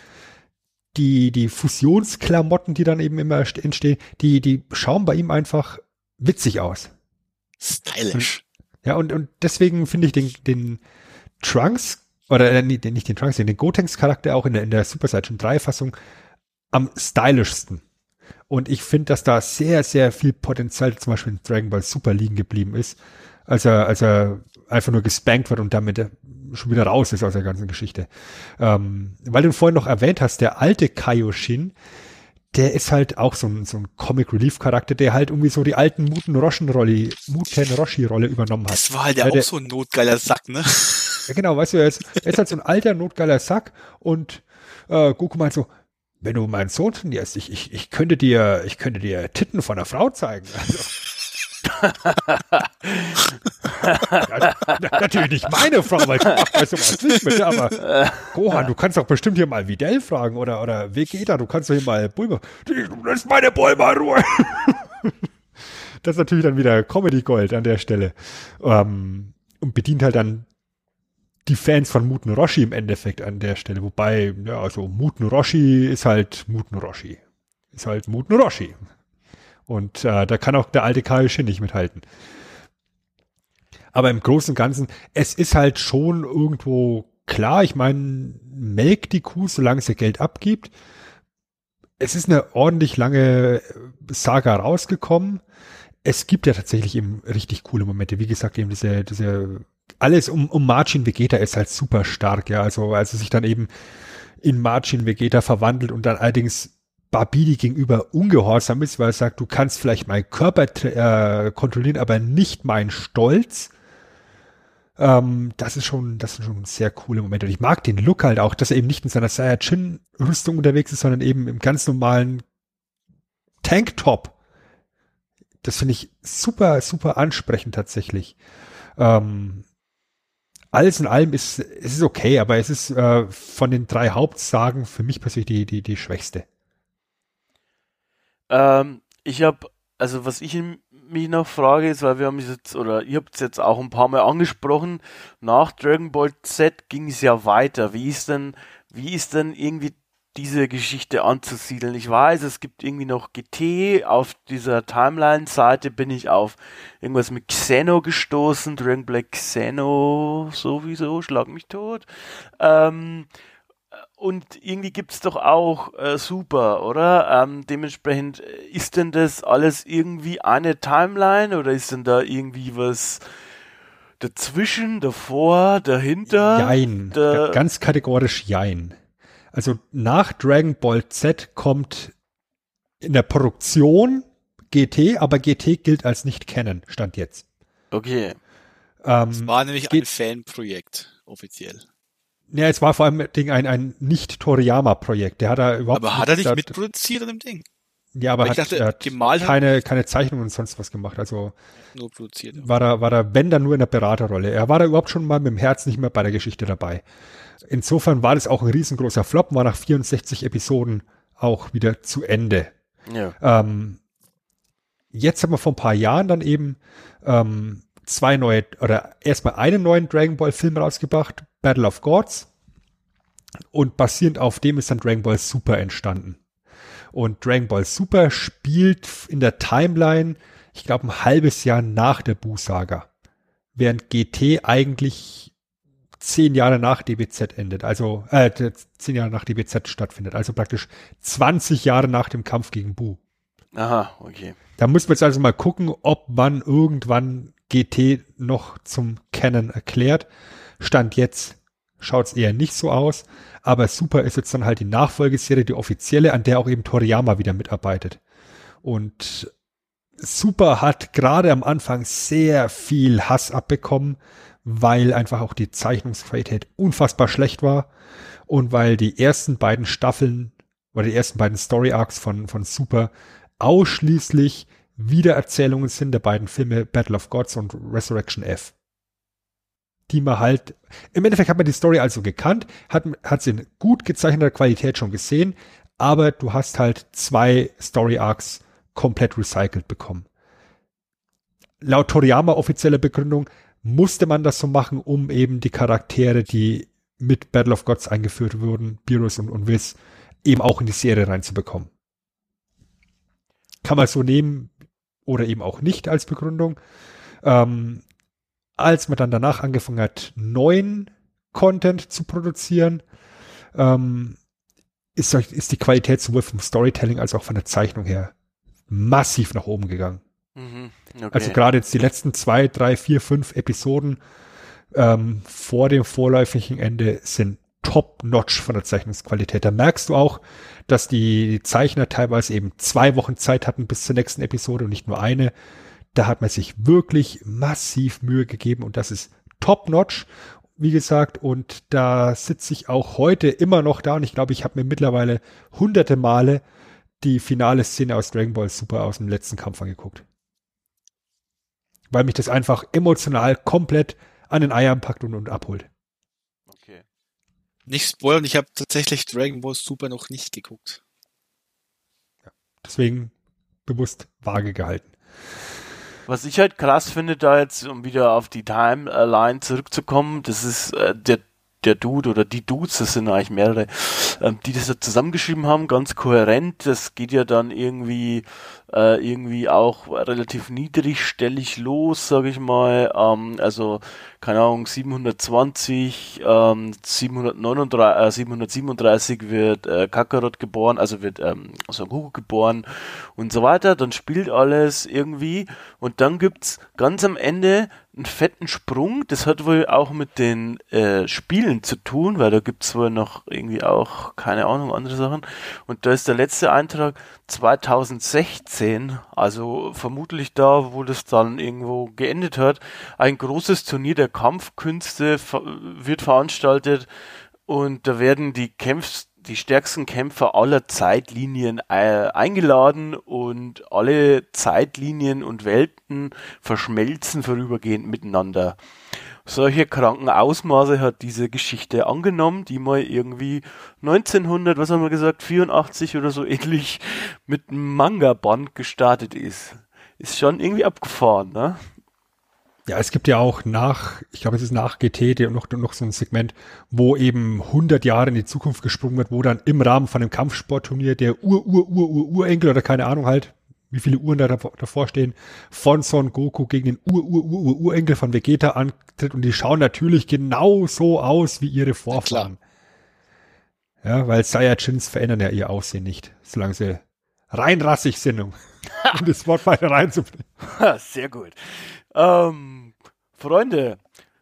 die, die Fusionsklamotten, die dann eben immer st- entstehen, die, die schauen bei ihm einfach witzig aus. Stylish. Ja, und, und deswegen finde ich den, den Trunks, oder äh, nicht, den Trunks, den Gotenks Charakter auch in der, in der Super Saiyan 3 Fassung am stylischsten. Und ich finde, dass da sehr, sehr viel Potenzial zum Beispiel in Dragon Ball Super liegen geblieben ist, als er, als er einfach nur gespankt wird und damit äh, schon wieder raus ist aus der ganzen Geschichte. Ähm, weil du vorhin noch erwähnt hast, der alte Kaioshin, der ist halt auch so ein, so ein Comic Relief Charakter, der halt irgendwie so die alten Muten Roshi Rolle, Muten Roshi Rolle übernommen hat. Das war halt ja Ja, auch der- so ein notgeiler Sack, ne? (laughs) Ja, genau, weißt du, er ist, er ist halt so ein alter, notgeiler Sack und äh, Goku meint so, wenn du meinen Sohn trainierst, ich, ich, ich könnte dir, ich könnte dir Titten von einer Frau zeigen. Also, ja, na- natürlich nicht meine Frau, weil ich bei sowas nicht mit, aber Gohan, du kannst doch bestimmt hier mal Videl fragen oder, oder Vegeta, du kannst doch hier mal Bulma, du lässt meine Bulma Ruhe. Das ist natürlich dann wieder Comedy Gold an der Stelle. Ähm, und bedient halt dann die Fans von Muten Roshi im Endeffekt an der Stelle. Wobei, ja, also Muten Roshi ist halt Muten Roshi. Ist halt Muten Roshi. Und äh, da kann auch der alte Kaioshin nicht mithalten. Aber im Großen und Ganzen, es ist halt schon irgendwo klar, ich meine, melkt die Kuh, solange sie Geld abgibt. Es ist eine ordentlich lange Saga rausgekommen. Es gibt ja tatsächlich eben richtig coole Momente. Wie gesagt, eben diese, diese, alles um, um Margin Vegeta ist halt super stark, ja. Also, als er sich dann eben in Margin Vegeta verwandelt und dann allerdings Babidi gegenüber ungehorsam ist, weil er sagt, du kannst vielleicht meinen Körper äh, kontrollieren, aber nicht meinen Stolz. Ähm, das ist schon, das sind schon sehr coole Momente. Und ich mag den Look halt auch, dass er eben nicht in seiner Saiyajin-Rüstung unterwegs ist, sondern eben im ganz normalen Tanktop. Das finde ich super, super ansprechend tatsächlich. Ähm, alles in allem ist es ist okay, aber es ist äh, von den drei Hauptsagen für mich persönlich die, die, die schwächste. Ähm, ich habe, also was ich mich noch frage, ist, weil wir haben es jetzt, oder ihr habt es jetzt auch ein paar Mal angesprochen, nach Dragon Ball Z ging es ja weiter. Wie ist denn, wie ist denn irgendwie diese Geschichte anzusiedeln? Ich weiß, es gibt irgendwie noch GT, auf dieser Timeline-Seite bin ich auf irgendwas mit Xeno gestoßen, Dragon Ball Xeno sowieso, schlag mich tot. Ähm, und irgendwie gibt's doch auch äh, Super, oder? Ähm, dementsprechend, äh, ist denn das alles irgendwie eine Timeline oder ist denn da irgendwie was dazwischen, davor, dahinter? Jein. Da- Ganz kategorisch Jein. Also nach Dragon Ball Z kommt in der Produktion GT, aber GT gilt als nicht kennen, stand jetzt. Okay. Ähm, War nämlich ein Fanprojekt, offiziell. Ja, es war vor allem Ding ein, ein Nicht-Toriyama-Projekt. Der hat da überhaupt Aber hat er nicht da- mitproduziert an dem Ding? Ja, aber hat, ich dachte, er hat gemalt hat- keine, keine Zeichnungen und sonst was gemacht. Also Nur produziert. war da, war da, wenn dann nur in der Beraterrolle. Er war da überhaupt schon mal mit dem Herz nicht mehr bei der Geschichte dabei. Insofern war das auch ein riesengroßer Flop, war nach 64 Episoden auch wieder zu Ende. Ja. Ähm, jetzt haben wir vor ein paar Jahren dann eben ähm, zwei neue, oder erstmal einen neuen Dragon Ball Film rausgebracht, Battle of Gods. Und basierend auf dem ist dann Dragon Ball Super entstanden. Und Dragon Ball Super spielt in der Timeline, ich glaube, ein halbes Jahr nach der Buu-Saga. Während GT eigentlich zehn Jahre nach DBZ endet, also äh, zehn Jahre nach DBZ stattfindet, also praktisch 20 Jahre nach dem Kampf gegen Buu. Aha, okay. Da muss man jetzt also mal gucken, ob man irgendwann GT noch zum Kennen erklärt. Stand jetzt schaut es eher nicht so aus, aber Super ist jetzt dann halt die Nachfolgeserie, die offizielle, an der auch eben Toriyama wieder mitarbeitet. Und Super hat gerade am Anfang sehr viel Hass abbekommen, weil einfach auch die Zeichnungsqualität unfassbar schlecht war und weil die ersten beiden Staffeln oder die ersten beiden Story Arcs von, von Super ausschließlich Wiedererzählungen sind der beiden Filme Battle of Gods und Resurrection F. Die man halt, im Endeffekt hat man die Story also gekannt, hat, hat sie in gut gezeichneter Qualität schon gesehen, aber du hast halt zwei Story Arcs komplett recycelt bekommen. Laut Toriyama offizieller Begründung musste man das so machen, um eben die Charaktere, die mit Battle of Gods eingeführt wurden, Beerus und, und Whis, eben auch in die Serie reinzubekommen. Kann man so nehmen oder eben auch nicht als Begründung. Ähm, als man dann danach angefangen hat, neuen Content zu produzieren, ähm, ist, ist die Qualität sowohl vom Storytelling als auch von der Zeichnung her massiv nach oben gegangen. Mhm. okay. Also gerade jetzt die letzten zwei, drei, vier, fünf Episoden ähm, vor dem vorläufigen Ende sind top-notch von der Zeichnungsqualität. Da merkst du auch, dass die Zeichner teilweise eben zwei Wochen Zeit hatten bis zur nächsten Episode und nicht nur eine. Da hat man sich wirklich massiv Mühe gegeben und das ist top-notch, wie gesagt. Und da sitze ich auch heute immer noch da und ich glaube, ich habe mir mittlerweile hunderte Male die finale Szene aus Dragon Ball Super aus dem letzten Kampf angeguckt weil mich das einfach emotional komplett an den Eiern packt und, und abholt. okay. Nicht spoilern, ich habe tatsächlich Dragon Ball Super noch nicht geguckt. Deswegen bewusst vage gehalten. Was ich halt krass finde, da jetzt, um wieder auf die Timeline zurückzukommen, das ist äh, der der Dude oder die Dudes, das sind eigentlich mehrere, ähm, die das da zusammengeschrieben haben, ganz kohärent. Das geht ja dann irgendwie äh, irgendwie auch relativ niedrigstellig los, sage ich mal. Ähm, also keine Ahnung, 720, ähm, 739, äh, 737 wird äh, Kakarot geboren, also wird ähm, Son Goku geboren und so weiter. Dann spielt alles irgendwie und dann gibt's ganz am Ende einen fetten Sprung. Das hat wohl auch mit den äh, Spielen zu tun, weil da gibt's wohl noch irgendwie auch, keine Ahnung, andere Sachen. Und da ist der letzte Eintrag 2016, also vermutlich da, wo das dann irgendwo geendet hat, ein großes Turnier der Kampfkünste wird veranstaltet und da werden die Kämpf die stärksten Kämpfer aller Zeitlinien äh, eingeladen und alle Zeitlinien und Welten verschmelzen vorübergehend miteinander solche kranken Ausmaße hat diese Geschichte angenommen, die mal irgendwie 1900, was haben wir gesagt, 84 oder so ähnlich mit einem Manga-Band gestartet ist. Ist schon irgendwie abgefahren, ne? Ja, es gibt ja auch nach, ich glaube, es ist nach GT noch, noch so ein Segment, wo eben 100 Jahre in die Zukunft gesprungen wird, wo dann im Rahmen von einem Kampfsportturnier der Ur-Ur-Ur-Ur-Urenkel oder keine Ahnung halt, wie viele Uhren da davor stehen, von Son Goku gegen den Ur-Ur-Ur-Urenkel von Vegeta antritt und die schauen natürlich genau so aus wie ihre Vorfahren. Ja, ja weil Saiyajins verändern ja ihr Aussehen nicht, solange sie reinrassig sind, um, (laughs) um das Wort weiter reinzubringen. Sehr gut. Ähm, Freunde,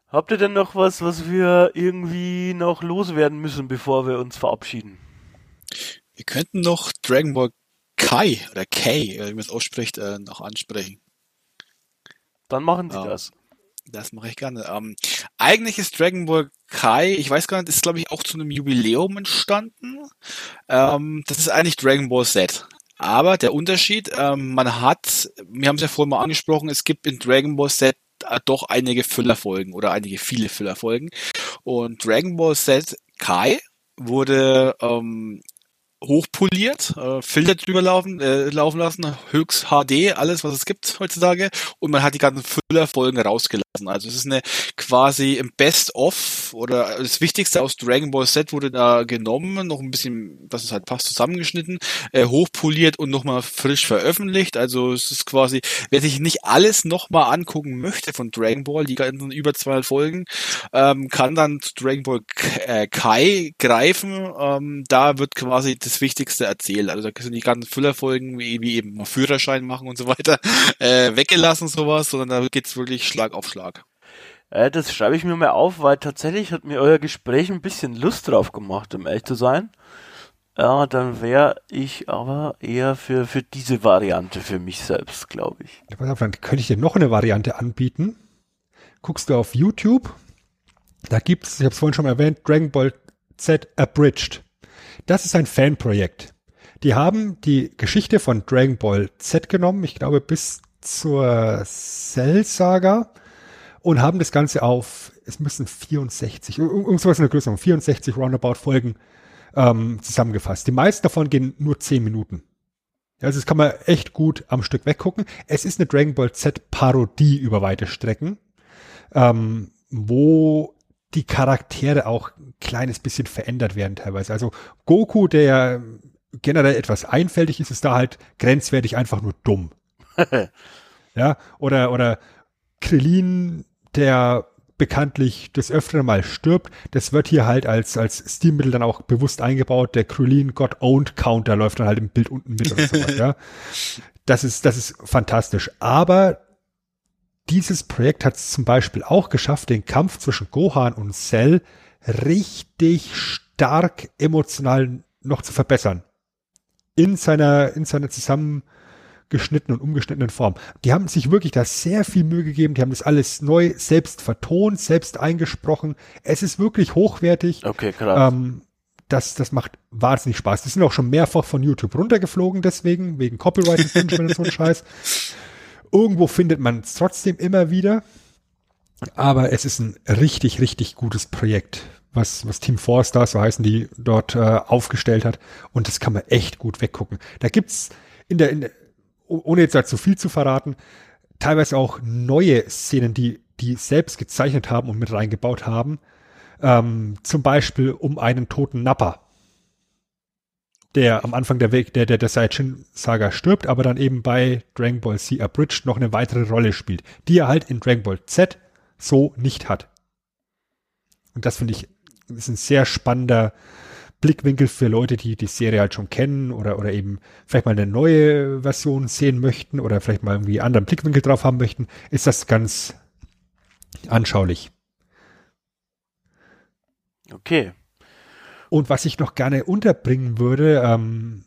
habt ihr denn noch was, was wir irgendwie noch loswerden müssen, bevor wir uns verabschieden? Wir könnten noch Dragon Ball Kai oder Kay, wie man es ausspricht, äh, noch ansprechen. Dann machen Sie ähm, das. Das mache ich gerne. Ähm, eigentlich ist Dragon Ball Kai, ich weiß gar nicht, ist glaube ich auch zu einem Jubiläum entstanden. Ähm, das ist eigentlich Dragon Ball Z. Aber der Unterschied, man hat, wir haben es ja vorhin mal angesprochen, es gibt in Dragon Ball Z äh, doch einige Füllerfolgen oder einige viele Füllerfolgen. Und Dragon Ball Z Kai wurde ähm, hochpoliert, äh, Filter drüber laufen, äh, laufen lassen, höchst HD, alles was es gibt heutzutage und man hat die ganzen Füllerfolgen rausgelassen. Also es ist eine quasi im Best-of oder das Wichtigste aus Dragon Ball Z wurde da genommen, noch ein bisschen, was es halt passt, zusammengeschnitten, äh, hochpoliert und nochmal frisch veröffentlicht. Also es ist quasi, wer sich nicht alles nochmal angucken möchte von Dragon Ball, die ganzen über 200 Folgen, ähm, kann dann zu Dragon Ball äh, Kai greifen. Ähm, da wird quasi das Wichtigste erzählt. Also da sind die ganzen Füllerfolgen, wie, wie eben Führerschein machen und so weiter, (laughs) äh, weggelassen sowas, sondern da geht's wirklich Schlag auf Schlag. Äh, das schreibe ich mir mal auf, weil tatsächlich hat mir euer Gespräch ein bisschen Lust drauf gemacht, um ehrlich zu sein. Ja, dann wäre ich aber eher für, für diese Variante für mich selbst, glaube ich. Dann könnte ich dir noch eine Variante anbieten. Guckst du auf YouTube, da gibt's, ich habe es vorhin schon erwähnt, Dragon Ball Z Abridged. Das ist ein Fanprojekt. Die haben die Geschichte von Dragon Ball Z genommen, ich glaube bis zur Cell-Saga und haben das Ganze auf, es müssen 64, irgendwas in der Größe, 64 Roundabout Folgen ähm, zusammengefasst. Die meisten davon gehen nur 10 Minuten. Also das kann man echt gut am Stück weggucken. Es ist eine Dragon Ball Z Parodie über weite Strecken, ähm, wo die Charaktere auch ein kleines bisschen verändert werden teilweise. Also Goku, der generell etwas einfältig ist, ist da halt grenzwertig einfach nur dumm. (laughs) ja, oder, oder Krillin, der bekanntlich des Öfteren mal stirbt, das wird hier halt als, als Stilmittel dann auch bewusst eingebaut. Der Krillin God Owned Counter läuft dann halt im Bild unten mit oder sowas, (laughs) ja. Das ist, das ist fantastisch. Aber dieses Projekt hat es zum Beispiel auch geschafft, den Kampf zwischen Gohan und Cell richtig stark emotional noch zu verbessern. In seiner, in seiner zusammengeschnittenen und umgeschnittenen Form. Die haben sich wirklich da sehr viel Mühe gegeben. Die haben das alles neu selbst vertont, selbst eingesprochen. Es ist wirklich hochwertig. Okay, krass. Ähm, das, das macht wahnsinnig Spaß. Die sind auch schon mehrfach von YouTube runtergeflogen, deswegen, wegen Copyright Infringement und so ein Scheiß. Irgendwo findet man es trotzdem immer wieder. Aber es ist ein richtig, richtig gutes Projekt, was, was Team Forster, so heißen die, dort äh, aufgestellt hat. Und das kann man echt gut weggucken. Da gibt's in der, in der ohne jetzt dazu viel zu verraten, teilweise auch neue Szenen, die die selbst gezeichnet haben und mit reingebaut haben. Ähm, zum Beispiel um einen toten Nappa, der am Anfang der Weg der der, der Saiyajin-Saga stirbt, aber dann eben bei Dragon Ball Z Abridged noch eine weitere Rolle spielt, die er halt in Dragon Ball Z so nicht hat. Und das finde ich ist ein sehr spannender Blickwinkel für Leute, die die Serie halt schon kennen oder, oder eben vielleicht mal eine neue Version sehen möchten oder vielleicht mal irgendwie anderen Blickwinkel drauf haben möchten, ist das ganz anschaulich. Okay. Und was ich noch gerne unterbringen würde, ähm,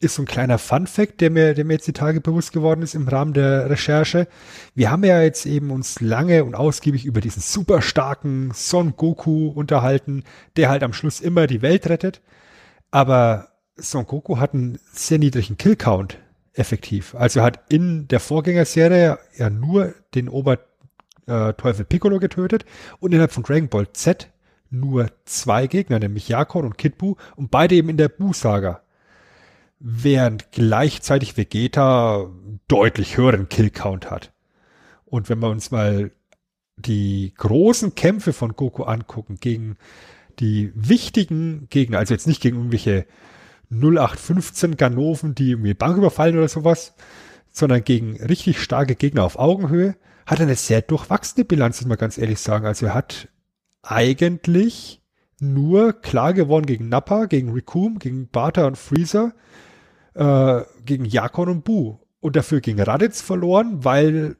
ist so ein kleiner Fun-Fact, der mir, der mir jetzt die Tage bewusst geworden ist im Rahmen der Recherche. Wir haben ja jetzt eben uns lange und ausgiebig über diesen super starken Son Goku unterhalten, der halt am Schluss immer die Welt rettet. Aber Son Goku hat einen sehr niedrigen Kill-Count effektiv. Also hat in der Vorgängerserie ja nur den Oberteufel Piccolo getötet und innerhalb von Dragon Ball Z nur zwei Gegner, nämlich Jakon und Kid Buu und beide eben in der Buu-Saga während gleichzeitig Vegeta deutlich höheren Killcount hat. Und wenn wir uns mal die großen Kämpfe von Goku angucken gegen die wichtigen Gegner, also jetzt nicht gegen irgendwelche 0815 Ganoven, die irgendwie Bank überfallen oder sowas, sondern gegen richtig starke Gegner auf Augenhöhe, hat er eine sehr durchwachsene Bilanz, muss man ganz ehrlich sagen. Also er hat eigentlich nur klar gewonnen gegen Nappa, gegen Rikum, gegen Bata und Freezer äh, gegen Jakon und Bu. Und dafür gegen Raditz verloren, weil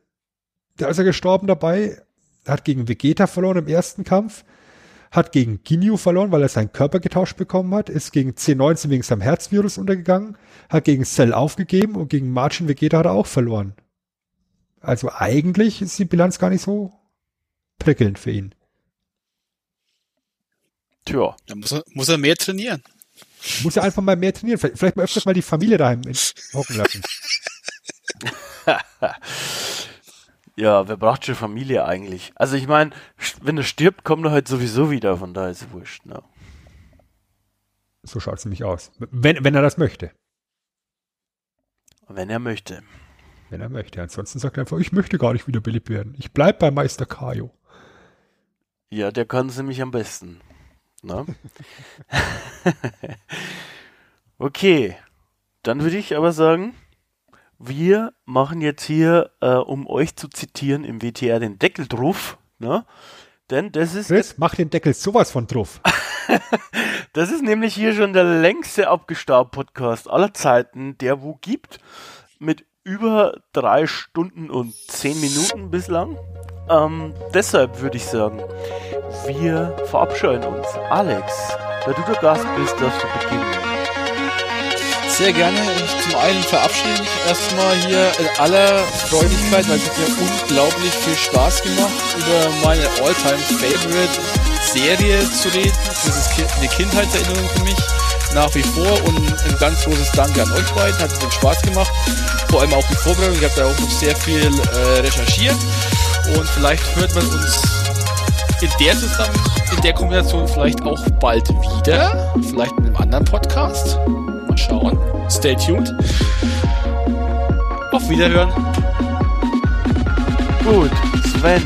da ist er gestorben dabei, hat gegen Vegeta verloren im ersten Kampf, hat gegen Ginyu verloren, weil er seinen Körper getauscht bekommen hat, ist gegen C19 wegen seinem Herzvirus untergegangen, hat gegen Cell aufgegeben und gegen Marcin Vegeta hat er auch verloren. Also eigentlich ist die Bilanz gar nicht so prickelnd für ihn. Tja. Da muss er, muss er mehr trainieren. Muss ja einfach mal mehr trainieren. Vielleicht mal öfters mal die Familie daheim hocken lassen. (laughs) ja, wer braucht schon Familie eigentlich? Also ich meine, wenn er stirbt, kommt er halt sowieso wieder, von daher ist es wurscht. Ne? So schaut es nämlich aus. Wenn, wenn er das möchte. Wenn er möchte. Wenn er möchte. Ansonsten sagt er einfach, ich möchte gar nicht wieder beliebt werden. Ich bleib bei Meister Kajo. Ja, der kann es nämlich am besten. Ne? (laughs) okay, dann würde ich aber sagen, wir machen jetzt hier, äh, um euch zu zitieren, im WTR den Deckel drauf. Ne? Denn das ist. Chris, mach den Deckel sowas von drauf. (laughs) das ist nämlich hier schon der längste Abgestaubt-Podcast aller Zeiten, der wo gibt. Mit über drei Stunden und zehn Minuten bislang. Ähm, deshalb würde ich sagen, wir verabscheuen uns. Alex, da du der Gast bist, darfst du beginnen. Sehr gerne. Zum einen verabschiede ich mich erstmal hier in aller Freudigkeit, weil es hat mir unglaublich viel Spaß gemacht, über meine Alltime favorite Serie zu reden. Das ist eine Kindheitserinnerung für mich nach wie vor und ein ganz großes Dank an euch beiden. Hat mir Spaß gemacht. Vor allem auch die Vorbereitung. Ich habe da auch noch sehr viel äh, recherchiert und vielleicht hört man uns in der zusammen, in der Kombination vielleicht auch bald wieder. Vielleicht mit einem anderen Podcast. Mal schauen. Stay tuned. Auf Wiederhören. Gut, Sven.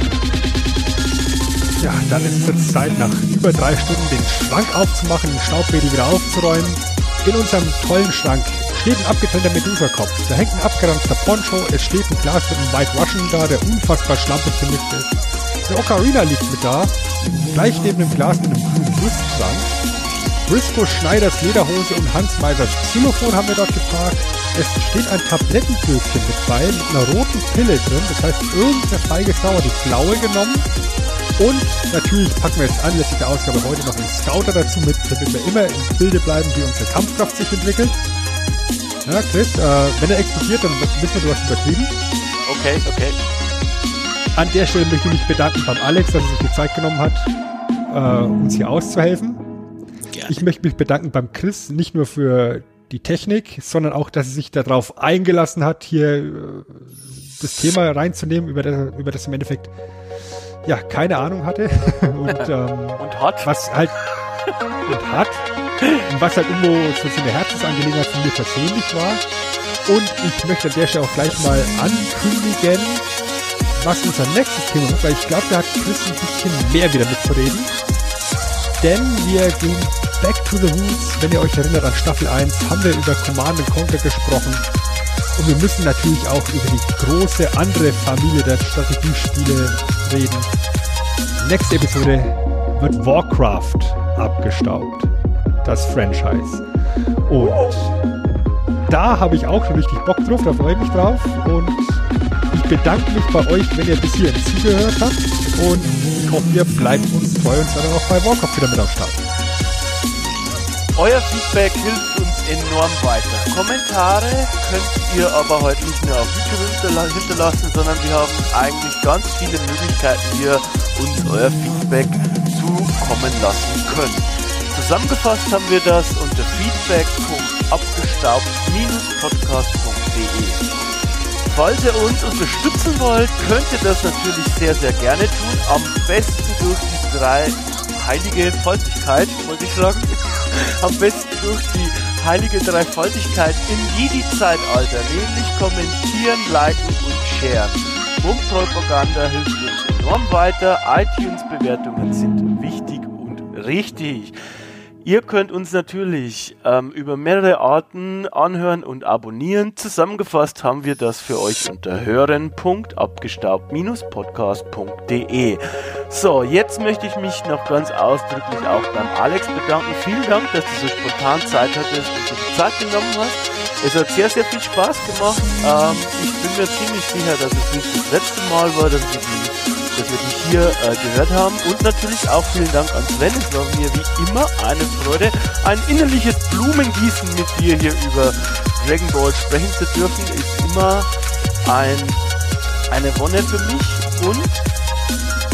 Ja, dann ist es jetzt Zeit, nach über drei Stunden den Schrank aufzumachen, den Staubwedel wieder aufzuräumen. In unserem tollen Schrank steht ein abgetrennter Medusa-Kopf. Da hängt ein abgeranzter Poncho. Es steht ein Glas mit einem White Russian da, der unfassbar schlampig gemischt ist. Der Ocarina liegt mit da, gleich neben dem Glas mit einem grünen Lustschrank. Briscoe Schneiders Lederhose und Hans Meisers Xylophon haben wir dort geparkt. Es steht ein Tablettendöschen mit bei, mit einer roten Pille drin. Das heißt, irgendeine feige Sau die blaue genommen. Und natürlich packen wir jetzt anlässlich der Ausgabe heute noch einen Scouter dazu mit, damit wir immer im Bilde bleiben, wie unsere Kampfkraft sich entwickelt. Ja, Chris, äh, wenn er explodiert, dann wissen wir, du hast übertrieben. Okay, okay. An der Stelle möchte ich mich bedanken beim Alex, dass er sich die Zeit genommen hat, äh, uns hier auszuhelfen. Gerne. Ich möchte mich bedanken beim Chris, nicht nur für die Technik, sondern auch, dass er sich darauf eingelassen hat, hier äh, das Thema reinzunehmen, über das, über das im Endeffekt ja keine Ahnung hatte. (laughs) und, ähm, und hat. Was halt (laughs) und hat. Was halt irgendwo so eine Herzensangelegenheit von mir persönlich war. Und ich möchte an der Stelle auch gleich mal ankündigen, was unser nächstes Thema wird, weil ich glaube, da hat Chris ein bisschen mehr wieder mitzureden. Denn wir gehen back to the roots. Wenn ihr euch erinnert an Staffel 1, haben wir über Command Conquer gesprochen. Und wir müssen natürlich auch über die große andere Familie der Strategiespiele reden. Nächste Episode wird Warcraft abgestaubt. Das Franchise. Und da habe ich auch schon richtig Bock drauf, da freue ich mich drauf. Und ich bedanke mich bei euch, wenn ihr bis hierhin zugehört habt. Und ich hoffe, ihr bleibt uns treu und seid dann auch bei Warcraft wieder mit am Start. Euer Feedback hilft uns enorm weiter. Kommentare könnt ihr aber heute nicht mehr auf YouTube hinterlassen, sondern wir haben eigentlich ganz viele Möglichkeiten, wie ihr uns euer Feedback zukommen lassen könnt. Zusammengefasst haben wir das unter feedback.abgestaubt-podcast.de. Falls ihr uns unterstützen wollt, könnt ihr das natürlich sehr, sehr gerne tun. Am besten durch die drei heilige Faltigkeit, wollte ich sagen. (laughs) Am besten durch die heilige Dreifaltigkeit im Jedi-Zeitalter, nämlich kommentieren, liken und sharen. Mundpropaganda hilft uns enorm weiter. iTunes-Bewertungen sind wichtig und richtig. Ihr könnt uns natürlich ähm, über mehrere Arten anhören und abonnieren. Zusammengefasst haben wir das für euch unter hören.abgestaubt-podcast.de. So, jetzt möchte ich mich noch ganz ausdrücklich auch beim Alex bedanken. Vielen Dank, dass du so spontan Zeit hattest und so viel Zeit genommen hast. Es hat sehr, sehr viel Spaß gemacht. Ähm, ich bin mir ziemlich sicher, dass es nicht das letzte Mal war, dass wir die dass wir dich hier äh, gehört haben. Und natürlich auch vielen Dank an Sven. Es war mir wie immer eine Freude, ein innerliches Blumengießen mit dir hier über Dragon Ball sprechen zu dürfen. Ist immer ein, eine Wonne für mich. Und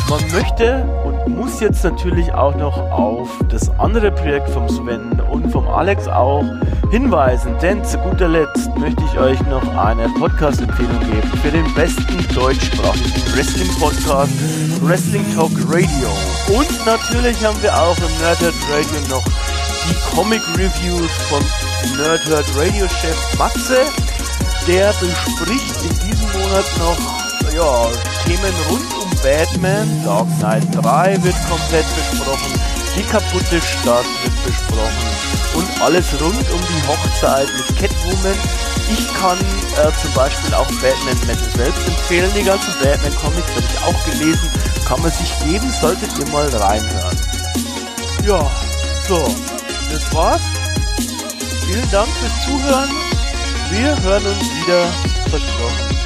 man möchte und muss jetzt natürlich auch noch auf das andere Projekt vom Sven und vom Alex auch hinweisen, denn zu guter Letzt möchte ich euch noch eine Podcast-Empfehlung geben für den besten deutschsprachigen Wrestling-Podcast Wrestling Talk Radio. Und natürlich haben wir auch im Nerdhurt Radio noch die Comic-Reviews vom Nerdhurt Radio-Chef Matze. Der bespricht in diesem Monat noch ja, Themen rund Batman. Dark Knight 3 wird komplett besprochen. Die kaputte Stadt wird besprochen und alles rund um die Hochzeit mit Catwoman. Ich kann äh, zum Beispiel auch Batman Metal selbst empfehlen. Die ganzen Batman Comics habe ich auch gelesen. Kann man sich geben, solltet ihr mal reinhören. Ja, so, das war's. Vielen Dank fürs Zuhören. Wir hören uns wieder versprochen.